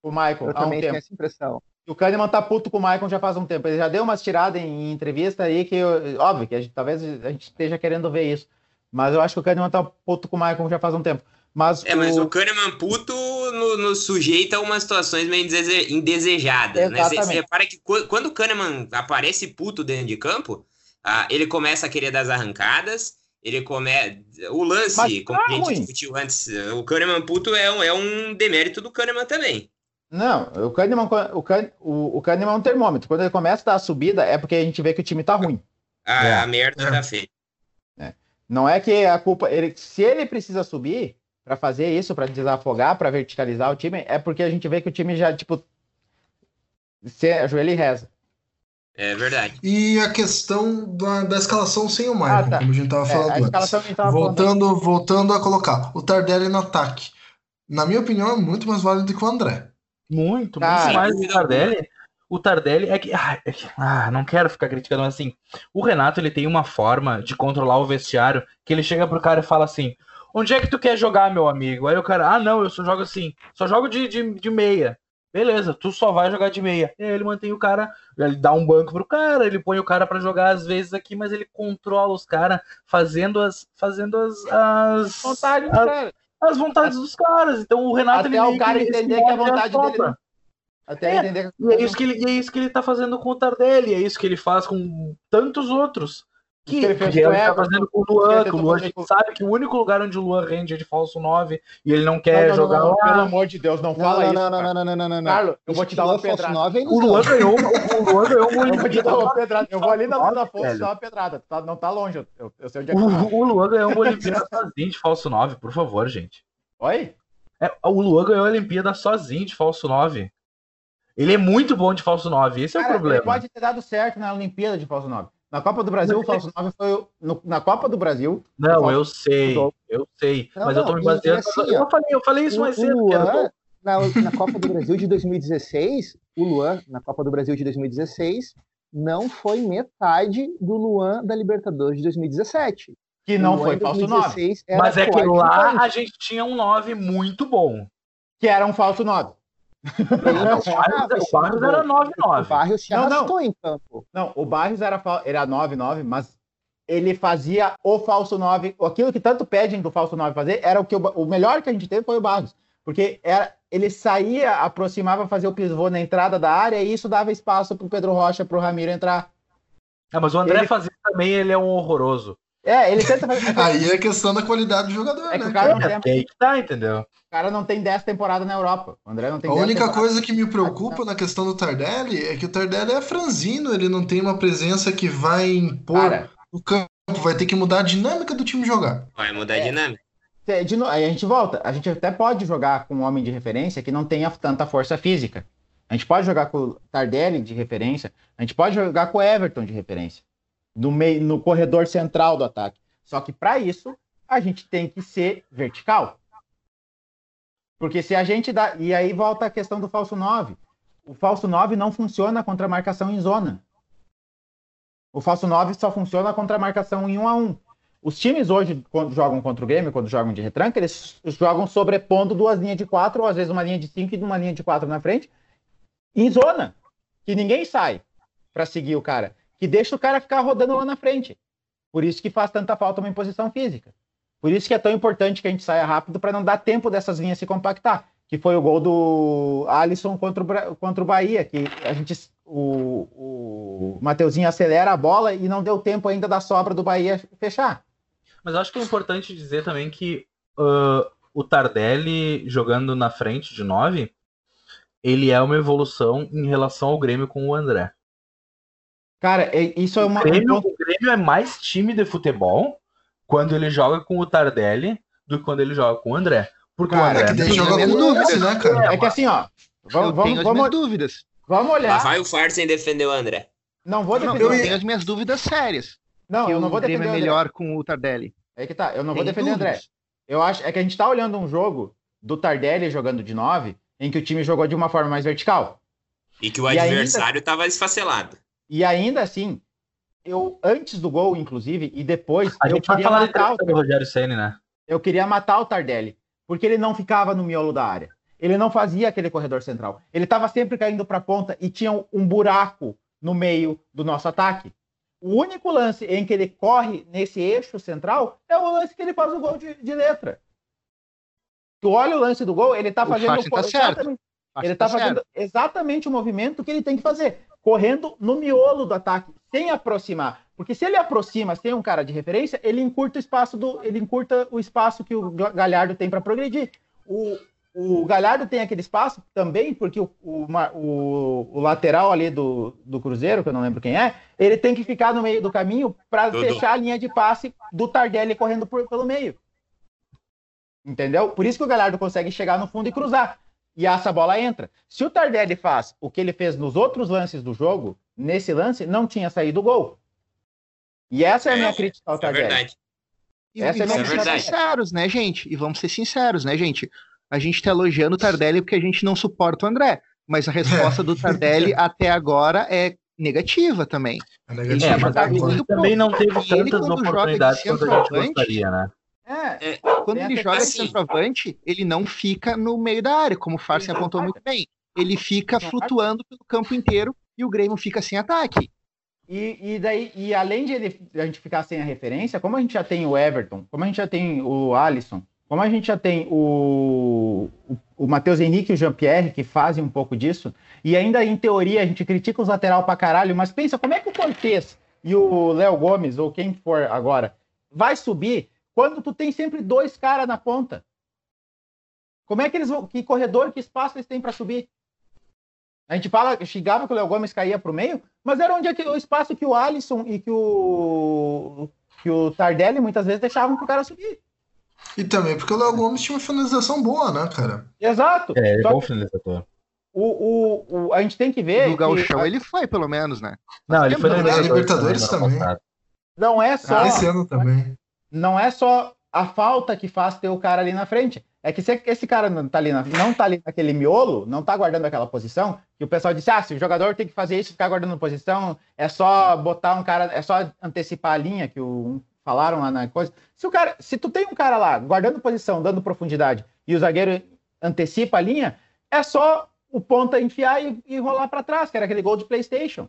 O Michael, eu também um tenho essa impressão. O Kahneman tá puto com o Michael já faz um tempo. Ele já deu umas tiradas em, entrevista aí que, eu, óbvio, que a gente, talvez a gente esteja querendo ver isso. Mas eu acho que o Kahneman tá puto com o Michael já faz um tempo. Mas é, o... mas o Kahneman puto nos no sujeita a umas situações meio indesejadas. Né? Você, você repara que quando o Kahneman aparece puto dentro de campo, ah, ele começa a querer das arrancadas, ele começa. O lance, mas como tá a gente ruim. discutiu antes, o Kahneman puto é um, é um demérito do Kahneman também. Não, o Kahneman, o, Kahneman, o, o Kahneman é um termômetro. Quando ele começa a dar a subida, é porque a gente vê que o time tá ruim. Ah, é. a merda tá feia. É. Não é que a culpa. Ele, se ele precisa subir para fazer isso, para desafogar, para verticalizar o time, é porque a gente vê que o time já, tipo, se ajoelha e reza. É verdade. E a questão da, da escalação sem o Michael, ah, tá. como a gente estava é, falando é, antes. Tava voltando, falando. voltando a colocar o Tardelli no ataque. Na minha opinião, é muito mais válido que o André. Muito, muito mais o Tardelli. O Tardelli é que, ah, é que. Ah, não quero ficar criticando, mas assim. O Renato ele tem uma forma de controlar o vestiário que ele chega pro cara e fala assim: Onde é que tu quer jogar, meu amigo? Aí o cara, ah, não, eu só jogo assim, só jogo de, de, de meia. Beleza, tu só vai jogar de meia. E aí ele mantém o cara, ele dá um banco pro cara, ele põe o cara para jogar às vezes aqui, mas ele controla os caras fazendo as fazendo as as vontades, as, as vontades dos caras. Então o Renato Até ele o cara entender que a vontade dele até é, entender e é isso que ele e é isso que ele tá fazendo com o Tardelli, é isso que ele faz com tantos outros. Que, que ele, fez que ele tá fazendo com o Luan, que o Luan a gente com... sabe que o único lugar onde o Luan rende é de falso 9 e ele não quer não, não, jogar não, lá. Pelo amor de Deus, não fala não, isso. Não, não, não, não, não, não, não. Carlos, eu vou te dar uma pedrada. 9 o Luan ganhou o Luan ganhou uma Eu vou te dar uma pedrada. Eu vou ali na Luna Afonso dar uma pedrada. Tá, não tá longe, eu, eu sei onde é que tá. O Luan ganhou uma Olimpíada sozinho de falso 9, por favor, gente. Oi? É, o Luan ganhou a Olimpíada sozinho de falso 9. Ele é muito bom de falso 9, esse Cara, é o problema. Ele pode ter dado certo na Olimpíada de falso 9. Na Copa do Brasil, o falso 9 foi. No, na Copa do Brasil. Não, eu sei, eu sei. Não, mas não, eu tô me baseando. Assim, eu, falei, eu falei isso mais cedo. Luan, na, na Copa do Brasil de 2016, o Luan, na Copa do Brasil de 2016, não foi metade do Luan da Libertadores de 2017. Que não foi falso 9. Mas é que lá a gente tinha um 9 muito bom. Que era um falso 9 o Barrios era 9-9. O Barrios se arrastou em campo. Não, o Barrios era, era 9-9, mas ele fazia o falso 9. Aquilo que tanto pedem do falso 9 fazer, era o que o, o melhor que a gente teve foi o Barrios. Porque era, ele saía, aproximava, fazia o pivô na entrada da área e isso dava espaço para o Pedro Rocha, para o Ramiro entrar. É, mas o André ele... fazia também, ele é um horroroso. É, ele tenta fazer. Aí é questão da qualidade do jogador, é né? o cara, não tem... É que tá, entendeu? O cara não tem 10 temporadas na Europa. O André não tem A única coisa que me preocupa na questão do Tardelli é que o Tardelli é franzino, ele não tem uma presença que vai impor cara, o campo, vai ter que mudar a dinâmica do time jogar. Vai mudar a é. dinâmica. De aí a gente volta. A gente até pode jogar com um homem de referência que não tenha tanta força física. A gente pode jogar com o Tardelli de referência. A gente pode jogar com o Everton de referência. No, meio, no corredor central do ataque. Só que para isso, a gente tem que ser vertical. Porque se a gente dá. E aí volta a questão do falso 9. O falso 9 não funciona contra a marcação em zona. O falso 9 só funciona contra a marcação em 1 a 1. Os times hoje, quando jogam contra o Grêmio, quando jogam de retranca, eles jogam sobrepondo duas linhas de quatro, ou às vezes uma linha de cinco e uma linha de quatro na frente, em zona. Que ninguém sai para seguir o cara. Que deixa o cara ficar rodando lá na frente. Por isso que faz tanta falta uma imposição física. Por isso que é tão importante que a gente saia rápido para não dar tempo dessas linhas se compactar. Que foi o gol do Alisson contra o, contra o Bahia, que a gente o, o Mateuzinho acelera a bola e não deu tempo ainda da sobra do Bahia fechar. Mas acho que é importante dizer também que uh, o Tardelli jogando na frente de nove, ele é uma evolução em relação ao Grêmio com o André. Cara, é, isso é uma. O Grêmio, o Grêmio é mais time de futebol quando ele joga com o Tardelli do que quando ele joga com o André. Porque cara, o André é que ele joga com dúvidas, né, cara? É que assim, ó. Vamos, eu vamos, vamos, dúvidas. Vamos olhar. vai o Farsen defender o André. Não vou defender. Não, eu tenho as minhas dúvidas sérias. Não, eu não vou defender. O Grêmio é melhor com o Tardelli. É que tá, eu não vou defender o André. Eu acho é que a gente tá olhando um jogo do Tardelli jogando de 9, em que o time jogou de uma forma mais vertical. E que o e adversário estava ainda... esfacelado. E ainda assim, eu antes do gol, inclusive, e depois, a eu gente queria vai falar matar o Rogério Ceni, né? Eu queria matar o Tardelli, porque ele não ficava no miolo da área. Ele não fazia aquele corredor central. Ele estava sempre caindo para a ponta e tinha um buraco no meio do nosso ataque. O único lance em que ele corre nesse eixo central é o lance que ele faz o gol de, de letra. Tu olha o lance do gol, ele está fazendo tá certo. Ele está tá fazendo certo. exatamente o movimento que ele tem que fazer, correndo no miolo do ataque, sem aproximar. Porque se ele aproxima sem um cara de referência, ele encurta o espaço do, ele encurta o espaço que o Galhardo tem para progredir. O, o Galhardo tem aquele espaço também, porque o, o, o, o, lateral ali do, do Cruzeiro, que eu não lembro quem é, ele tem que ficar no meio do caminho para fechar a linha de passe do Tardelli correndo por, pelo meio. Entendeu? Por isso que o Galhardo consegue chegar no fundo e cruzar. E essa bola entra. Se o Tardelli faz o que ele fez nos outros lances do jogo, nesse lance não tinha saído o gol. E essa é, é a minha é, crítica ao Tardelli. É verdade. E, essa e é vamos ser sinceros, né, gente? E vamos ser sinceros, né, gente? a gente está elogiando o Tardelli porque a gente não suporta o André. Mas a resposta do Tardelli até agora é negativa também. É negativa. É, mas ele também não teve tantas oportunidades quanto a gente gostaria, né? É, é quando ele joga assim. de centroavante, ele não fica no meio da área, como o Farsi apontou muito bem. Ele fica flutuando pelo campo inteiro e o Grêmio fica sem ataque. E, e, daí, e além de ele, a gente ficar sem a referência, como a gente já tem o Everton, como a gente já tem o Alisson, como a gente já tem o, o, o Matheus Henrique e o Jean-Pierre, que fazem um pouco disso, e ainda em teoria a gente critica os lateral pra caralho, mas pensa, como é que o Cortez e o Léo Gomes, ou quem for agora, vai subir quando tu tem sempre dois caras na ponta? Como é que eles vão. Que corredor, que espaço eles têm para subir? A gente fala, chegava que o Léo Gomes caía para o meio, mas era onde é que, o espaço que o Alisson e que o, que o Tardelli muitas vezes deixavam para o cara subir. E também porque o Léo Gomes tinha uma finalização boa, né, cara? Exato. É, ele é bom finalizador. O, o, o, a gente tem que ver. No Gauchão que... ele foi, pelo menos, né? Não, ele foi na Libertadores também. Não é só. Ah, esse ano também. Não é só a falta que faz ter o cara ali na frente. É que se esse cara não tá ali, na, não tá ali naquele miolo, não tá guardando aquela posição, que o pessoal disse: ah, se o jogador tem que fazer isso, ficar guardando posição, é só botar um cara, é só antecipar a linha, que o, falaram lá na coisa. Se o cara, se tu tem um cara lá guardando posição, dando profundidade e o zagueiro antecipa a linha, é só o ponta enfiar e, e rolar para trás, que era aquele gol de PlayStation.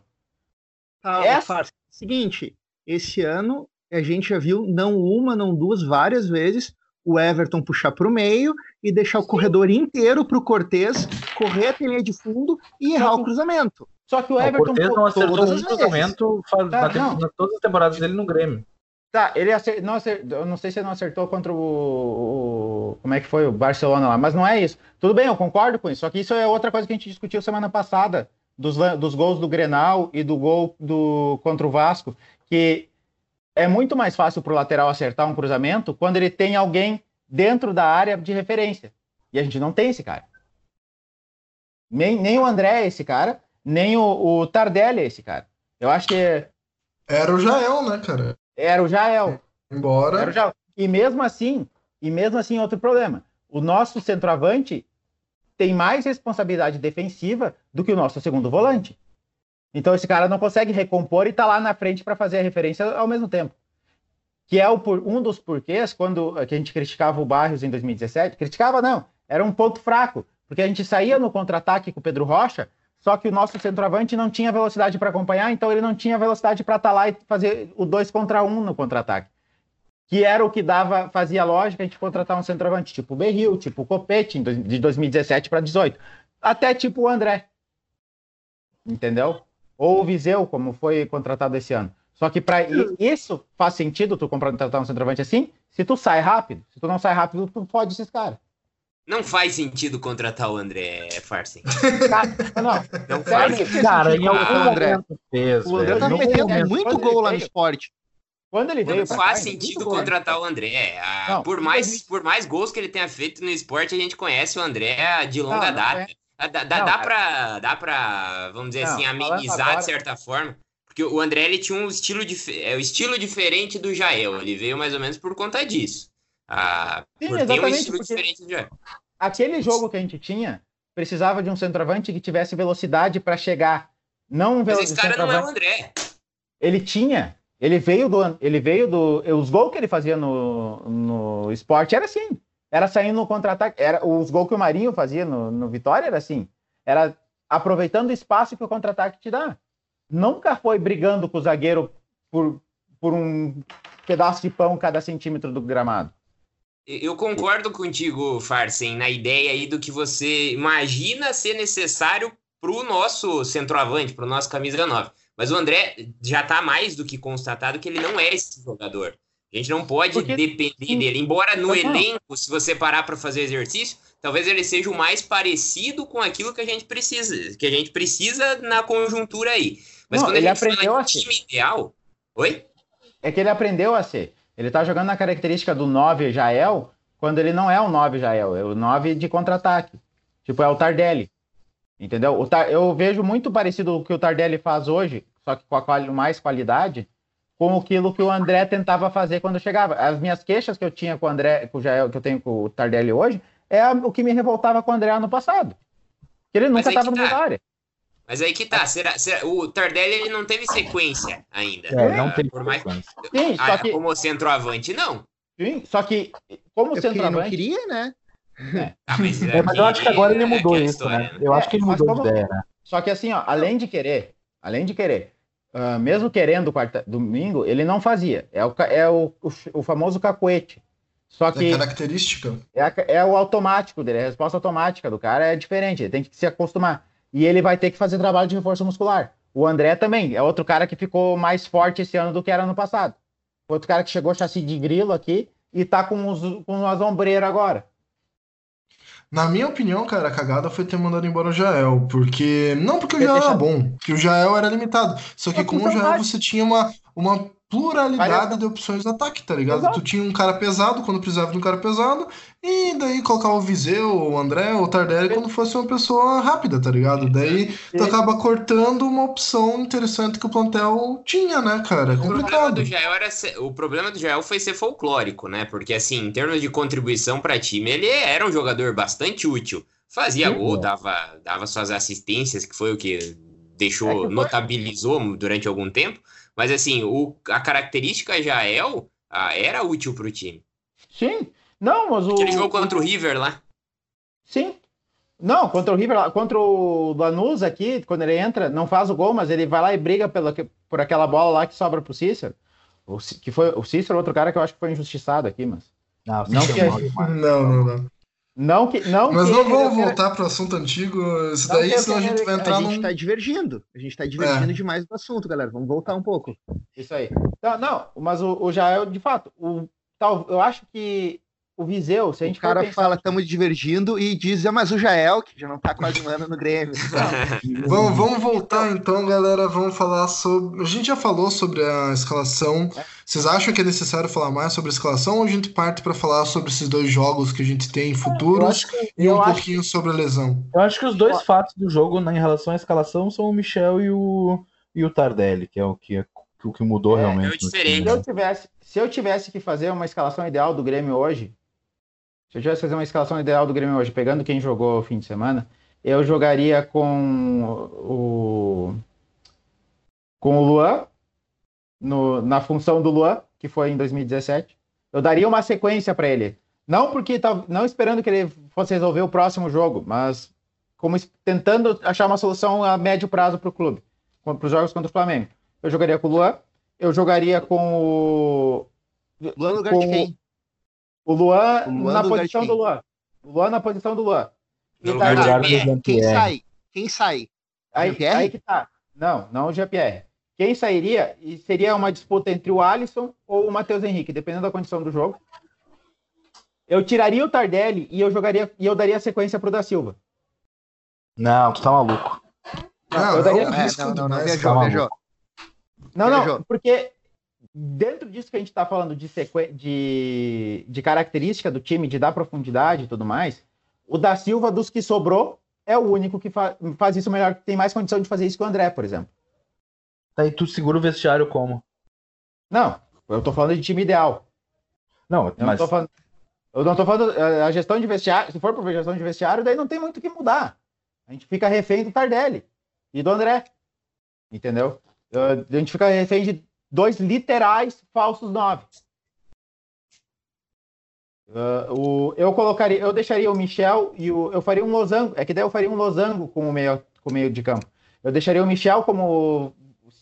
Tá, Essa... Seguinte, esse ano a gente já viu não uma, não duas, várias vezes o Everton puxar para o meio e deixar o corredor inteiro para o Cortez correr a linha de fundo e errar o cruzamento. Só que o Everton. O não acertou um cruzamento faz, na, todas as temporadas dele no Grêmio. Tá, ele acertou, não acertou, eu não sei se ele não acertou contra o, o, Como é que foi? O Barcelona lá, mas não é isso. Tudo bem, eu concordo com isso. Só que isso é outra coisa que a gente discutiu semana passada, dos, dos gols do Grenal e do gol do, contra o Vasco, que é muito mais fácil para o lateral acertar um cruzamento quando ele tem alguém dentro da área de referência. E a gente não tem esse cara. Nem, nem o André é esse cara, nem o, o Tardelli é esse cara. Eu acho que. Era o Jael, né, cara? Era o Jael. Embora. Era o Jael. E mesmo assim, e mesmo assim, outro problema. O nosso centroavante tem mais responsabilidade defensiva do que o nosso segundo volante. Então esse cara não consegue recompor e tá lá na frente para fazer a referência ao mesmo tempo. Que é o, um dos porquês quando que a gente criticava o Barrios em 2017. Criticava não, era um ponto fraco, porque a gente saía no contra-ataque com o Pedro Rocha só que o nosso centroavante não tinha velocidade para acompanhar, então ele não tinha velocidade para estar tá lá e fazer o 2 contra 1 um no contra-ataque. Que era o que dava, fazia lógica a gente contratar um centroavante tipo o Berril, tipo o Copete, de 2017 para 18. Até tipo o André. Entendeu? Ou o Viseu, como foi contratado esse ano. Só que para isso faz sentido tu contratar um centroavante assim, se tu sai rápido. Se tu não sai rápido, tu fode esses caras. Não faz sentido contratar o André Farsi. não, não faz sentido. Cara, em algum André. Fez, o André tá metendo muito gol lá no esporte. Quando ele veio. Não faz cá, sentido contratar o André. Ah, não, por, mais, por mais gols que ele tenha feito no esporte, a gente conhece o André de longa não, data. É. Dá, dá, dá, pra, dá pra, vamos dizer assim, amenizar de certa forma. Porque o André ele tinha um estilo, dif... é, um estilo diferente do Jael. Ele veio mais ou menos por conta disso. Ah, Sim, por ter um estilo diferente do Jael. Aquele jogo que a gente tinha precisava de um centroavante que tivesse velocidade para chegar. Não Mas esse cara não é o André. Ele tinha. Ele veio do. Ele veio do. Os gols que ele fazia no, no esporte era assim. Era saindo no contra-ataque. Era, os gols que o Marinho fazia no, no Vitória era assim. Era aproveitando o espaço que o contra-ataque te dá. Nunca foi brigando com o zagueiro por, por um pedaço de pão cada centímetro do gramado. Eu concordo contigo, Farsen, na ideia aí do que você imagina ser necessário para o nosso centroavante, para o nosso camisa 9. Mas o André já está mais do que constatado que ele não é esse jogador. A gente não pode Porque... depender dele. Embora no elenco, se você parar para fazer exercício, talvez ele seja o mais parecido com aquilo que a gente precisa, que a gente precisa na conjuntura aí. Mas não, quando a gente fala de time ideal, oi? É que ele aprendeu a ser. Ele tá jogando na característica do 9 Jael, quando ele não é o 9 Jael, é o 9 de contra-ataque. Tipo, é o Tardelli. Entendeu? O Tar... Eu vejo muito parecido o que o Tardelli faz hoje, só que com a mais qualidade, com aquilo que o André tentava fazer quando chegava. As minhas queixas que eu tinha com o André, com o Jael, que eu tenho com o Tardelli hoje, é o que me revoltava com o André ano passado. Que ele nunca estava no tá. área. Mas aí que tá, será, será, o Tardelli ele não teve sequência ainda. É, não tem por mais Sim, só que... como centroavante, não. Sim, só que como é centroavante... Ele não queria, né? É. Ah, mas, é, mas eu acho que agora ele é mudou isso, história, né? Eu acho que ele mudou como... de ideia, né? Só que assim, ó, além de querer, além de querer, uh, mesmo querendo quarta, domingo, ele não fazia. É o, é o, o, o famoso cacuete. Só que. É característica. É, é o automático dele, a resposta automática do cara é diferente, ele tem que se acostumar e ele vai ter que fazer trabalho de reforço muscular. O André também é outro cara que ficou mais forte esse ano do que era no passado. Outro cara que chegou chassi de grilo aqui e tá com, os, com as ombreiras agora. Na minha opinião, cara, a cagada foi ter mandado embora o Jael, porque. Não porque o Jael era bom, que o Jael era limitado. Só que com o Jael você tinha uma, uma pluralidade de opções de ataque, tá ligado? Exato. Tu tinha um cara pesado quando precisava de um cara pesado, e daí colocar o Viseu, o André, o Tardelli quando fosse uma pessoa rápida, tá ligado? Daí tu acaba cortando uma opção interessante que o plantel tinha, né, cara? É complicado. O problema do Jael, era ser, o problema do Jael foi ser folclórico, né? Porque, assim, em termos de contribuição para time, ele era um jogador bastante útil. Fazia Sim, gol, dava, dava suas assistências, que foi o que deixou, é que notabilizou durante algum tempo. Mas assim, o, a característica Jael ah, era útil para o time. Sim. Não, mas o. Aquele jogo contra o River lá. Sim. Não, contra o River, contra o Lanús aqui, quando ele entra, não faz o gol, mas ele vai lá e briga pela, por aquela bola lá que sobra pro Cícero. O, que foi, o Cícero, outro cara que eu acho que foi injustiçado aqui, mas. Não, não, que, não, não, não. Não que. Não Mas não vamos voltar para o assunto antigo. Isso daí, senão a gente vai entrar A gente está divergindo. A gente está divergindo é. demais do assunto, galera. Vamos voltar um pouco. Isso aí. Não, não mas o, o Jael, de fato, o, tal, eu acho que o Viseu, se a gente O cara pensar... fala, estamos divergindo e diz, é, mas o Jael, que já não está quase um ano no Grêmio. vamos, vamos voltar então, galera. Vamos falar sobre. A gente já falou sobre a escalação. Vocês acham que é necessário falar mais sobre a escalação ou a gente parte para falar sobre esses dois jogos que a gente tem futuros que, e um pouquinho que... sobre a lesão? Eu acho que os dois fatos do jogo né, em relação à escalação são o Michel e o, e o Tardelli, que é o que, o que mudou é, realmente. É diferente. Se eu, tivesse, se eu tivesse que fazer uma escalação ideal do Grêmio hoje, se eu tivesse que fazer uma escalação ideal do Grêmio hoje, pegando quem jogou o fim de semana, eu jogaria com o com o Luan no, na função do Luan, que foi em 2017. Eu daria uma sequência para ele. Não porque não esperando que ele fosse resolver o próximo jogo, mas como tentando achar uma solução a médio prazo para o clube, para os jogos contra o Flamengo. Eu jogaria com o Luan, eu jogaria com o. Luan no lugar com... de quem? O Luan, Luan na posição do Luan. O Luan na posição do Luan. No lugar tá, do Quem sai? Quem sai? Aí, aí que tá. Não, não o GPR. Quem sairia e seria uma disputa entre o Alisson ou o Matheus Henrique, dependendo da condição do jogo. Eu tiraria o Tardelli e eu jogaria e eu daria sequência pro da Silva. Não, tu tá maluco. Não, eu daria... não, é, não, não, não, viajou, tá viajou. Não, não, porque dentro disso que a gente está falando de, de, de característica do time, de dar profundidade e tudo mais, o da Silva, dos que sobrou, é o único que fa... faz isso melhor, que tem mais condição de fazer isso que o André, por exemplo. Tá, e tu segura o vestiário como? Não, eu tô falando de time ideal. Não, Eu mas não tô falando. Eu não tô falando. eh, A gestão de vestiário, se for por gestão de vestiário, daí não tem muito o que mudar. A gente fica refém do Tardelli e do André. Entendeu? A gente fica refém de dois literais falsos nove. Eh, o, eu colocaria, eu deixaria o Michel e o. Eu faria um losango. É que daí eu faria um losango com o meio, com o meio de campo. Eu deixaria o Michel como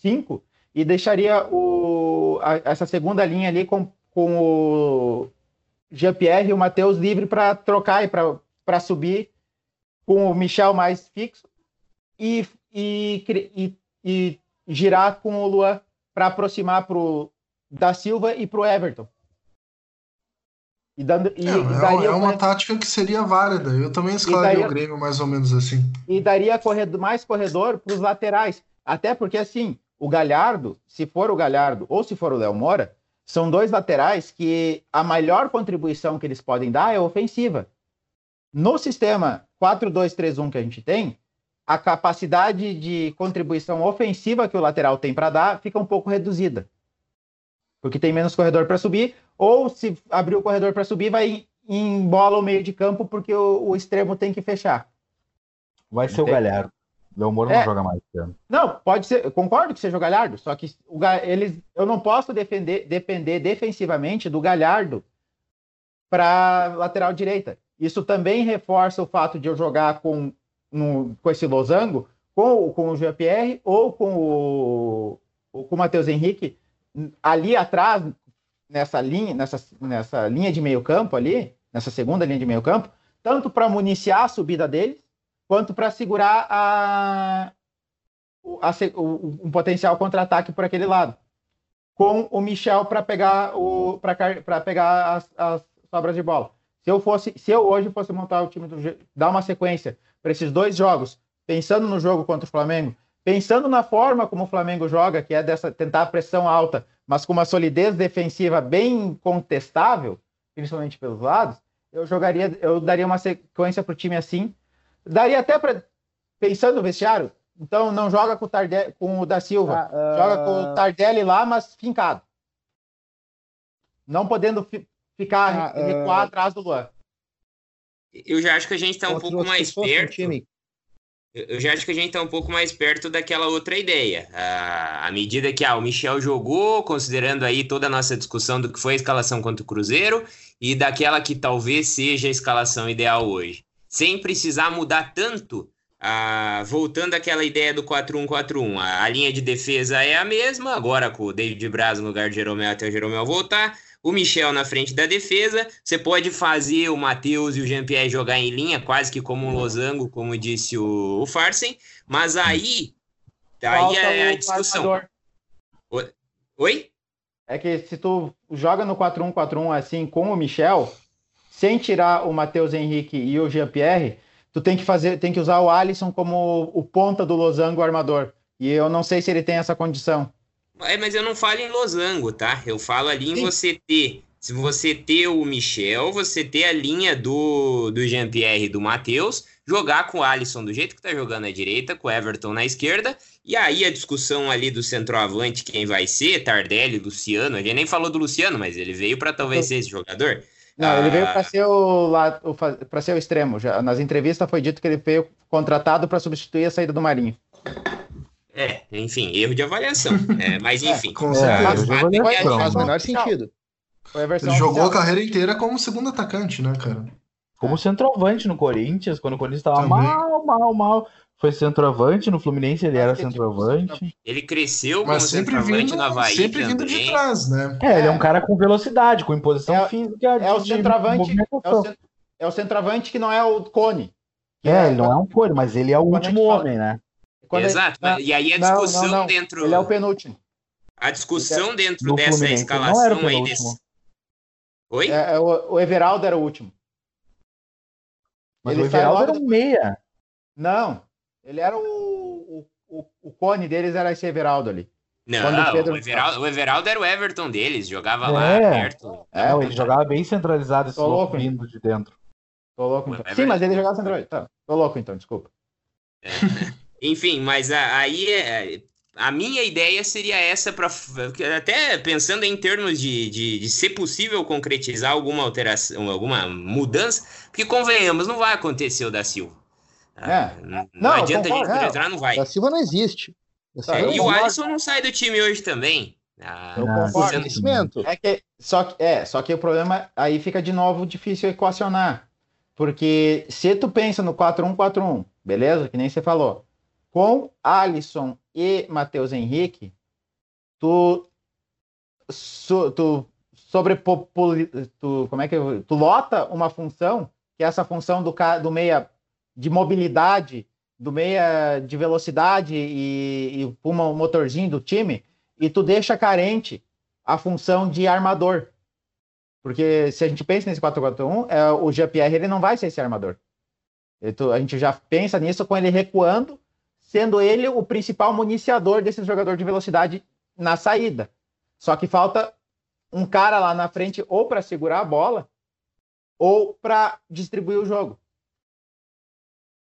5 e deixaria o, a- essa segunda linha ali com, com o Jean-Pierre e o Matheus livre para trocar e para subir com o Michel mais fixo e, e, e, e girar com o Luan para aproximar pro da Silva e pro Everton. E, dando, e, É, é, daria é uma corre- tática que seria válida. Eu também escalaria daí- o Grêmio mais ou menos assim. e daria corredor, mais corredor para os laterais. Até porque, assim, o Galhardo, se for o Galhardo ou se for o Léo Moura, são dois laterais que a maior contribuição que eles podem dar é ofensiva. No sistema 4-2-3-1 que a gente tem, a capacidade de contribuição ofensiva que o lateral tem para dar fica um pouco reduzida. Porque tem menos corredor para subir, ou se abrir o corredor para subir, vai em bola o meio de campo, porque o, o extremo tem que fechar. vai ser o. Galhardo. Léo Moura É. não joga mais. Não, pode ser, concordo que seja o Galhardo, só que o, eles, eu não posso defender, depender defensivamente do Galhardo para lateral direita. Isso também reforça o fato de eu jogar com, no- com esse losango, com, com o Jean-Pierre ou com o, com o Matheus Henrique ali atrás, nessa linha, nessa, nessa linha de meio campo ali, nessa segunda linha de meio campo, tanto para municiar a subida deles, quanto para segurar a, a o- um potencial contra-ataque por aquele lado. Com o Michel para pegar o para pegar as, as sobras de bola. Se eu fosse, se eu hoje fosse montar o time do dar uma sequência para esses dois jogos, pensando no jogo contra o Flamengo, pensando na forma como o Flamengo joga, que é dessa tentar a pressão alta, mas com uma solidez defensiva bem contestável, principalmente pelos lados, eu jogaria, eu daria uma sequência para o time assim, daria até para pensando no vestiário, então não joga com o, Tarde, com o da Silva, Ah, joga com o Tardelli lá, mas fincado. Não podendo ficar Ah, ah. recuar atrás do Luan. Eu já acho que a gente tá um pouco mais perto. Eu já acho que a gente tá um pouco mais perto daquela outra ideia. À à medida que ah, o Michel jogou, considerando aí toda a nossa discussão do que foi a escalação contra o Cruzeiro e daquela que talvez seja a escalação ideal hoje. Sem precisar mudar tanto, ah, voltando àquela ideia do 4-1-4-1. A, a linha de defesa é a mesma, agora com o David Braz no lugar de Jeromel até o Jeromel voltar. O Michel na frente da defesa. Você pode fazer o Matheus e o Jean-Pierre jogar em linha, quase que como um losango, como disse o, o Farsen. Mas aí, aí Falta é a discussão. Oi? É que se tu joga no 4-1-4-1 assim com o Michel, sem tirar o Matheus Henrique e o Jean-Pierre, tu tem que fazer, tem que usar o Alisson como o ponta do losango armador. E eu não sei se ele tem essa condição. É, mas eu não falo em losango, tá? Eu falo ali em Sim. você ter. Se você ter o Michel, você ter a linha do, do Jean-Pierre e do Matheus, jogar com o Alisson do jeito que tá jogando à direita, com o Everton na esquerda, e aí a discussão ali do centroavante, quem vai ser, Tardelli, Luciano, a gente nem falou do Luciano, mas ele veio para talvez ser esse jogador. Não, ele Ah. veio para ser o para ser o extremo. Já nas entrevistas foi dito que ele veio contratado para substituir a saída do Marinho. É, enfim, erro de avaliação. É, mas enfim. Com É, certeza. vou é que ler a então. Faz o menor sentido. Foi a versão Ele jogou a oficial. carreira inteira como segundo atacante, né, cara? Como centroavante no Corinthians, quando o Corinthians estava Também. mal, mal, mal. Foi centroavante, no Fluminense ele era tipo, centroavante. Ele cresceu como Mas sempre centroavante vindo, no Havaí sempre vindo de trás, né? É, ele é um cara com velocidade, com imposição É- física. É o centroavante, é o, cent- é o centroavante que não é o Cone. É, ele não é um cor, mas ele é o a gente último fala- homem, né? Quando Exato, ele- mas- e aí a não, não, discussão não. dentro. Ele é o penúltimo. A discussão dentro No dessa Fluminense, ele não era o escalação aí desse. Oi? É, é o, o Everaldo era o último. Mas Ele o Everaldo era um meia. Não, ele era o, o, o, o cone deles era esse Everaldo ali. Não, o Pedro- o, Everaldo, o Everaldo era o Everton deles, jogava lá É. perto. É, Não, ele jogava bem centralizado, esse Tô louco, louco vindo de dentro. Tô louco então. é Sim, mas ele jogava centroavante. Tá, tô louco então, desculpa. Enfim, mas a- aí é. a minha ideia seria essa para até pensando em termos de, de, de, ser possível concretizar alguma alteração, alguma mudança, porque convenhamos, não vai acontecer o da Silva. É. Ah, não, não, adianta concordo, a gente entrar, não vai. Da Silva não existe. É, e o Alisson não sai do time hoje também. Ah, eu concordo. É que, só, que, é, só que o problema aí fica de novo difícil equacionar. Porque se tu pensa no 4-1-4-1, beleza? Que nem você falou. Com Alisson e Matheus Henrique, tu, su, tu sobre tu, como é que tu lota uma função que é essa função do, do meia de mobilidade, do meia de velocidade e, e o motorzinho do time, e tu deixa carente a função de armador. Porque se a gente pensa nesse 4-4-1, é, o GPR ele não vai ser esse armador. a gente já pensa nisso com ele recuando, sendo ele o principal municiador desse jogador de velocidade na saída. Só que falta um cara lá na frente ou para segurar a bola ou para distribuir o jogo.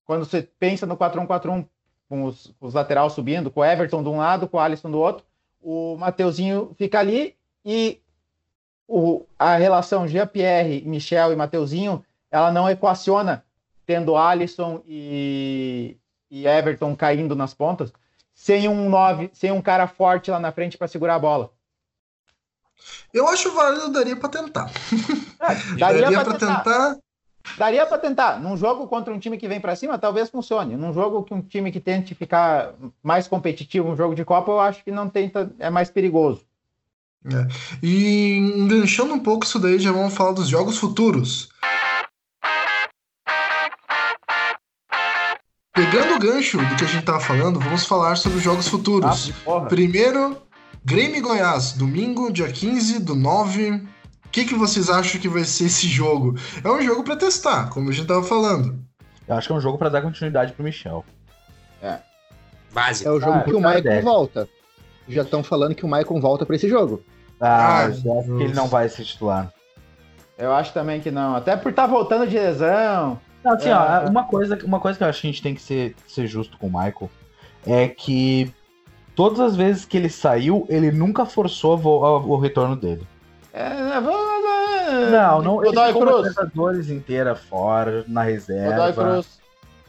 Quando você pensa no 4-1-4-1, com os, os laterais subindo, com o Everton de um lado, com o Alisson do outro, o Mateuzinho fica ali e o, a relação Jean-Pierre, Michel e Mateuzinho, ela não equaciona tendo Alisson e, e Everton caindo nas pontas, sem um 9, sem um cara forte lá na frente para segurar a bola. Eu acho válido, daria para tentar. É, daria, daria para tentar. tentar. Daria para tentar. Num jogo contra um time que vem para cima, talvez funcione. Num jogo que um time que tente ficar mais competitivo, um jogo de Copa, eu acho que não tenta, é mais perigoso. É. E enganchando um pouco isso daí, já vamos falar dos jogos futuros. Pegando o gancho do que a gente tava falando, vamos falar sobre os jogos futuros. Ah, Primeiro, Grêmio e Goiás, domingo, dia 15 do 9 que, que vocês acham que vai ser esse jogo? É um jogo para testar, como a gente tava falando. Eu acho que é um jogo para dar continuidade pro Michel. É. Básico. É o jogo ah, que o Michael volta. Já estão falando que o Michael volta para esse jogo. Ah, ah eu acho que ele não vai ser titular. Eu acho também que não. Até por estar tá voltando de lesão. Não, assim, é... ó, uma coisa, uma coisa que eu acho que a gente tem que ser, ser justo com o Michael é que todas as vezes que ele saiu, ele nunca forçou o retorno dele. É, né, vamos, não, não. Godoy ele Cruz. Libertadores inteira fora, na reserva. Godoy Cruz.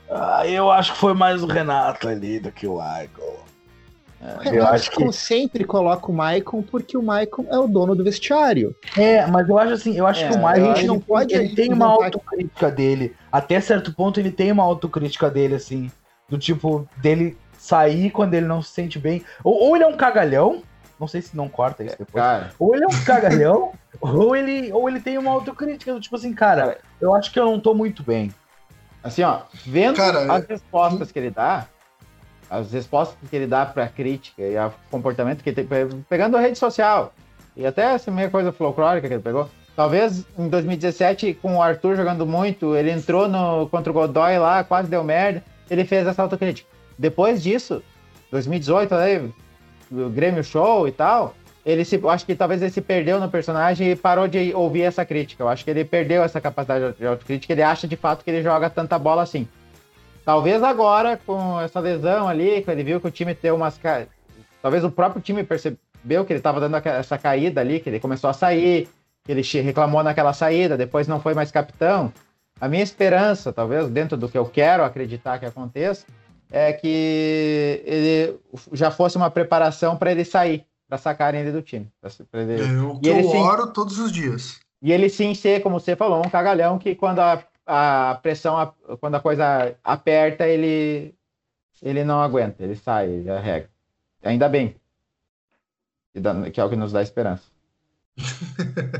Ah, eu acho que foi mais o Renato ali do que o Michael. É, eu acho que sempre coloca o Maicon porque o Maicon é o dono do vestiário. É, mas eu acho assim, eu acho é, que o Maicon a gente não pode ele tem uma autocrítica dele. Até certo ponto ele tem uma autocrítica dele assim, do tipo dele sair quando ele não se sente bem. Ou, ou ele é um cagalhão, não sei se não corta isso depois. Cara. Ou ele é um cagalhão, ou, ele, ou ele tem uma autocrítica, tipo assim, cara, eu acho que eu não tô muito bem. Assim, ó, vendo cara, as respostas que ele dá, as respostas que ele dá pra crítica e o comportamento que ele tem, pegando a rede social, e até essa meia coisa folclórica que ele pegou, talvez em 2017, com o Arthur jogando muito, ele entrou no, contra o Godoy lá, quase deu merda, ele fez essa autocrítica. Depois disso, 2018, aí, o Grêmio Show e tal, ele se, acho que talvez ele se perdeu no personagem e parou de ouvir essa crítica. Eu acho que ele perdeu essa capacidade de autocrítica, ele acha de fato que ele joga tanta bola assim. Talvez agora, com essa lesão ali, que ele viu que o time deu umas. Talvez o próprio time percebeu que ele estava dando essa caída ali, que ele começou a sair, que ele reclamou naquela saída, depois não foi mais capitão. A minha esperança, talvez dentro do que eu quero acreditar que aconteça, é que ele já fosse uma preparação para ele sair, para sacarem ele do time. Ele... É o que eu sim... oro todos os dias. E ele sim ser, como você falou, um cagalhão que quando a, a pressão, quando a coisa aperta, ele, ele não aguenta, ele sai, ele arrega. Ainda bem. Que é o que nos dá esperança.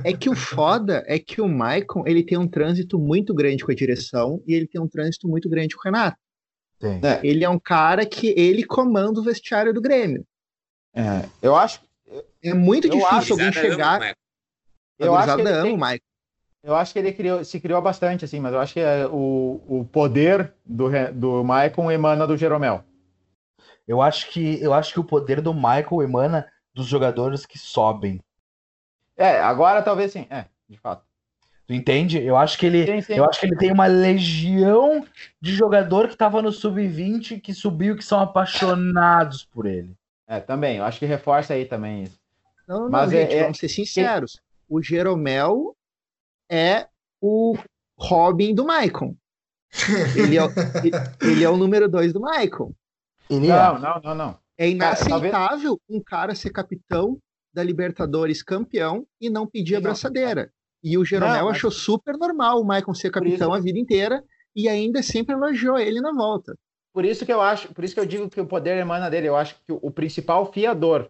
É que o foda é que o Maicon ele tem um trânsito muito grande com a direção e ele tem um trânsito muito grande com o Renato. É, ele é um cara que ele comanda o vestiário do Grêmio. É, eu acho. É muito difícil alguém chegar. Eu acho que ele tem, Michael. Eu acho que ele criou, se criou bastante, assim, mas eu acho que é, o, o poder do, do Michael emana do Jeromel. Eu acho que eu acho que o poder do Michael emana dos jogadores que sobem. É, agora talvez sim, é, de fato. Tu entende? Eu acho que ele, sim, sim. eu acho que ele tem uma legião de jogador que tava no sub-20 que subiu que são apaixonados por ele. É, também. Eu acho que reforça aí também isso. Não, não, Mas gente, é, vamos ser sinceros. O Jeromel é o Robin do Maicon. Ele é, ele é o número dois do Michael. Ele não, é. não, não, não. É inaceitável um cara ser capitão da Libertadores campeão e não pedir a braçadeira. E o Jeromel não, mas... achou super normal o Michael ser capitão isso... a vida inteira e ainda sempre elogiou ele na volta. Por isso que eu acho, por isso que eu digo que o poder emana dele. Eu acho que o principal fiador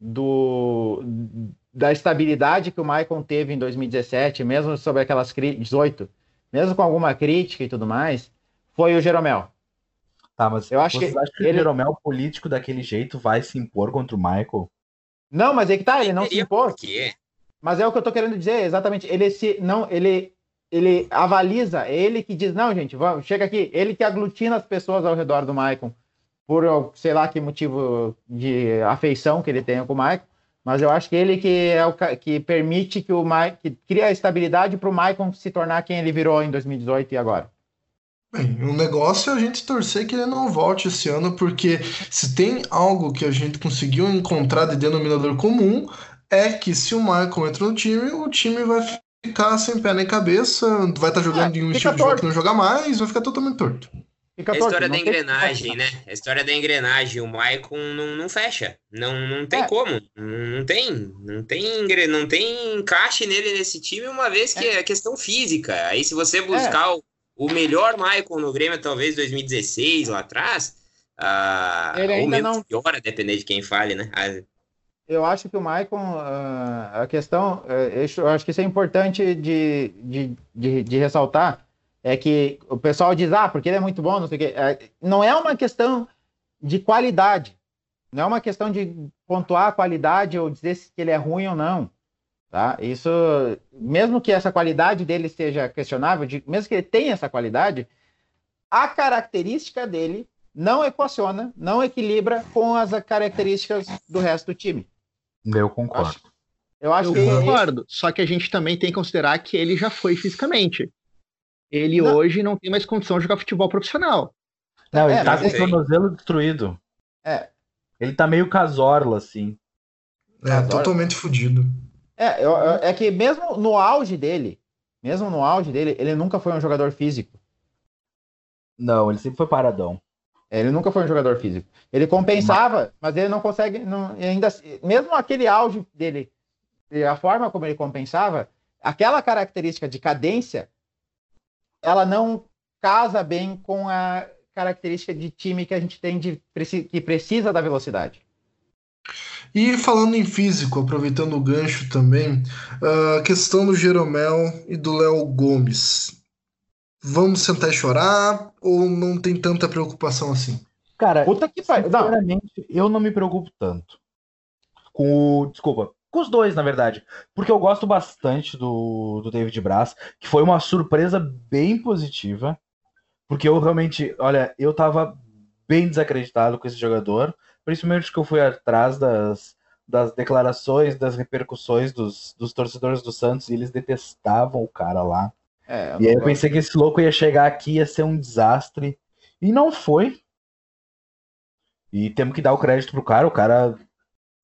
do da estabilidade que o Michael teve em 2017, mesmo sobre aquelas 18, mesmo com alguma crítica e tudo mais, foi o Jeromel. Tá, mas eu acho que, que ele... o Jeromel político daquele jeito vai se impor contra o Michael? Não, mas é que tá, ele não se impôs. Mas é o que eu tô querendo dizer, exatamente. Ele se não, ele ele avaliza, é ele que diz, não, gente, vamos, chega aqui, ele que aglutina as pessoas ao redor do Michael por sei lá que motivo de afeição que ele tenha com o Michael. Mas eu acho que ele que é o que permite que o Mike que cria a estabilidade para o Maicon se tornar quem ele virou em 2018 e agora. Bem, o negócio é a gente torcer que ele não volte esse ano, porque se tem algo que a gente conseguiu encontrar de denominador comum, é que se o Michael entra no time, o time vai ficar sem pé nem cabeça, vai estar tá jogando é, em um estilo torto. de jogo que não joga mais, vai ficar totalmente torto. Fica a história da engrenagem, né? A história da engrenagem. O Maicon não, não fecha. Não, não tem é. como. Não, tem. Não tem, não tem encaixe nele nesse time, uma vez que é, é questão física. Aí, se você buscar é. o, o melhor Maicon no Grêmio, talvez 2016, lá atrás, ah, ele ainda não... pior, a depender de quem fale, né? Ah, eu acho que o Maicon, ah, a questão, eh, eu acho que isso é importante de, de, de, de ressaltar é que o pessoal diz, ah, porque ele é muito bom, não sei o quê. É, não é uma questão de qualidade. Não é uma questão de pontuar a qualidade ou dizer se ele é ruim ou não. Tá? Isso, mesmo que essa qualidade dele seja questionável, de, mesmo que ele tenha essa qualidade, a característica dele não equaciona, não equilibra com as características do resto do time. Eu concordo. Acho, eu acho eu que concordo. Só que a gente também tem que considerar que ele já foi fisicamente ele não. hoje não tem mais condição de jogar futebol profissional. Não, ele é, tá com o tornozelo destruído. É. Ele tá meio casorla, assim. É, casorla. totalmente fodido. É, eu, eu, é que mesmo no auge dele, mesmo no auge dele, ele nunca foi um jogador físico. Não, ele sempre foi paradão. Ele nunca foi um jogador físico. Ele compensava, mas, mas ele não consegue, não, ainda mesmo aquele auge dele, a forma como ele compensava, aquela característica de cadência ela não casa bem com a característica de time que a gente tem de que precisa da velocidade. E falando em físico, aproveitando o gancho também, a questão do Jeromel e do Léo Gomes. Vamos sentar e chorar ou não tem tanta preocupação assim? Cara, Puta que sinceramente, eu não me preocupo tanto. Com o, desculpa, com os dois, na verdade. Porque eu gosto bastante do, do David Braz, que foi uma surpresa bem positiva. Porque eu realmente, olha, eu tava bem desacreditado com esse jogador. Principalmente que eu fui atrás das, das declarações, das repercussões dos, dos torcedores do Santos e eles detestavam o cara lá. É, e aí eu pensei que esse louco ia chegar aqui ia ser um desastre. E não foi. E temos que dar o crédito pro cara. O cara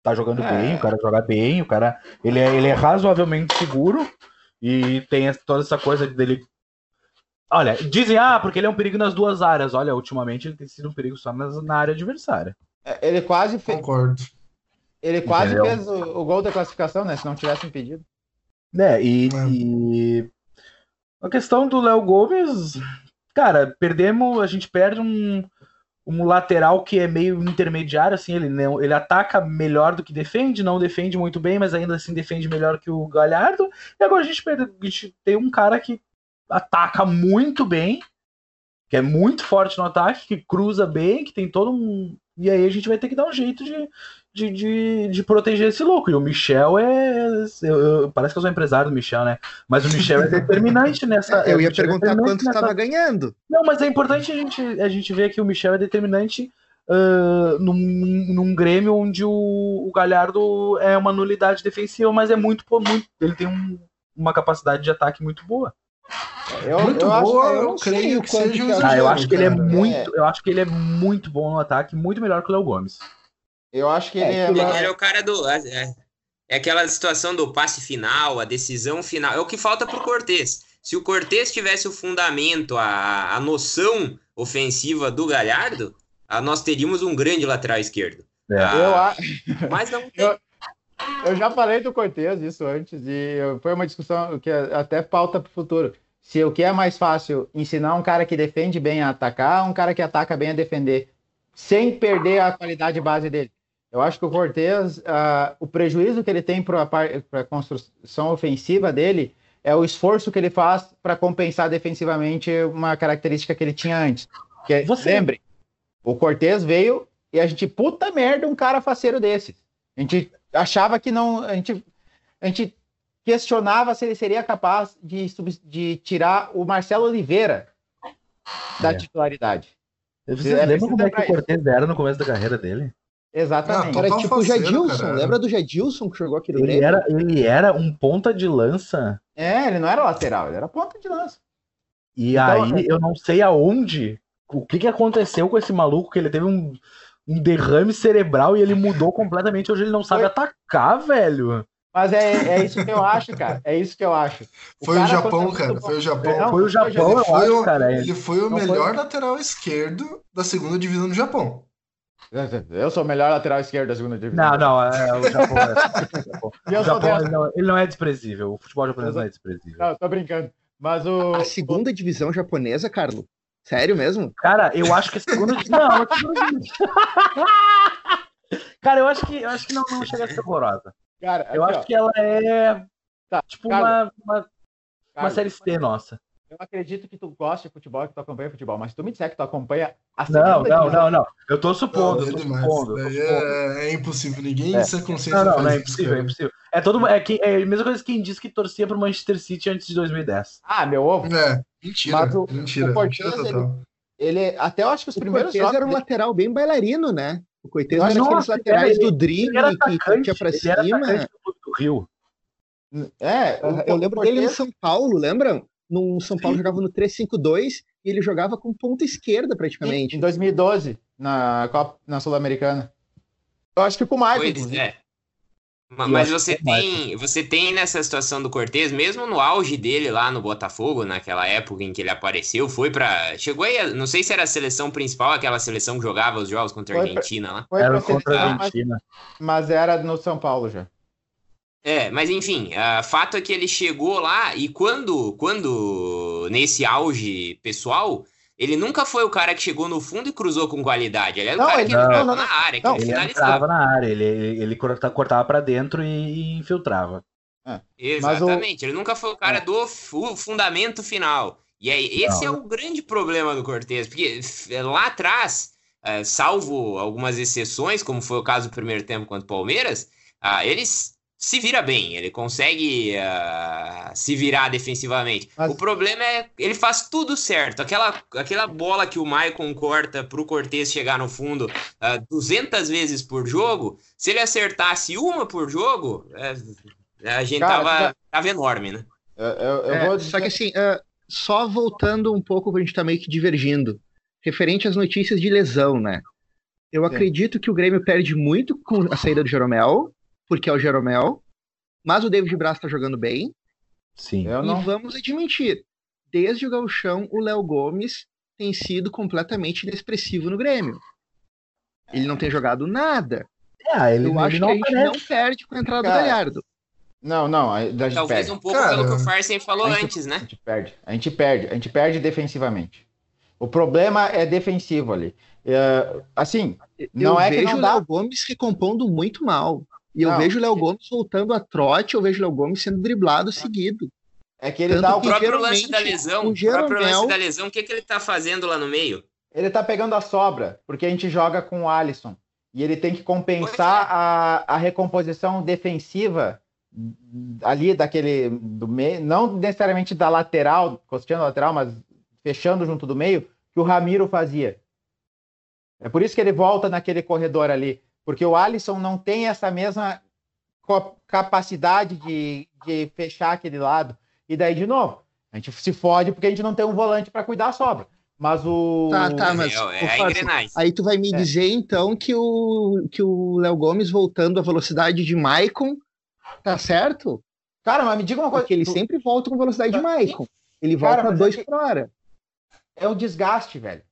tá jogando é. bem, o cara joga bem, o cara ele é, ele é razoavelmente seguro e tem toda essa coisa dele. Olha, dizem, ah, porque ele é um perigo nas duas áreas. Olha, ultimamente ele tem sido um perigo só na área adversária. É, ele quase fez. Concordo. Ele quase Entendeu? fez o, o, gol da classificação, né? Se não tivesse impedido. É, e, é. e... a questão do Léo Gomes, cara, perdemos, a gente perde um, um lateral que é meio intermediário, assim, ele, não, ele ataca melhor do que defende, não defende muito bem, mas ainda assim defende melhor que o Galhardo. E agora a gente, a gente tem um cara que ataca muito bem, que é muito forte no ataque, que cruza bem, que tem todo um. E aí a gente vai ter que dar um jeito de, de, de, de, proteger esse louco. E o Michel é. Eu, eu, parece que eu sou empresário do Michel, né? Mas o Michel é determinante nessa. eu ia é perguntar é quanto estava nessa... ganhando. Não, mas é importante a gente, a gente ver que o Michel é determinante uh, num, num Grêmio onde o, o, Galhardo é uma nulidade defensiva, mas é muito. muito ele tem um, uma capacidade de ataque muito boa. Eu, muito eu boa, acho, eu, eu creio que seja um ah, eu acho que ele é muito, eu acho que ele é muito bom no ataque, muito melhor que o Léo Gomes. Eu acho que é, ele, é, ele, é o cara do. É, é, aquela situação do passe final, a decisão final. É o que falta pro Cortez. Se o Cortez tivesse o fundamento, a, a noção ofensiva do Galhardo, a, nós teríamos um grande lateral esquerdo. É. Ah, eu, mas não tem. Eu, eu já falei do Cortez isso antes, e foi uma discussão que é até pauta para o futuro. Se o que é mais fácil ensinar um cara que defende bem a atacar, um cara que ataca bem a defender, sem perder a qualidade base dele. Eu acho que o Cortez, uh, o prejuízo que ele tem para a construção ofensiva dele é o esforço que ele faz para compensar defensivamente uma característica que ele tinha antes. Que, é, Você... Lembre, o Cortez veio e a gente, puta merda, um cara faceiro desse. A gente achava que não. A gente, a gente questionava se ele seria capaz de, de tirar o Marcelo Oliveira da é. titularidade. Vocês é, lembram como é que o Cortez era no começo da carreira dele? Exatamente. Era tipo o Jadilson. Lembra do Jadilson que jogou aqui no ele Era, ele era um ponta de lança. É, ele não era lateral, ele era ponta de lança. E então, aí, eu não sei aonde, o que, que aconteceu com esse maluco, que ele teve um, um derrame cerebral e ele mudou completamente. Hoje ele não sabe Foi... atacar, velho. Mas é, é isso que eu acho, cara. É isso que eu acho. O foi, o Japão, cara. Foi o Japão. Não, foi o Japão, ele foi o, cara. Ele foi o melhor foi... lateral esquerdo da segunda divisão do Japão. Eu sou o melhor lateral esquerdo da segunda divisão. Não, não, é, o Japão é. o Japão, ele, não, ele, não, é desprezível. O futebol japonês não é desprezível. Não, tô brincando. Mas o. A segunda divisão japonesa, Carlos? Sério mesmo? Cara, eu acho que a segunda. não, a segunda divisão. Cara, eu acho que, eu acho que não, não chega a ser horrorosa. Cara, eu acho ó. que ela é. Tá, tipo uma, uma, uma série C nossa. Eu acredito que tu gosta de futebol, que tu acompanha futebol, mas se tu me disser que tu acompanha a Não, não, não, não. Eu tô supondo. Não, eu tô supondo, tô supondo. É, é, impossível. Ninguém é. sem consciência. Não, não, não é impossível, é impossível. É, todo, é, que, é a mesma coisa que quem disse que torcia pro Manchester City antes de 2010. Ah, meu ovo. É, mentira. Mas o, mentira, o mentira total. Ele, ele, até eu acho que os o primeiros Cortez jogos. era um dele... lateral bem bailarino, né? O Coitez era aqueles laterais do drible que tinha pra cima. do Rio. É, eu lembro Cortez... dele no São Paulo, lembram? No São Paulo jogava no 3-5-2 e ele jogava com ponta esquerda praticamente. Em 2012, na, Copa, na Sul-Americana. Eu acho que com o Maicon. É. Mas você tem, você tem nessa situação do Cortez, mesmo no auge dele lá no Botafogo, naquela época em que ele apareceu, foi para chegou aí, não sei se era a seleção principal, aquela seleção que jogava os jogos contra a Argentina pra, lá. Foi era contra a Argentina. Mas, mas, era no São Paulo já. É, mas enfim, o fato é que ele chegou lá e quando, quando nesse auge pessoal, ele nunca foi o cara que chegou no fundo e cruzou com qualidade. Ele era não, o cara ele, que entrava não, na área, que não, ele entrava na área, ele, ele, ele cortava para dentro e, infiltrava. É, Exatamente, o... ele nunca foi o cara é. do fundamento final. E aí, esse é o grande problema do Cortez, porque lá atrás, é, salvo algumas exceções, como foi o caso do primeiro tempo contra o Palmeiras, ah, eles se vira bem, ele consegue uh, se virar defensivamente. Mas... O problema é ele faz tudo certo. Aquela, aquela bola que o Maicon corta para o Cortez chegar no fundo uh, ah, 200 vezes por jogo, se ele acertasse uma por jogo, uh, a gente Cara, tava, tava enorme, né? Eu, eu, eu é, vou... Só que assim, uh, só voltando um pouco, a gente tá meio que divergindo, referente às notícias de lesão, né? Eu Sim. acredito que o Grêmio perde muito com a saída do Jeromel, porque é o Jeromel, mas o David Braz está jogando bem. Sim. E não... vamos admitir, desde o Galchão, o Léo Gomes tem sido completamente inexpressivo no Grêmio. Ele não tem jogado nada. É, ele, Eu acho que a gente não perde com a entrada Cara, do Galhardo. Não, não, a gente Talvez perde. um pouco Cara, pelo que o Farsen falou gente, antes, né? A gente perde, a gente perde, a gente perde defensivamente. O problema é defensivo ali. É, assim, não eu é vejo que não o dá... Léo Gomes recompondo muito mal. E eu vejo o Léo Gomes voltando a trote, eu vejo o Léo Gomes sendo driblado seguido. É que ele Tanto dá o próprio lance da lesão. O, Jeromel... próprio lance da lesão, o que, que ele tá fazendo lá no meio? Ele tá pegando a sobra, porque a gente joga com o Alisson. E ele tem que compensar é. a, a recomposição defensiva ali daquele do meio, não necessariamente da lateral, costeando a lateral, mas fechando junto do meio, que o Ramiro fazia. É por isso que ele volta naquele corredor ali porque o Alisson não tem essa mesma capacidade de, de fechar aquele lado. E daí, de novo, a gente se fode porque a gente não tem um volante para cuidar a sobra. Mas o. Tá, tá, mas. É, é Aí tu vai me é. dizer, então, que o que o Léo Gomes voltando à velocidade de Maicon, tá certo? Cara, mas me diga uma coisa. Porque ele tu... sempre volta com velocidade de tá, Maicon. Ele volta Cara, a dois é por hora. É o desgaste, velho.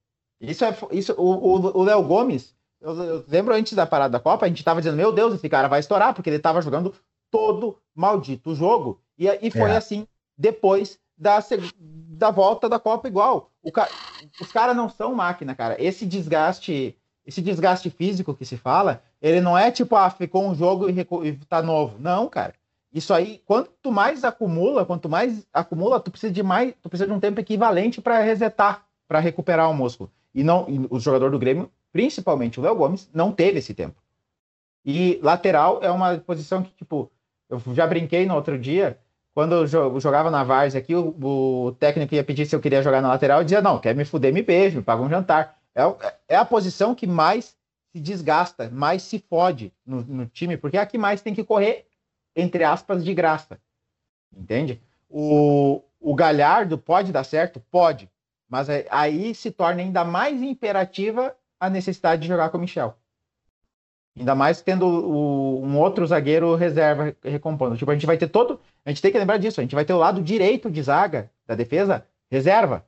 Isso é. Isso, o Léo Gomes, eu, eu, lembro antes da parada da Copa, a gente tava dizendo, meu Deus, esse cara vai estourar, porque ele tava jogando todo maldito jogo. E, e foi é. assim depois da, da volta da Copa igual. Ca... Os caras não são máquina, cara. Esse desgaste, esse desgaste físico que se fala, ele não é tipo, ah, ficou um jogo e, recu... e tá novo. Não, cara. Isso aí, quanto mais acumula, quanto mais acumula, tu precisa de mais, tu precisa de um tempo equivalente para resetar, para recuperar o músculo. E não, e o jogador do Grêmio, principalmente o Léo Gomes, não teve esse tempo. E lateral é uma posição que, tipo, eu já brinquei no outro dia, quando eu jogava na Várzea aqui, o, o, técnico ia pedir se eu queria jogar na lateral, eu dizia, não, quer me fuder, me beijo, me paga um jantar. É, é a posição que mais se desgasta, mais se fode no, no, time, porque é a que mais tem que correr, entre aspas, de graça. Entende? O, o Galhardo pode dar certo? Pode. Mas aí se torna ainda mais imperativa a necessidade de jogar com o Michel. Ainda mais tendo o, um outro zagueiro reserva recompondo. Tipo, a gente vai ter todo. A gente tem que lembrar disso. A gente vai ter o lado direito de zaga da defesa reserva.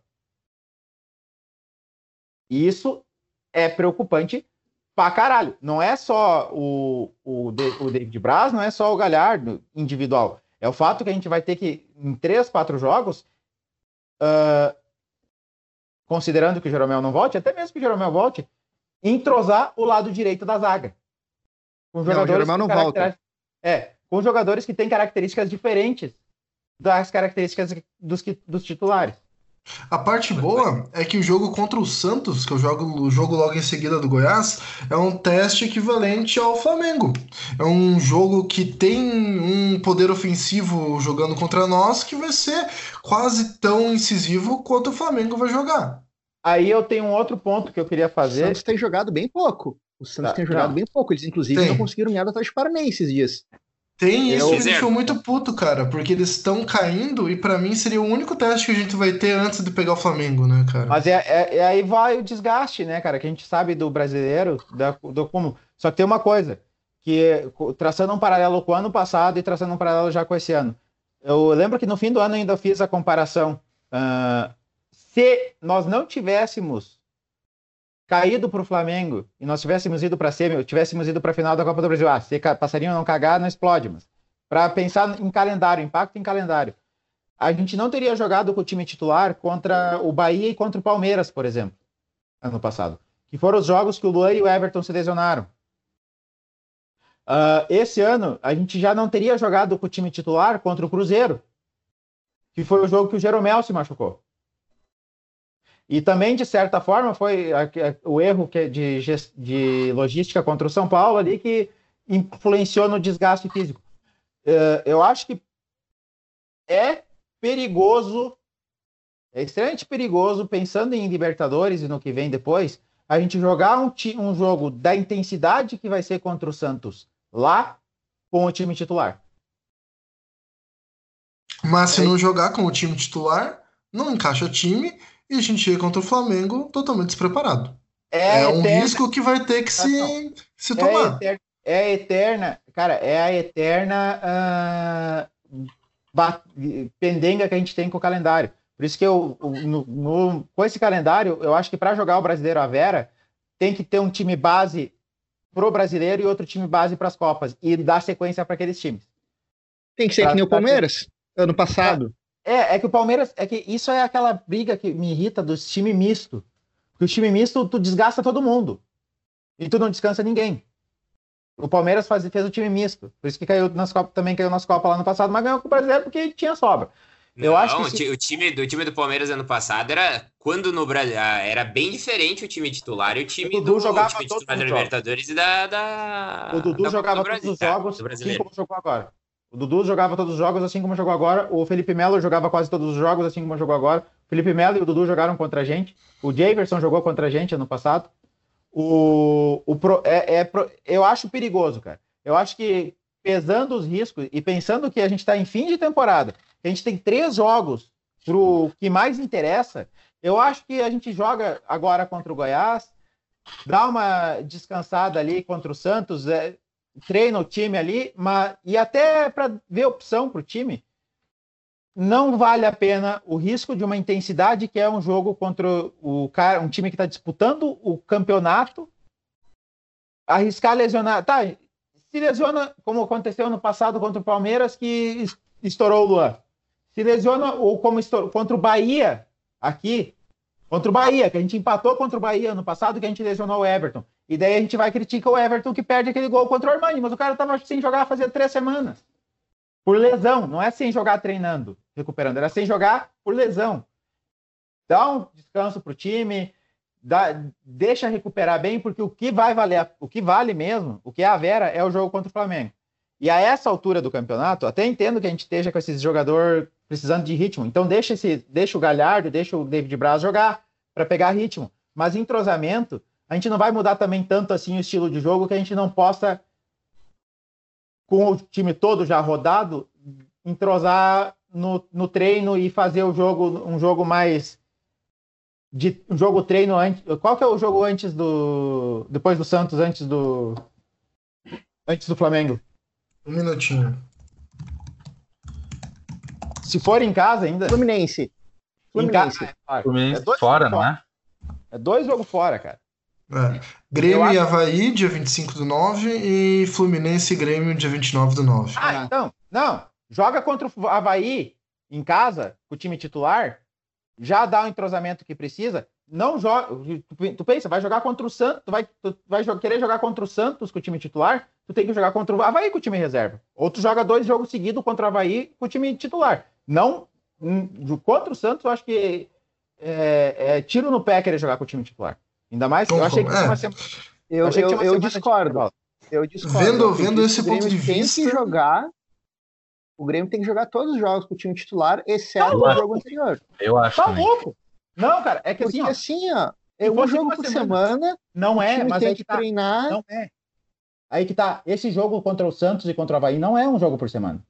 E isso é preocupante pra caralho. Não é só o, o, o David Braz, não é só o Galhardo individual. É o fato que a gente vai ter que, em três, quatro jogos, uh, considerando que o Jeromel não volte, até mesmo que o Jeromel volte, entrosar o lado direito da zaga. Com jogadores não, não volta. É, com jogadores que têm características diferentes das características dos, dos titulares. A parte boa é que o jogo contra o Santos, que eu jogo o jogo logo em seguida do Goiás, é um teste equivalente ao Flamengo. É um jogo que tem um poder ofensivo jogando contra nós que vai ser quase tão incisivo quanto o Flamengo vai jogar. Aí eu tenho um outro ponto que eu queria fazer. O Santos tem jogado bem pouco. O Santos tá, tem jogado não. bem pouco. Eles, inclusive, tem. não conseguiram ganhar do Atlético Paranaense esses dias. Tem isso eu... me deixou muito puto, cara, porque eles estão caindo e para mim seria o único teste que a gente vai ter antes de pegar o Flamengo, né, cara? Mas é, é, é aí vai o desgaste, né, cara, que a gente sabe do brasileiro, da, do como. Só que tem uma coisa, que traçando um paralelo com o ano passado e traçando um paralelo já com esse ano. Eu lembro que no fim do ano ainda fiz a comparação. Uh, se nós não tivéssemos caído para o Flamengo e nós tivéssemos ido para a semi, tivéssemos ido para a final da Copa do Brasil, ah, se passarinho não cagar, não explode, mas para pensar em calendário, impacto em calendário, a gente não teria jogado com o time titular contra o Bahia e contra o Palmeiras, por exemplo, ano passado, que foram os jogos que o Luan e o Everton se lesionaram. Uh, esse ano, a gente já não teria jogado com o time titular contra o Cruzeiro, que foi o jogo que o Jeromel se machucou. E também, de certa forma, foi o erro de, de logística contra o São Paulo ali que influenciou no desgaste físico. É, eu acho que é perigoso, é extremamente perigoso, pensando em Libertadores e no que vem depois, a gente jogar um, um jogo da intensidade que vai ser contra o Santos lá com o time titular. Mas se é... não jogar com o time titular, não encaixa time e a gente chega contra o Flamengo totalmente despreparado. É, é um eterna... risco que vai ter que se, se é tomar. É, é a eterna, cara, é a eterna uh, pendenga que a gente tem com o calendário. Por isso que eu, no, no, com esse calendário, eu acho que para jogar o brasileiro à Vera, tem que ter um time base pro brasileiro e outro time base para as Copas e dar sequência para aqueles times. Tem que ser pra, que nem o Palmeiras, ter... ano passado. É, é que o Palmeiras. É que isso é aquela briga que me irrita dos time misto. Porque o time misto, tu desgasta todo mundo. E tu não descansa ninguém. O Palmeiras faz, fez o time misto. Por isso que caiu nas Copas, também caiu nas Copas lá no passado, mas ganhou com o brasileiro porque tinha sobra. Eu não, acho que o time do time do Palmeiras ano passado era quando no Brasil ah, era bem diferente o time titular e o time o Dudu do jogava time titular da Libertadores e da, da O Dudu da jogava todos os jogos, tá, assim como jogou agora. O Dudu jogava todos os jogos assim como jogou agora. O Felipe Melo jogava quase todos os jogos assim como jogou agora. O Felipe Melo e o Dudu jogaram contra a gente. O Javerson jogou contra a gente ano passado. O, o pro, é, é, eu acho perigoso, cara. Eu acho que pesando os riscos e pensando que a gente está em fim de temporada, a gente tem três jogos pro que mais interessa, Eu acho que a gente joga agora contra o Goiás, dá uma descansada ali contra o Santos, é, treina o time ali, mas, e até para ver opção para o time, não vale a pena o risco de uma intensidade que é um jogo contra o cara, um time que está disputando o campeonato, arriscar lesionar. Tá, se lesiona, como aconteceu no passado contra o Palmeiras, que estourou o Luan. Se lesiona, ou como estourou, contra o Bahia, aqui, contra o Bahia, que a gente empatou contra o Bahia no passado, que a gente lesionou o Everton. E daí a gente vai criticar o Everton que perde aquele gol contra o Armani, mas o cara tava sem jogar fazia três semanas. Por lesão, não é sem jogar treinando, recuperando, era sem jogar por lesão. Dá um descanso pro time, dá, deixa recuperar bem, porque o que vai valer, o que vale mesmo, o que é a Vera é o jogo contra o Flamengo. E a essa altura do campeonato, até entendo que a gente esteja com esse jogador precisando de ritmo. Então deixa esse, deixa o Galhardo, deixa o David Braz jogar para pegar ritmo. Mas entrosamento, a gente não vai mudar também tanto assim o estilo de jogo que a gente não possa com o time todo já rodado entrosar no, no treino e fazer o jogo um jogo mais de um jogo treino antes. Qual que é o jogo antes do depois do Santos antes do antes do Flamengo? Um minutinho. Se for em casa ainda. Fluminense. Fluminense. Casa, é, Fluminense é fora, não é? É dois jogos fora, cara. É. Grêmio acho... e Havaí, dia 25 do 9, e Fluminense e Grêmio, dia 29 do 9. Ah, então, não. Joga contra o Havaí em casa, com o time titular, já dá o entrosamento que precisa. Não joga. Tu, tu pensa, vai jogar contra o Santos, tu vai, tu vai querer jogar contra o Santos com o time titular, tu tem que jogar contra o Havaí com o time reserva. Ou tu joga dois jogos seguidos contra o Havaí com o time titular. Não. Hum, contra o Santos, eu acho que é, é tiro no pé querer jogar com o time titular. Ainda mais que eu achei que é. uma semana. Eu, eu, eu, eu discordo. Eu discordo. Vendo, vendo esse ponto de tem vista. Que jogar, o Grêmio tem que jogar todos os jogos com o time titular, exceto tá o jogo anterior. Eu acho. Tá louco! Não, cara, é que Porque assim, ó. Assim, é um jogo por semana. semana. Não é, mas tem é que tá. treinar. Não é. Aí que tá. Esse jogo contra o Santos e contra o Havaí não é um jogo por semana.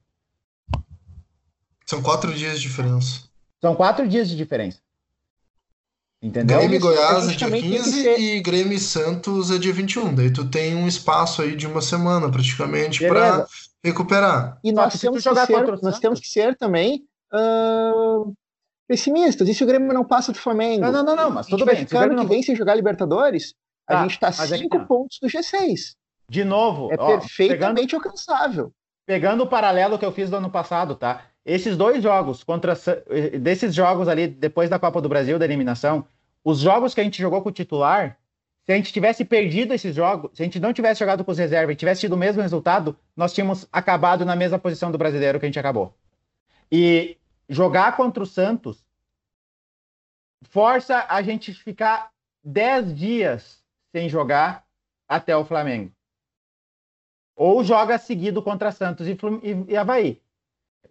São quatro dias de diferença. São quatro dias de diferença. Entendeu? Grêmio e Goiás é dia 15 ser... e Grêmio e Santos é dia 21. Daí tu tem um espaço aí de uma semana praticamente para recuperar. E nós, temos que, ser, nós temos que ser também uh, pessimistas. E se o Grêmio não passa do Flamengo? Não, não, não, não mas tudo bem. Se o ano que vem sem jogar Libertadores, tá, a gente está cinco é tá. pontos do G6. De novo, é ó, perfeitamente pegando, alcançável. Pegando o paralelo que eu fiz do ano passado, tá? Esses dois jogos contra desses jogos ali depois da Copa do Brasil da eliminação, os jogos que a gente jogou com o titular, se a gente tivesse perdido esses jogos, se a gente não tivesse jogado com os reservas e tivesse tido o mesmo resultado, nós tínhamos acabado na mesma posição do brasileiro que a gente acabou. E jogar contra o Santos força a gente ficar 10 dias sem jogar até o Flamengo. Ou joga seguido contra Santos e, Flum e, e Havaí.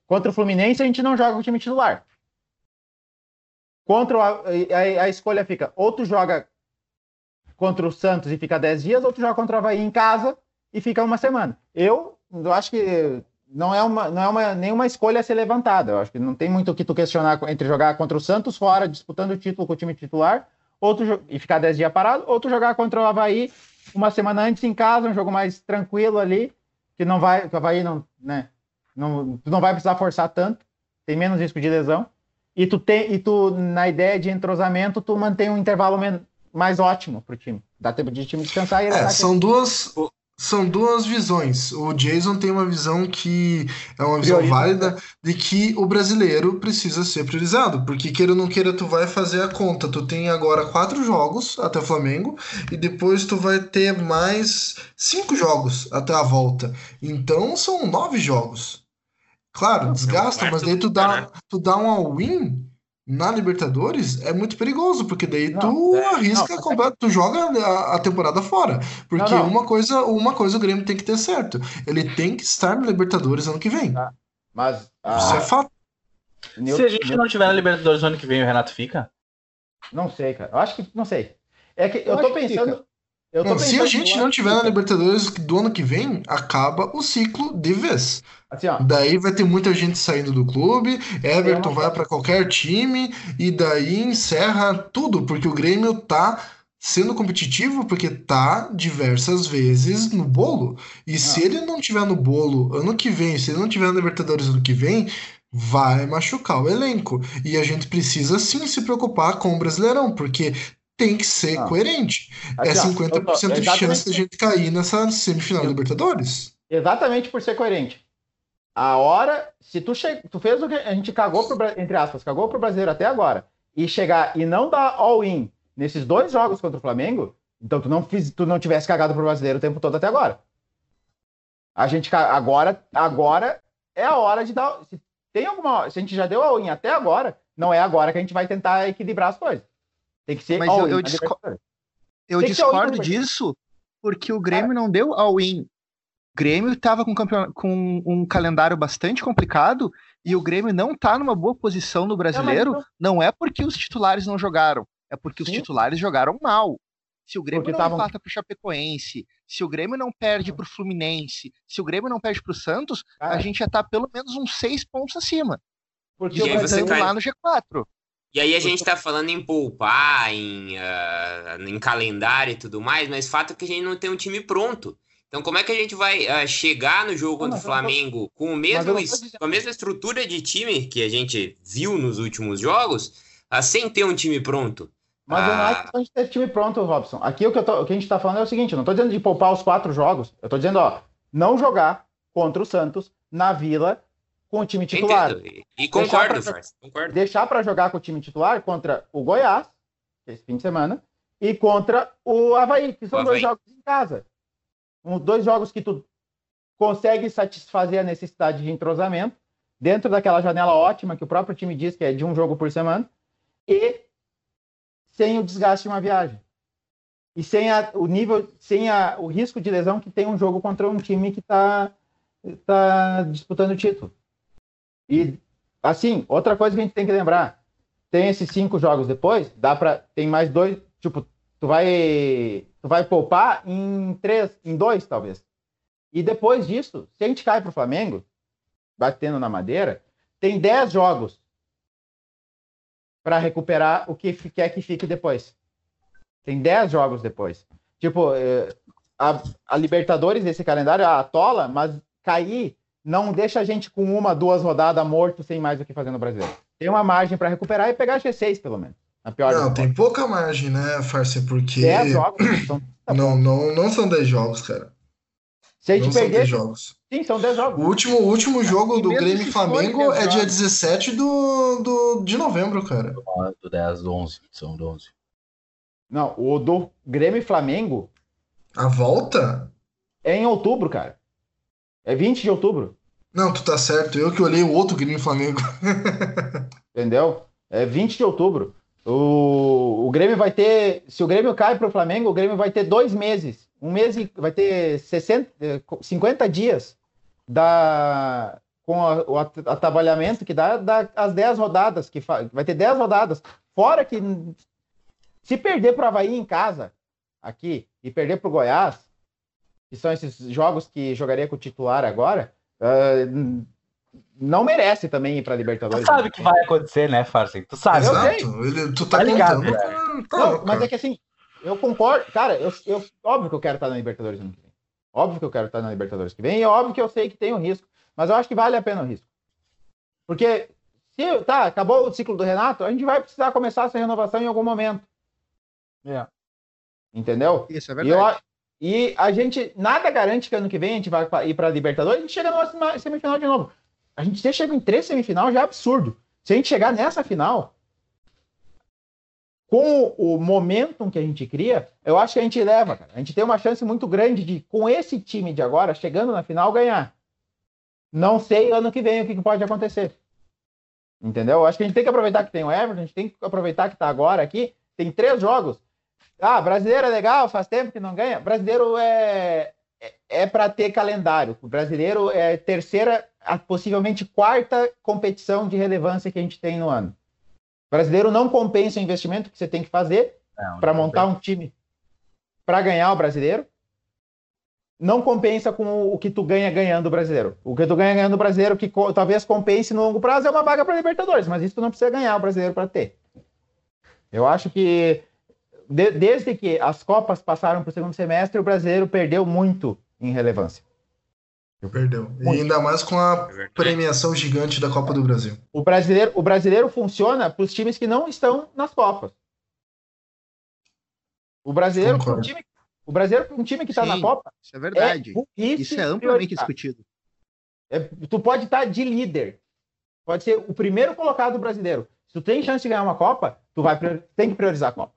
Contra o Fluminense a gente não joga com o time titular. Contra o, a, a, escolha fica, ou tu joga contra o Santos e fica 10 dias, ou tu joga contra o Havaí em casa e fica uma semana. Eu, eu acho que não é, uma, não é uma, nenhuma escolha a ser levantada. Eu acho que não tem muito o que tu questionar entre jogar contra o Santos fora, disputando o título com o time titular, ou tu, e ficar 10 dias parado, ou tu jogar contra o Havaí uma semana antes em casa, um jogo mais tranquilo ali, que não vai, que o Havaí não, né, não, tu não vai precisar forçar tanto, tem menos risco de lesão e tu tem e tu na ideia de entrosamento tu mantém um intervalo mais ótimo para o time dá tempo de time descansar e é, são duas são duas visões. O Jason tem uma visão que é uma visão Prioriza, válida de que o brasileiro precisa ser priorizado, porque queira ou não queira, tu vai fazer a conta. Tu tem agora quatro jogos até o Flamengo e depois tu vai ter mais cinco jogos até a volta. Então são nove jogos. Claro, desgasta, mas daí tu dá, né? tu dá um all-in na Libertadores é muito perigoso, porque daí não, tu é, arrisca, não, tu joga a, a, temporada fora. Porque não, Uma, coisa, uma coisa o Grêmio tem que ter certo. Ele tem que estar na Libertadores ano que vem. Tá. Mas ah, Isso é fato. Se a gente não tiver na Libertadores ano que vem, o Renato fica? Não sei, cara. Eu acho que. Não sei. É que eu, eu tô pensando. Não, se a gente não tiver na Libertadores do ano que vem, acaba o ciclo de vez. Assim, Daí vai ter muita gente saindo do clube, Everton uma- vai para qualquer time e daí encerra tudo, porque o Grêmio tá sendo competitivo porque tá diversas vezes no bolo. E se ele não tiver no bolo ano que vem, se ele não tiver na Libertadores ano que vem, vai machucar o elenco. E a gente precisa sim se preocupar com o Brasileirão, porque tem que ser Não. coerente. É assim, ó, 50% eu tô- de chance da gente cair nessa semifinal da Libertadores. Exatamente por ser coerente. A hora, se tu, che... tu fez o que a gente cagou pro, entre aspas, cagou pro brasileiro até agora, e chegar e não dar all-in nesses dois jogos contra o Flamengo, então tu não, fiz, tu não tivesse cagado pro brasileiro o tempo todo até agora. A gente agora, agora é a hora de dar. Se tem alguma. Se a gente já deu all-in até agora, não é agora que a gente vai tentar equilibrar as coisas. Tem que ser Mas eu- all-in eu na disco-. Eu discordo disso porque o Grêmio não deu all-in. O Grêmio estava com, campeon- com um calendário bastante complicado e o Grêmio não está numa boa posição no brasileiro. então- Não é porque os titulares não jogaram, é porque os Sim. titulares jogaram mal. Se o Grêmio Porque não tavam- empata pro Chapecoense, se o Grêmio não perde pro Fluminense, se o Grêmio não perde pro Santos, Cara, a gente já tá pelo menos uns seis pontos acima. porque E o aí você Brasil cai- lá no G4. E aí a gente tá falando em poupar, em, ah, em calendário e tudo mais, mas fato é que a gente não tem um time pronto. Então como é que a gente vai ah, chegar no jogo contra o Flamengo com, o mesmo, com a mesma estrutura de time que a gente viu nos últimos jogos, ah, sem ter um time pronto? Mas não é Ah. questão de ter time pronto, Robson. Aqui o que, tô- o que a gente tá falando é o seguinte: eu não tô dizendo de poupar os quatro jogos. Eu tô dizendo, ó, não jogar contra o Santos na vila com o time titular. Entendo. E, concordo, pra- Farsa, concordo. Deixar para jogar com o time titular contra o Goiás, esse fim de semana, e contra o Havaí, que são O dois jogos em casa. Um, dois jogos que tu consegue satisfazer a necessidade de entrosamento dentro daquela janela ótima que o próprio time diz que é de um jogo por semana e sem o desgaste de uma viagem. E sem a- o nível, sem a- o risco de lesão que tem um jogo contra um time que está tá disputando o título. E assim, outra coisa que a gente tem que lembrar, tem esses cinco jogos depois, dá para tem mais dois, tipo, tu vai tu vai poupar em três, em dois talvez. E depois disso, se a gente cai pro Flamengo, batendo na madeira, tem dez jogos para recuperar o que quer que fique depois. Tem 10 jogos depois. Tipo, eh, a, a Libertadores desse calendário atola, mas cair não deixa a gente com uma, duas rodadas morto sem mais o que fazer no Brasileiro. Tem uma margem para recuperar e pegar G6, pelo menos. Na pior Não, tem hipóteses. pouca margem, né, Farsa? Porque 10 jogos. São, não, não, não são 10 jogos, cara. se a Não gente são perder, 10 jogos. sim, são 10 O jogos. último, o último jogo do Grêmio e Flamengo 10 é dia jogos. 17 do, do, de novembro, cara. Do 10, do 11, são do 11. Não, o do Grêmio e Flamengo A volta? é em outubro, cara. É 20 de outubro. Não, tu tá certo. Eu que olhei o outro Grêmio Flamengo. Entendeu? É 20 de outubro. O, o Grêmio vai ter. Se o Grêmio cai para o Flamengo, o Grêmio vai ter dois meses. Um mês e vai ter 60, eh, 50 dias da, com a- o at- atabalhamento que dá, dá as 10 rodadas. que fa- Vai ter 10 rodadas. Fora que se perder para o Havaí em casa, aqui, e perder para o Goiás, que são esses jogos que jogaria com o titular agora, eh, não merece também ir para Tu Libertadores. sabe o que vai acontecer, né, Farsen? Tu sabe. eu Exato. Ele, tu tá, Tá ligado, contando. cara. tá, Não, mas é que assim, eu concordo. Cara, eu, eu- óbvio que eu quero estar na Libertadores ano que vem. Óbvio que eu quero estar na Libertadores que vem. E é óbvio que eu sei que tem um risco. Mas eu acho que vale a pena o risco. Porque, se tá, acabou o ciclo do Renato, a gente vai precisar começar essa renovação em algum momento. É. Entendeu? Isso é E, eu verdade. A- e a gente, nada garante que ano que vem a gente vai ir para Libertadores, a gente chega semi- semifinal de novo. A gente ter chega em três semifinal já é absurdo. Se a gente chegar nessa final, com o momentum que a gente cria, eu acho que a gente leva, cara. A gente tem uma chance muito grande de, com esse time de agora, chegando na final, ganhar. Não sei ano que vem o que que pode acontecer. Entendeu? Eu acho que a gente tem que aproveitar que tem o Everton, a gente tem que aproveitar que tá agora aqui. Tem três jogos. Ah, brasileiro é legal, faz tempo que não ganha. Brasileiro é, é, é para ter calendário. O brasileiro é terceira, possivelmente quarta competição de relevância que a gente tem no ano. O brasileiro não compensa o investimento que você tem que fazer para montar um time. para ganhar o brasileiro não compensa com o que tu ganha ganhando o brasileiro. O que tu ganha ganhando o brasileiro, que co talvez compense no longo prazo, é uma vaga para Libertadores, mas isso tu não precisa ganhar o brasileiro para ter. Eu acho que de desde que as Copas passaram para o segundo semestre, o brasileiro perdeu muito em relevância. Perdeu. E ainda mais com a é premiação gigante da Copa do Brasil. O brasileiro, o brasileiro funciona para os times que não estão nas Copas. O brasileiro, um time, o brasileiro, um time que está na Copa. Isso é verdade. É isso é amplamente discutido. É, tu pode estar tá de líder. Pode ser o primeiro colocado brasileiro. Se tu tem chance de ganhar uma Copa, tu vai tem que priorizar a Copa.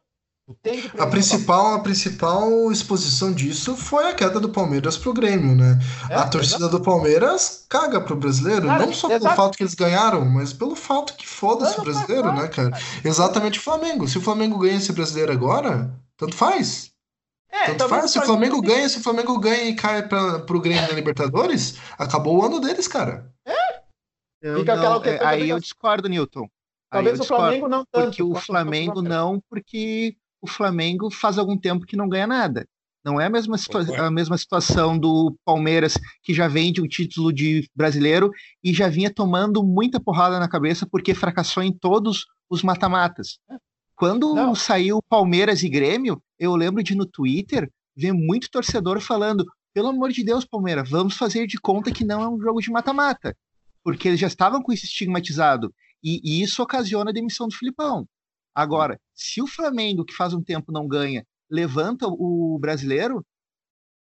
A principal, a principal exposição disso foi a queda do Palmeiras pro Grêmio, né? É, a torcida exatamente. do Palmeiras caga pro brasileiro, cara, não só pelo fato que eles ganharam, mas pelo fato que foda-se o brasileiro, né, cara? Exatamente o Flamengo. Se o Flamengo ganha esse brasileiro agora, tanto faz. É, Tanto faz, se o Flamengo ganha, se o Flamengo ganha e cai pra, pro Grêmio na Libertadores, acabou o ano deles, cara. É? Eu não, é, aí eu discordo, Newton. Talvez o Flamengo não tanto. Porque o Flamengo não, porque o Flamengo faz algum tempo que não ganha nada. Não é a mesma, a mesma situação do Palmeiras, que já vem de um título de brasileiro e já vinha tomando muita porrada na cabeça porque fracassou em todos os mata-matas. Quando não. saiu Palmeiras e Grêmio, eu lembro de no Twitter ver muito torcedor falando: pelo amor de Deus, Palmeiras, vamos fazer de conta que não é um jogo de mata-mata. Porque eles já estavam com isso estigmatizado. E, e isso ocasiona a demissão do Filipão. Agora, se o Flamengo, que faz um tempo não ganha, levanta o brasileiro,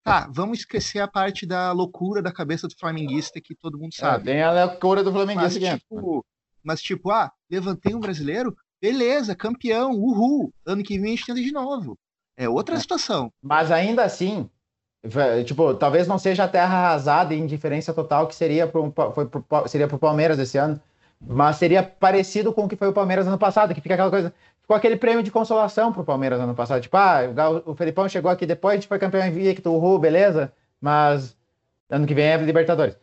tá, vamos esquecer a parte da loucura da cabeça do flamenguista que todo mundo é, sabe. É, tem a loucura do flamenguista mas, tipo, mas, tipo, ah, levantei um brasileiro, beleza, campeão, uhul. Ano que vem a gente tenta de novo. É outra é. situação. Mas ainda assim, tipo, talvez não seja a terra arrasada e indiferença total que seria pro, foi pro, seria pro Palmeiras esse ano, mas seria parecido com o que foi o Palmeiras ano passado, que fica aquela coisa, ficou aquele prêmio de consolação pro Palmeiras ano passado, tipo, ah, o Felipão chegou aqui depois, a gente foi campeão invicto, uhul, beleza, mas ano que vem é Libertadores.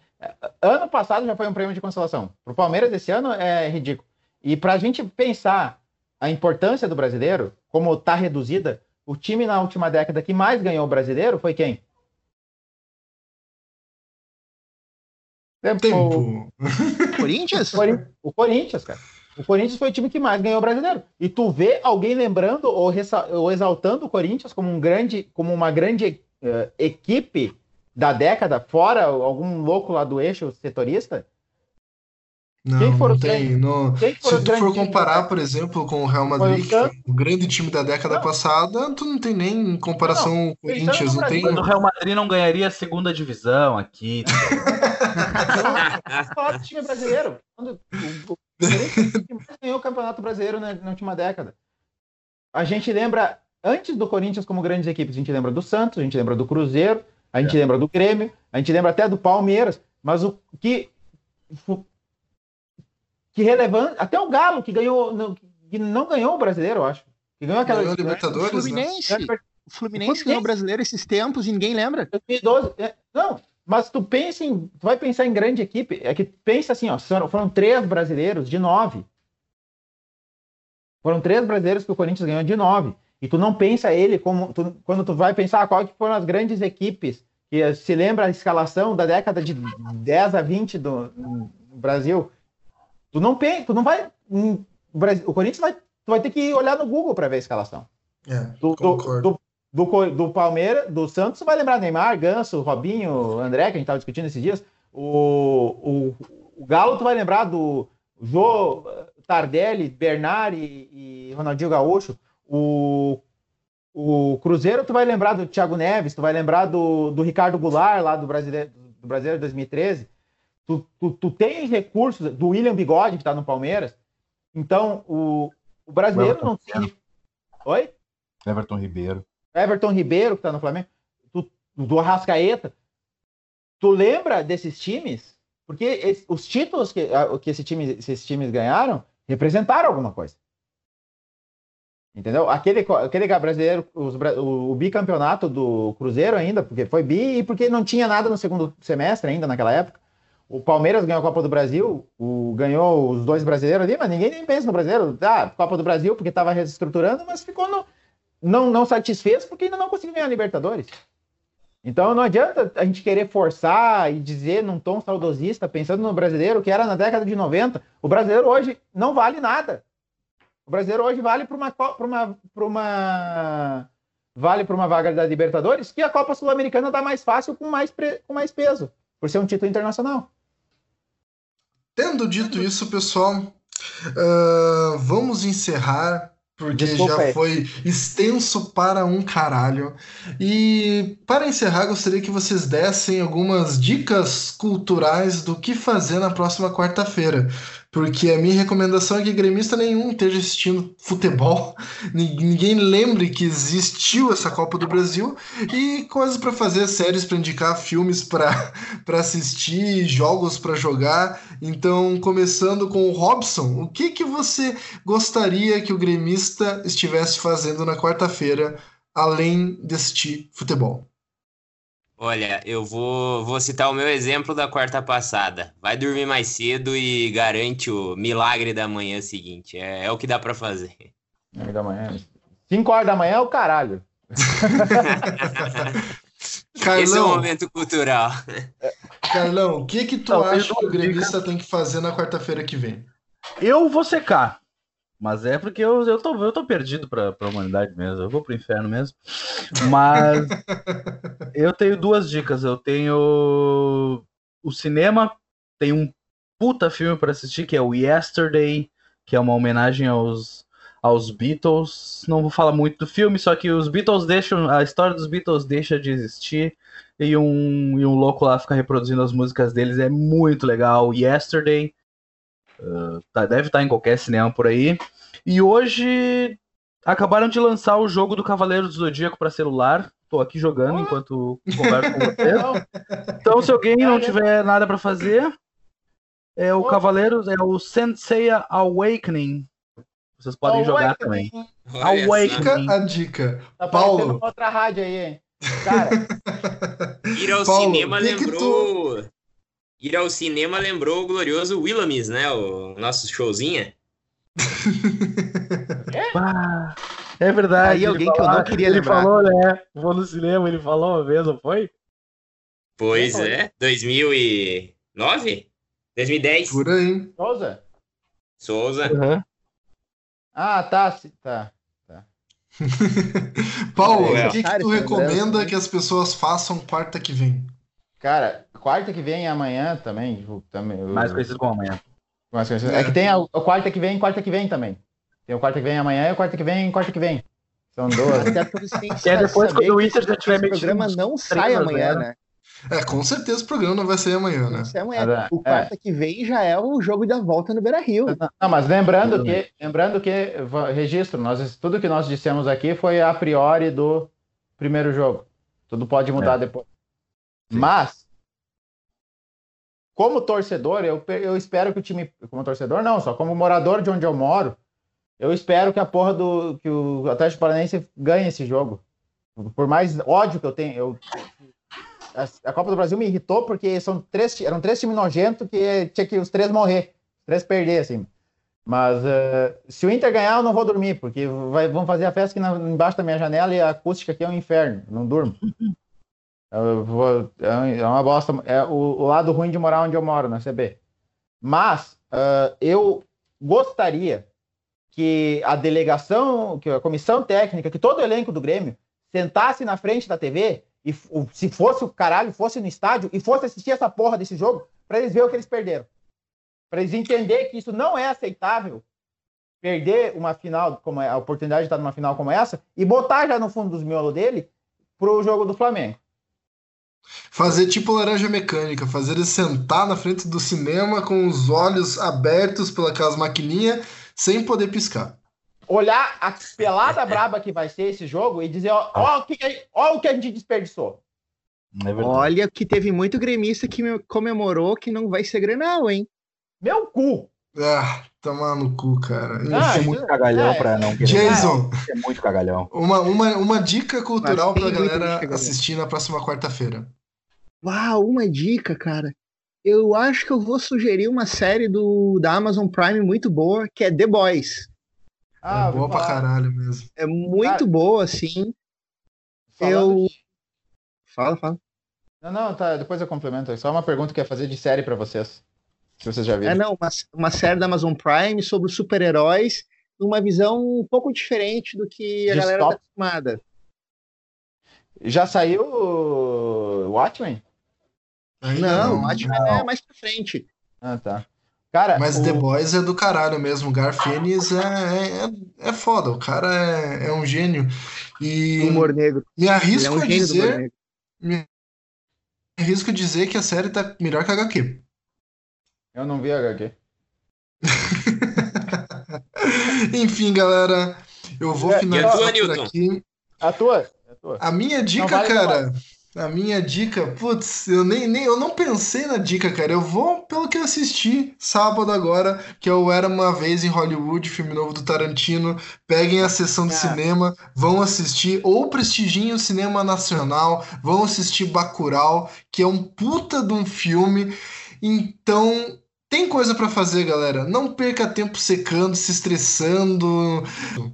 Ano passado já foi um prêmio de consolação. Pro Palmeiras esse ano é ridículo. E para a gente pensar a importância do brasileiro, como está reduzida, o time na última década que mais ganhou o brasileiro foi quem? Tempo. O Corinthians? O Corinthians, cara. O Corinthians foi o time que mais ganhou o brasileiro. E tu vê alguém lembrando ou, ou exaltando o Corinthians como, um grande, como uma grande uh, equipe da década, fora algum louco lá do eixo setorista? Não, Quem não tem. No... se tu for comparar, por exemplo, com o Real Madrid, que foi o grande time da década não. passada, tu não tem nem comparação não, com o Corinthians. Não tem... Mas o Real Madrid não ganharia a segunda divisão aqui. Falar do time brasileiro. Quando o Corinthians ganhou o Campeonato Brasileiro na, na última década. A gente lembra, antes do Corinthians como grandes equipes, a gente lembra do Santos, a gente lembra do Cruzeiro, a gente é. lembra do Grêmio, a gente lembra até do Palmeiras, mas o que que relevante. Até o Galo, que ganhou. Não, que não ganhou o brasileiro, eu acho. Que ganhou aquela. Ganhou Libertadores. O Fluminense. Né? O Fluminense ganhou o brasileiro esses tempos e ninguém lembra. 2012. É, não, mas tu pensa em. Tu vai pensar em grande equipe. É que pensa assim, ó. Foram três brasileiros de nove. Foram três brasileiros que o Corinthians ganhou de nove. E tu não pensa ele como. Tu, quando tu vai pensar qual que foram as grandes equipes. Que se lembra a escalação da década de 10 a 20 do, do Brasil. Tu não, tu não vai. O Corinthians vai, tu vai ter que olhar no Google para ver a escalação. É, do, do, do, do, Palmeiras, do Santos, você vai lembrar Neymar, Ganso, Robinho, André, que a gente estava discutindo esses dias. O, o, o Galo, tu vai lembrar do Jô, Tardelli, Bernard e, e Ronaldinho Gaúcho. O, o Cruzeiro, tu vai lembrar do Thiago Neves, tu vai lembrar do, do Ricardo Goulart, lá do Brasileiro, do Brasileiro 2013. Tu, tu, tu tem recursos do William Bigode, que está no Palmeiras. Então, o, o brasileiro Everton não tem. Oi? Everton Ribeiro. Everton Ribeiro, que está no Flamengo. Tu, do Arrascaeta. Tu lembra desses times? Porque esse, os títulos que, que esse time, esses times ganharam representaram alguma coisa. Entendeu? Aquele, aquele brasileiro, os, o, o, bicampeonato do Cruzeiro ainda, porque foi bi e porque não tinha nada no segundo semestre ainda naquela época. O Palmeiras ganhou a Copa do Brasil, o, ganhou os dois brasileiros ali, mas ninguém nem pensa no brasileiro. Ah, Copa do Brasil porque estava reestruturando, mas ficou no. não, não satisfez porque ainda não conseguiu ganhar a Libertadores. Então não adianta a gente querer forçar e dizer num tom saudosista, pensando no brasileiro, que era na década de 90. O brasileiro hoje não vale nada. O brasileiro hoje vale para uma, uma, uma, vale para uma vaga da Libertadores, que a Copa Sul-Americana dá mais fácil com mais, com mais peso, por ser um título internacional. Tendo dito isso, pessoal, uh, vamos encerrar porque Desculpa já foi extenso para um caralho. E para encerrar, gostaria que vocês dessem algumas dicas culturais do que fazer na próxima quarta-feira. Porque a minha recomendação é que gremista nenhum esteja assistindo futebol, ninguém lembre que existiu essa Copa do Brasil e coisas para fazer, séries para indicar, filmes para assistir, jogos para jogar. Então, começando com o Robson, o que, que você gostaria que o gremista estivesse fazendo na quarta-feira, além de assistir futebol? Olha, eu vou, vou citar o meu exemplo da quarta passada. Vai dormir mais cedo e garante o milagre da manhã seguinte. É, é o que dá para fazer. Da manhã. 5 horas da manhã é o caralho. Carlão, Esse é o momento cultural. Carlão, o que que tu Não, acha que o gremista tem que fazer na quarta-feira que vem? Eu vou secar. Mas é porque eu, eu, tô, eu tô perdido pra, pra humanidade mesmo. Eu vou pro inferno mesmo. Mas eu tenho duas dicas. Eu tenho o cinema, tem um puta filme para assistir que é o Yesterday, que é uma homenagem aos, aos Beatles. Não vou falar muito do filme, só que os Beatles deixam. A história dos Beatles deixa de existir. E um, e um louco lá fica reproduzindo as músicas deles. É muito legal. Yesterday. Uh, tá, deve estar tá em qualquer cinema por aí. E hoje acabaram de lançar o jogo do Cavaleiro do Zodíaco para celular. Tô aqui jogando enquanto converso com você. Então, se alguém não tiver nada para fazer, é o Cavaleiro, é o Senseiya Awakening. Vocês podem jogar também. Awakening. a dica. Tá Paulo. outra rádio aí? Cara. Ir ao Paulo, cinema lembrou. Tu... Ir ao cinema lembrou o glorioso Willamis, né? O nosso showzinha. é? é verdade. Aí alguém que eu não queria ele lembrar. Ele falou, né? Vou no cinema, ele falou uma vez, não foi? Pois é, 2009? 2010. Por aí. Souza? Souza. Uhum. Ah, tá. Tá. tá. Paulo, o que, que tu recomenda que as pessoas façam quarta que vem? Cara, quarta que vem e amanhã também. Tipo, também Mais conhecido como amanhã. É. é que tem o quarta que vem quarta que vem também. Tem o quarta que vem amanhã e o quarta que vem quarta que vem. São duas. Até porque é depois quando o Inter já tiver metido. O programa não sai amanhã, né? É, com certeza o programa não vai sair amanhã, né? Isso é amanhã. O quarta é. que vem já é o jogo da volta no Beira Rio. Não, mas lembrando que, lembrando que, registro, nós, tudo que nós dissemos aqui foi a priori do primeiro jogo. Tudo pode mudar é. depois. Sim. Mas, como torcedor, eu, eu espero que o time. Como torcedor, não, só como morador de onde eu moro, eu espero que a porra do. que o Atlético Paranaense ganhe esse jogo. Por mais ódio que eu tenho. Eu, a, a Copa do Brasil me irritou porque são três, eram três times nojentos que tinha que os três morrer. Os três perder, assim. Mas uh, se o Inter ganhar, eu não vou dormir, porque vai, vão fazer a festa aqui na, embaixo da minha janela e a acústica aqui é um inferno. Não durmo. Vou, é, é uma bosta. É o, o, lado ruim de morar onde eu moro, na CB. Mas uh, eu gostaria que a delegação, que a comissão técnica, que todo o elenco do Grêmio sentasse na frente da TV e se fosse o caralho, fosse no estádio e fosse assistir essa porra desse jogo para eles verem o que eles perderam. Para eles entenderem que isso não é aceitável perder uma final, como é, a oportunidade de estar numa final como essa, e botar já no fundo dos miolos dele pro jogo do Flamengo. Fazer tipo laranja mecânica, fazer ele sentar na frente do cinema com os olhos abertos pelas maquininhas, sem poder piscar. Olhar a pelada braba que vai ser esse jogo e dizer: ó, ó, o, que, ó o que a gente desperdiçou. É Olha que teve muito gremista que comemorou que não vai ser Grenal, hein? Meu cu! Ah, tomar no cu, cara. Ah, é muito cagalhão é, pra não querer. Jason, é muito cagalhão. Uma, uma, uma dica cultural pra galera assistir na próxima quarta-feira. Uau, uma dica, cara. Eu acho que eu vou sugerir uma série do, da Amazon Prime muito boa, que é The Boys. Ah, é boa pra caralho mesmo. É muito boa, assim. Eu. Fala, fala. Não, não, tá. Depois eu complemento. É só uma pergunta que ia fazer de série para vocês. Se vocês já viram. É, não, uma, uma série da Amazon Prime sobre super-heróis, numa visão um pouco diferente do que a de galera stop. tá acostumada. Já saiu o Watchmen? Não, o Watchmen não. é mais pra frente. Ah, tá. Cara, Mas o... The Boys é do caralho mesmo. O Garfienes é, é, é foda. O cara é, é um gênio. E humor negro. Me arrisco é um a dizer. Me arrisco a dizer que a série tá melhor que a HQ. Eu não vi a HQ. Enfim, galera. Eu vou é, finalizar por aqui. A tua? A, tua. a minha dica, vale cara. A minha dica, putz, eu nem, nem eu não pensei na dica, cara. Eu vou pelo que eu assisti sábado agora, que é o Era uma vez em Hollywood, filme novo do Tarantino. Peguem a sessão de é. cinema, vão assistir ou prestigiem o cinema nacional, vão assistir Bacurau, que é um puta de um filme. Então, tem coisa para fazer, galera. Não perca tempo secando, se estressando.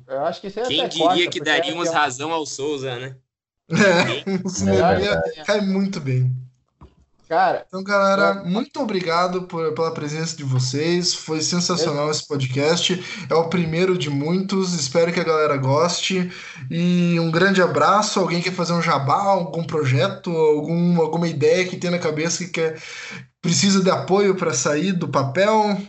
Eu acho que isso é Quem diria corta, que daríamos é... razão ao Souza, né? É, o cinema é, cai muito bem. Cara, então, galera, muito obrigado por, pela presença de vocês. Foi sensacional esse podcast. É o primeiro de muitos. Espero que a galera goste. E um grande abraço. Alguém quer fazer um jabá, algum projeto, algum, alguma ideia que tem na cabeça que quer, precisa de apoio para sair do papel?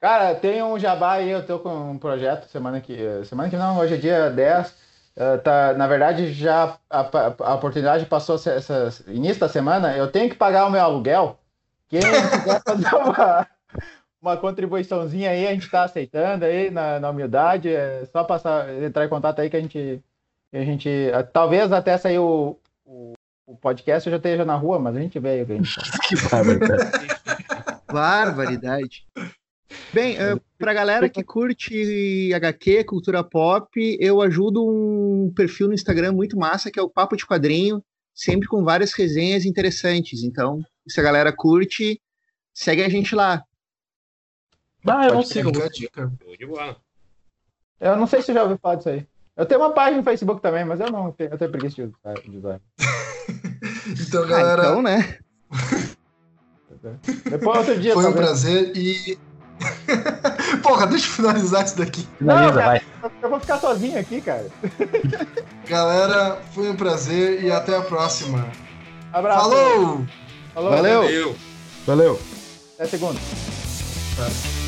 Cara, tem um jabá aí. Eu tô com um projeto semana que. Semana que não, hoje é dia 10 Uh, tá, na verdade, já a, a, oportunidade passou essa, início da semana. Eu tenho que pagar o meu aluguel. Quem quiser fazer uma, uma contribuiçãozinha aí, a gente está aceitando aí na, na humildade. É só passar, entrar em contato aí que a gente. A gente talvez até sair o, o, o podcast eu já esteja na rua, mas a gente vê aí o que que barbaridade. Bem, uh, pra galera que curte HQ, cultura pop, eu ajudo um perfil no Instagram muito massa, que é o Papo de Quadrinho, sempre com várias resenhas interessantes. Então, se a galera curte, segue a gente lá. Ah, eu não sigo. Eu não sei se você já ouviu falar disso aí. Eu tenho uma página no Facebook também, mas eu não tenho, eu tenho preguiça de usar. então, galera. Ah, então, né? Depois outro dia. Foi um prazer e Porra, deixa eu finalizar isso daqui. Finaliza, Não, cara, vai. Eu vou ficar sozinho aqui, cara. Galera, foi um prazer e até a próxima. Abraço. Falou! Falou. Valeu. Valeu. Valeu. Até segunda. Tá.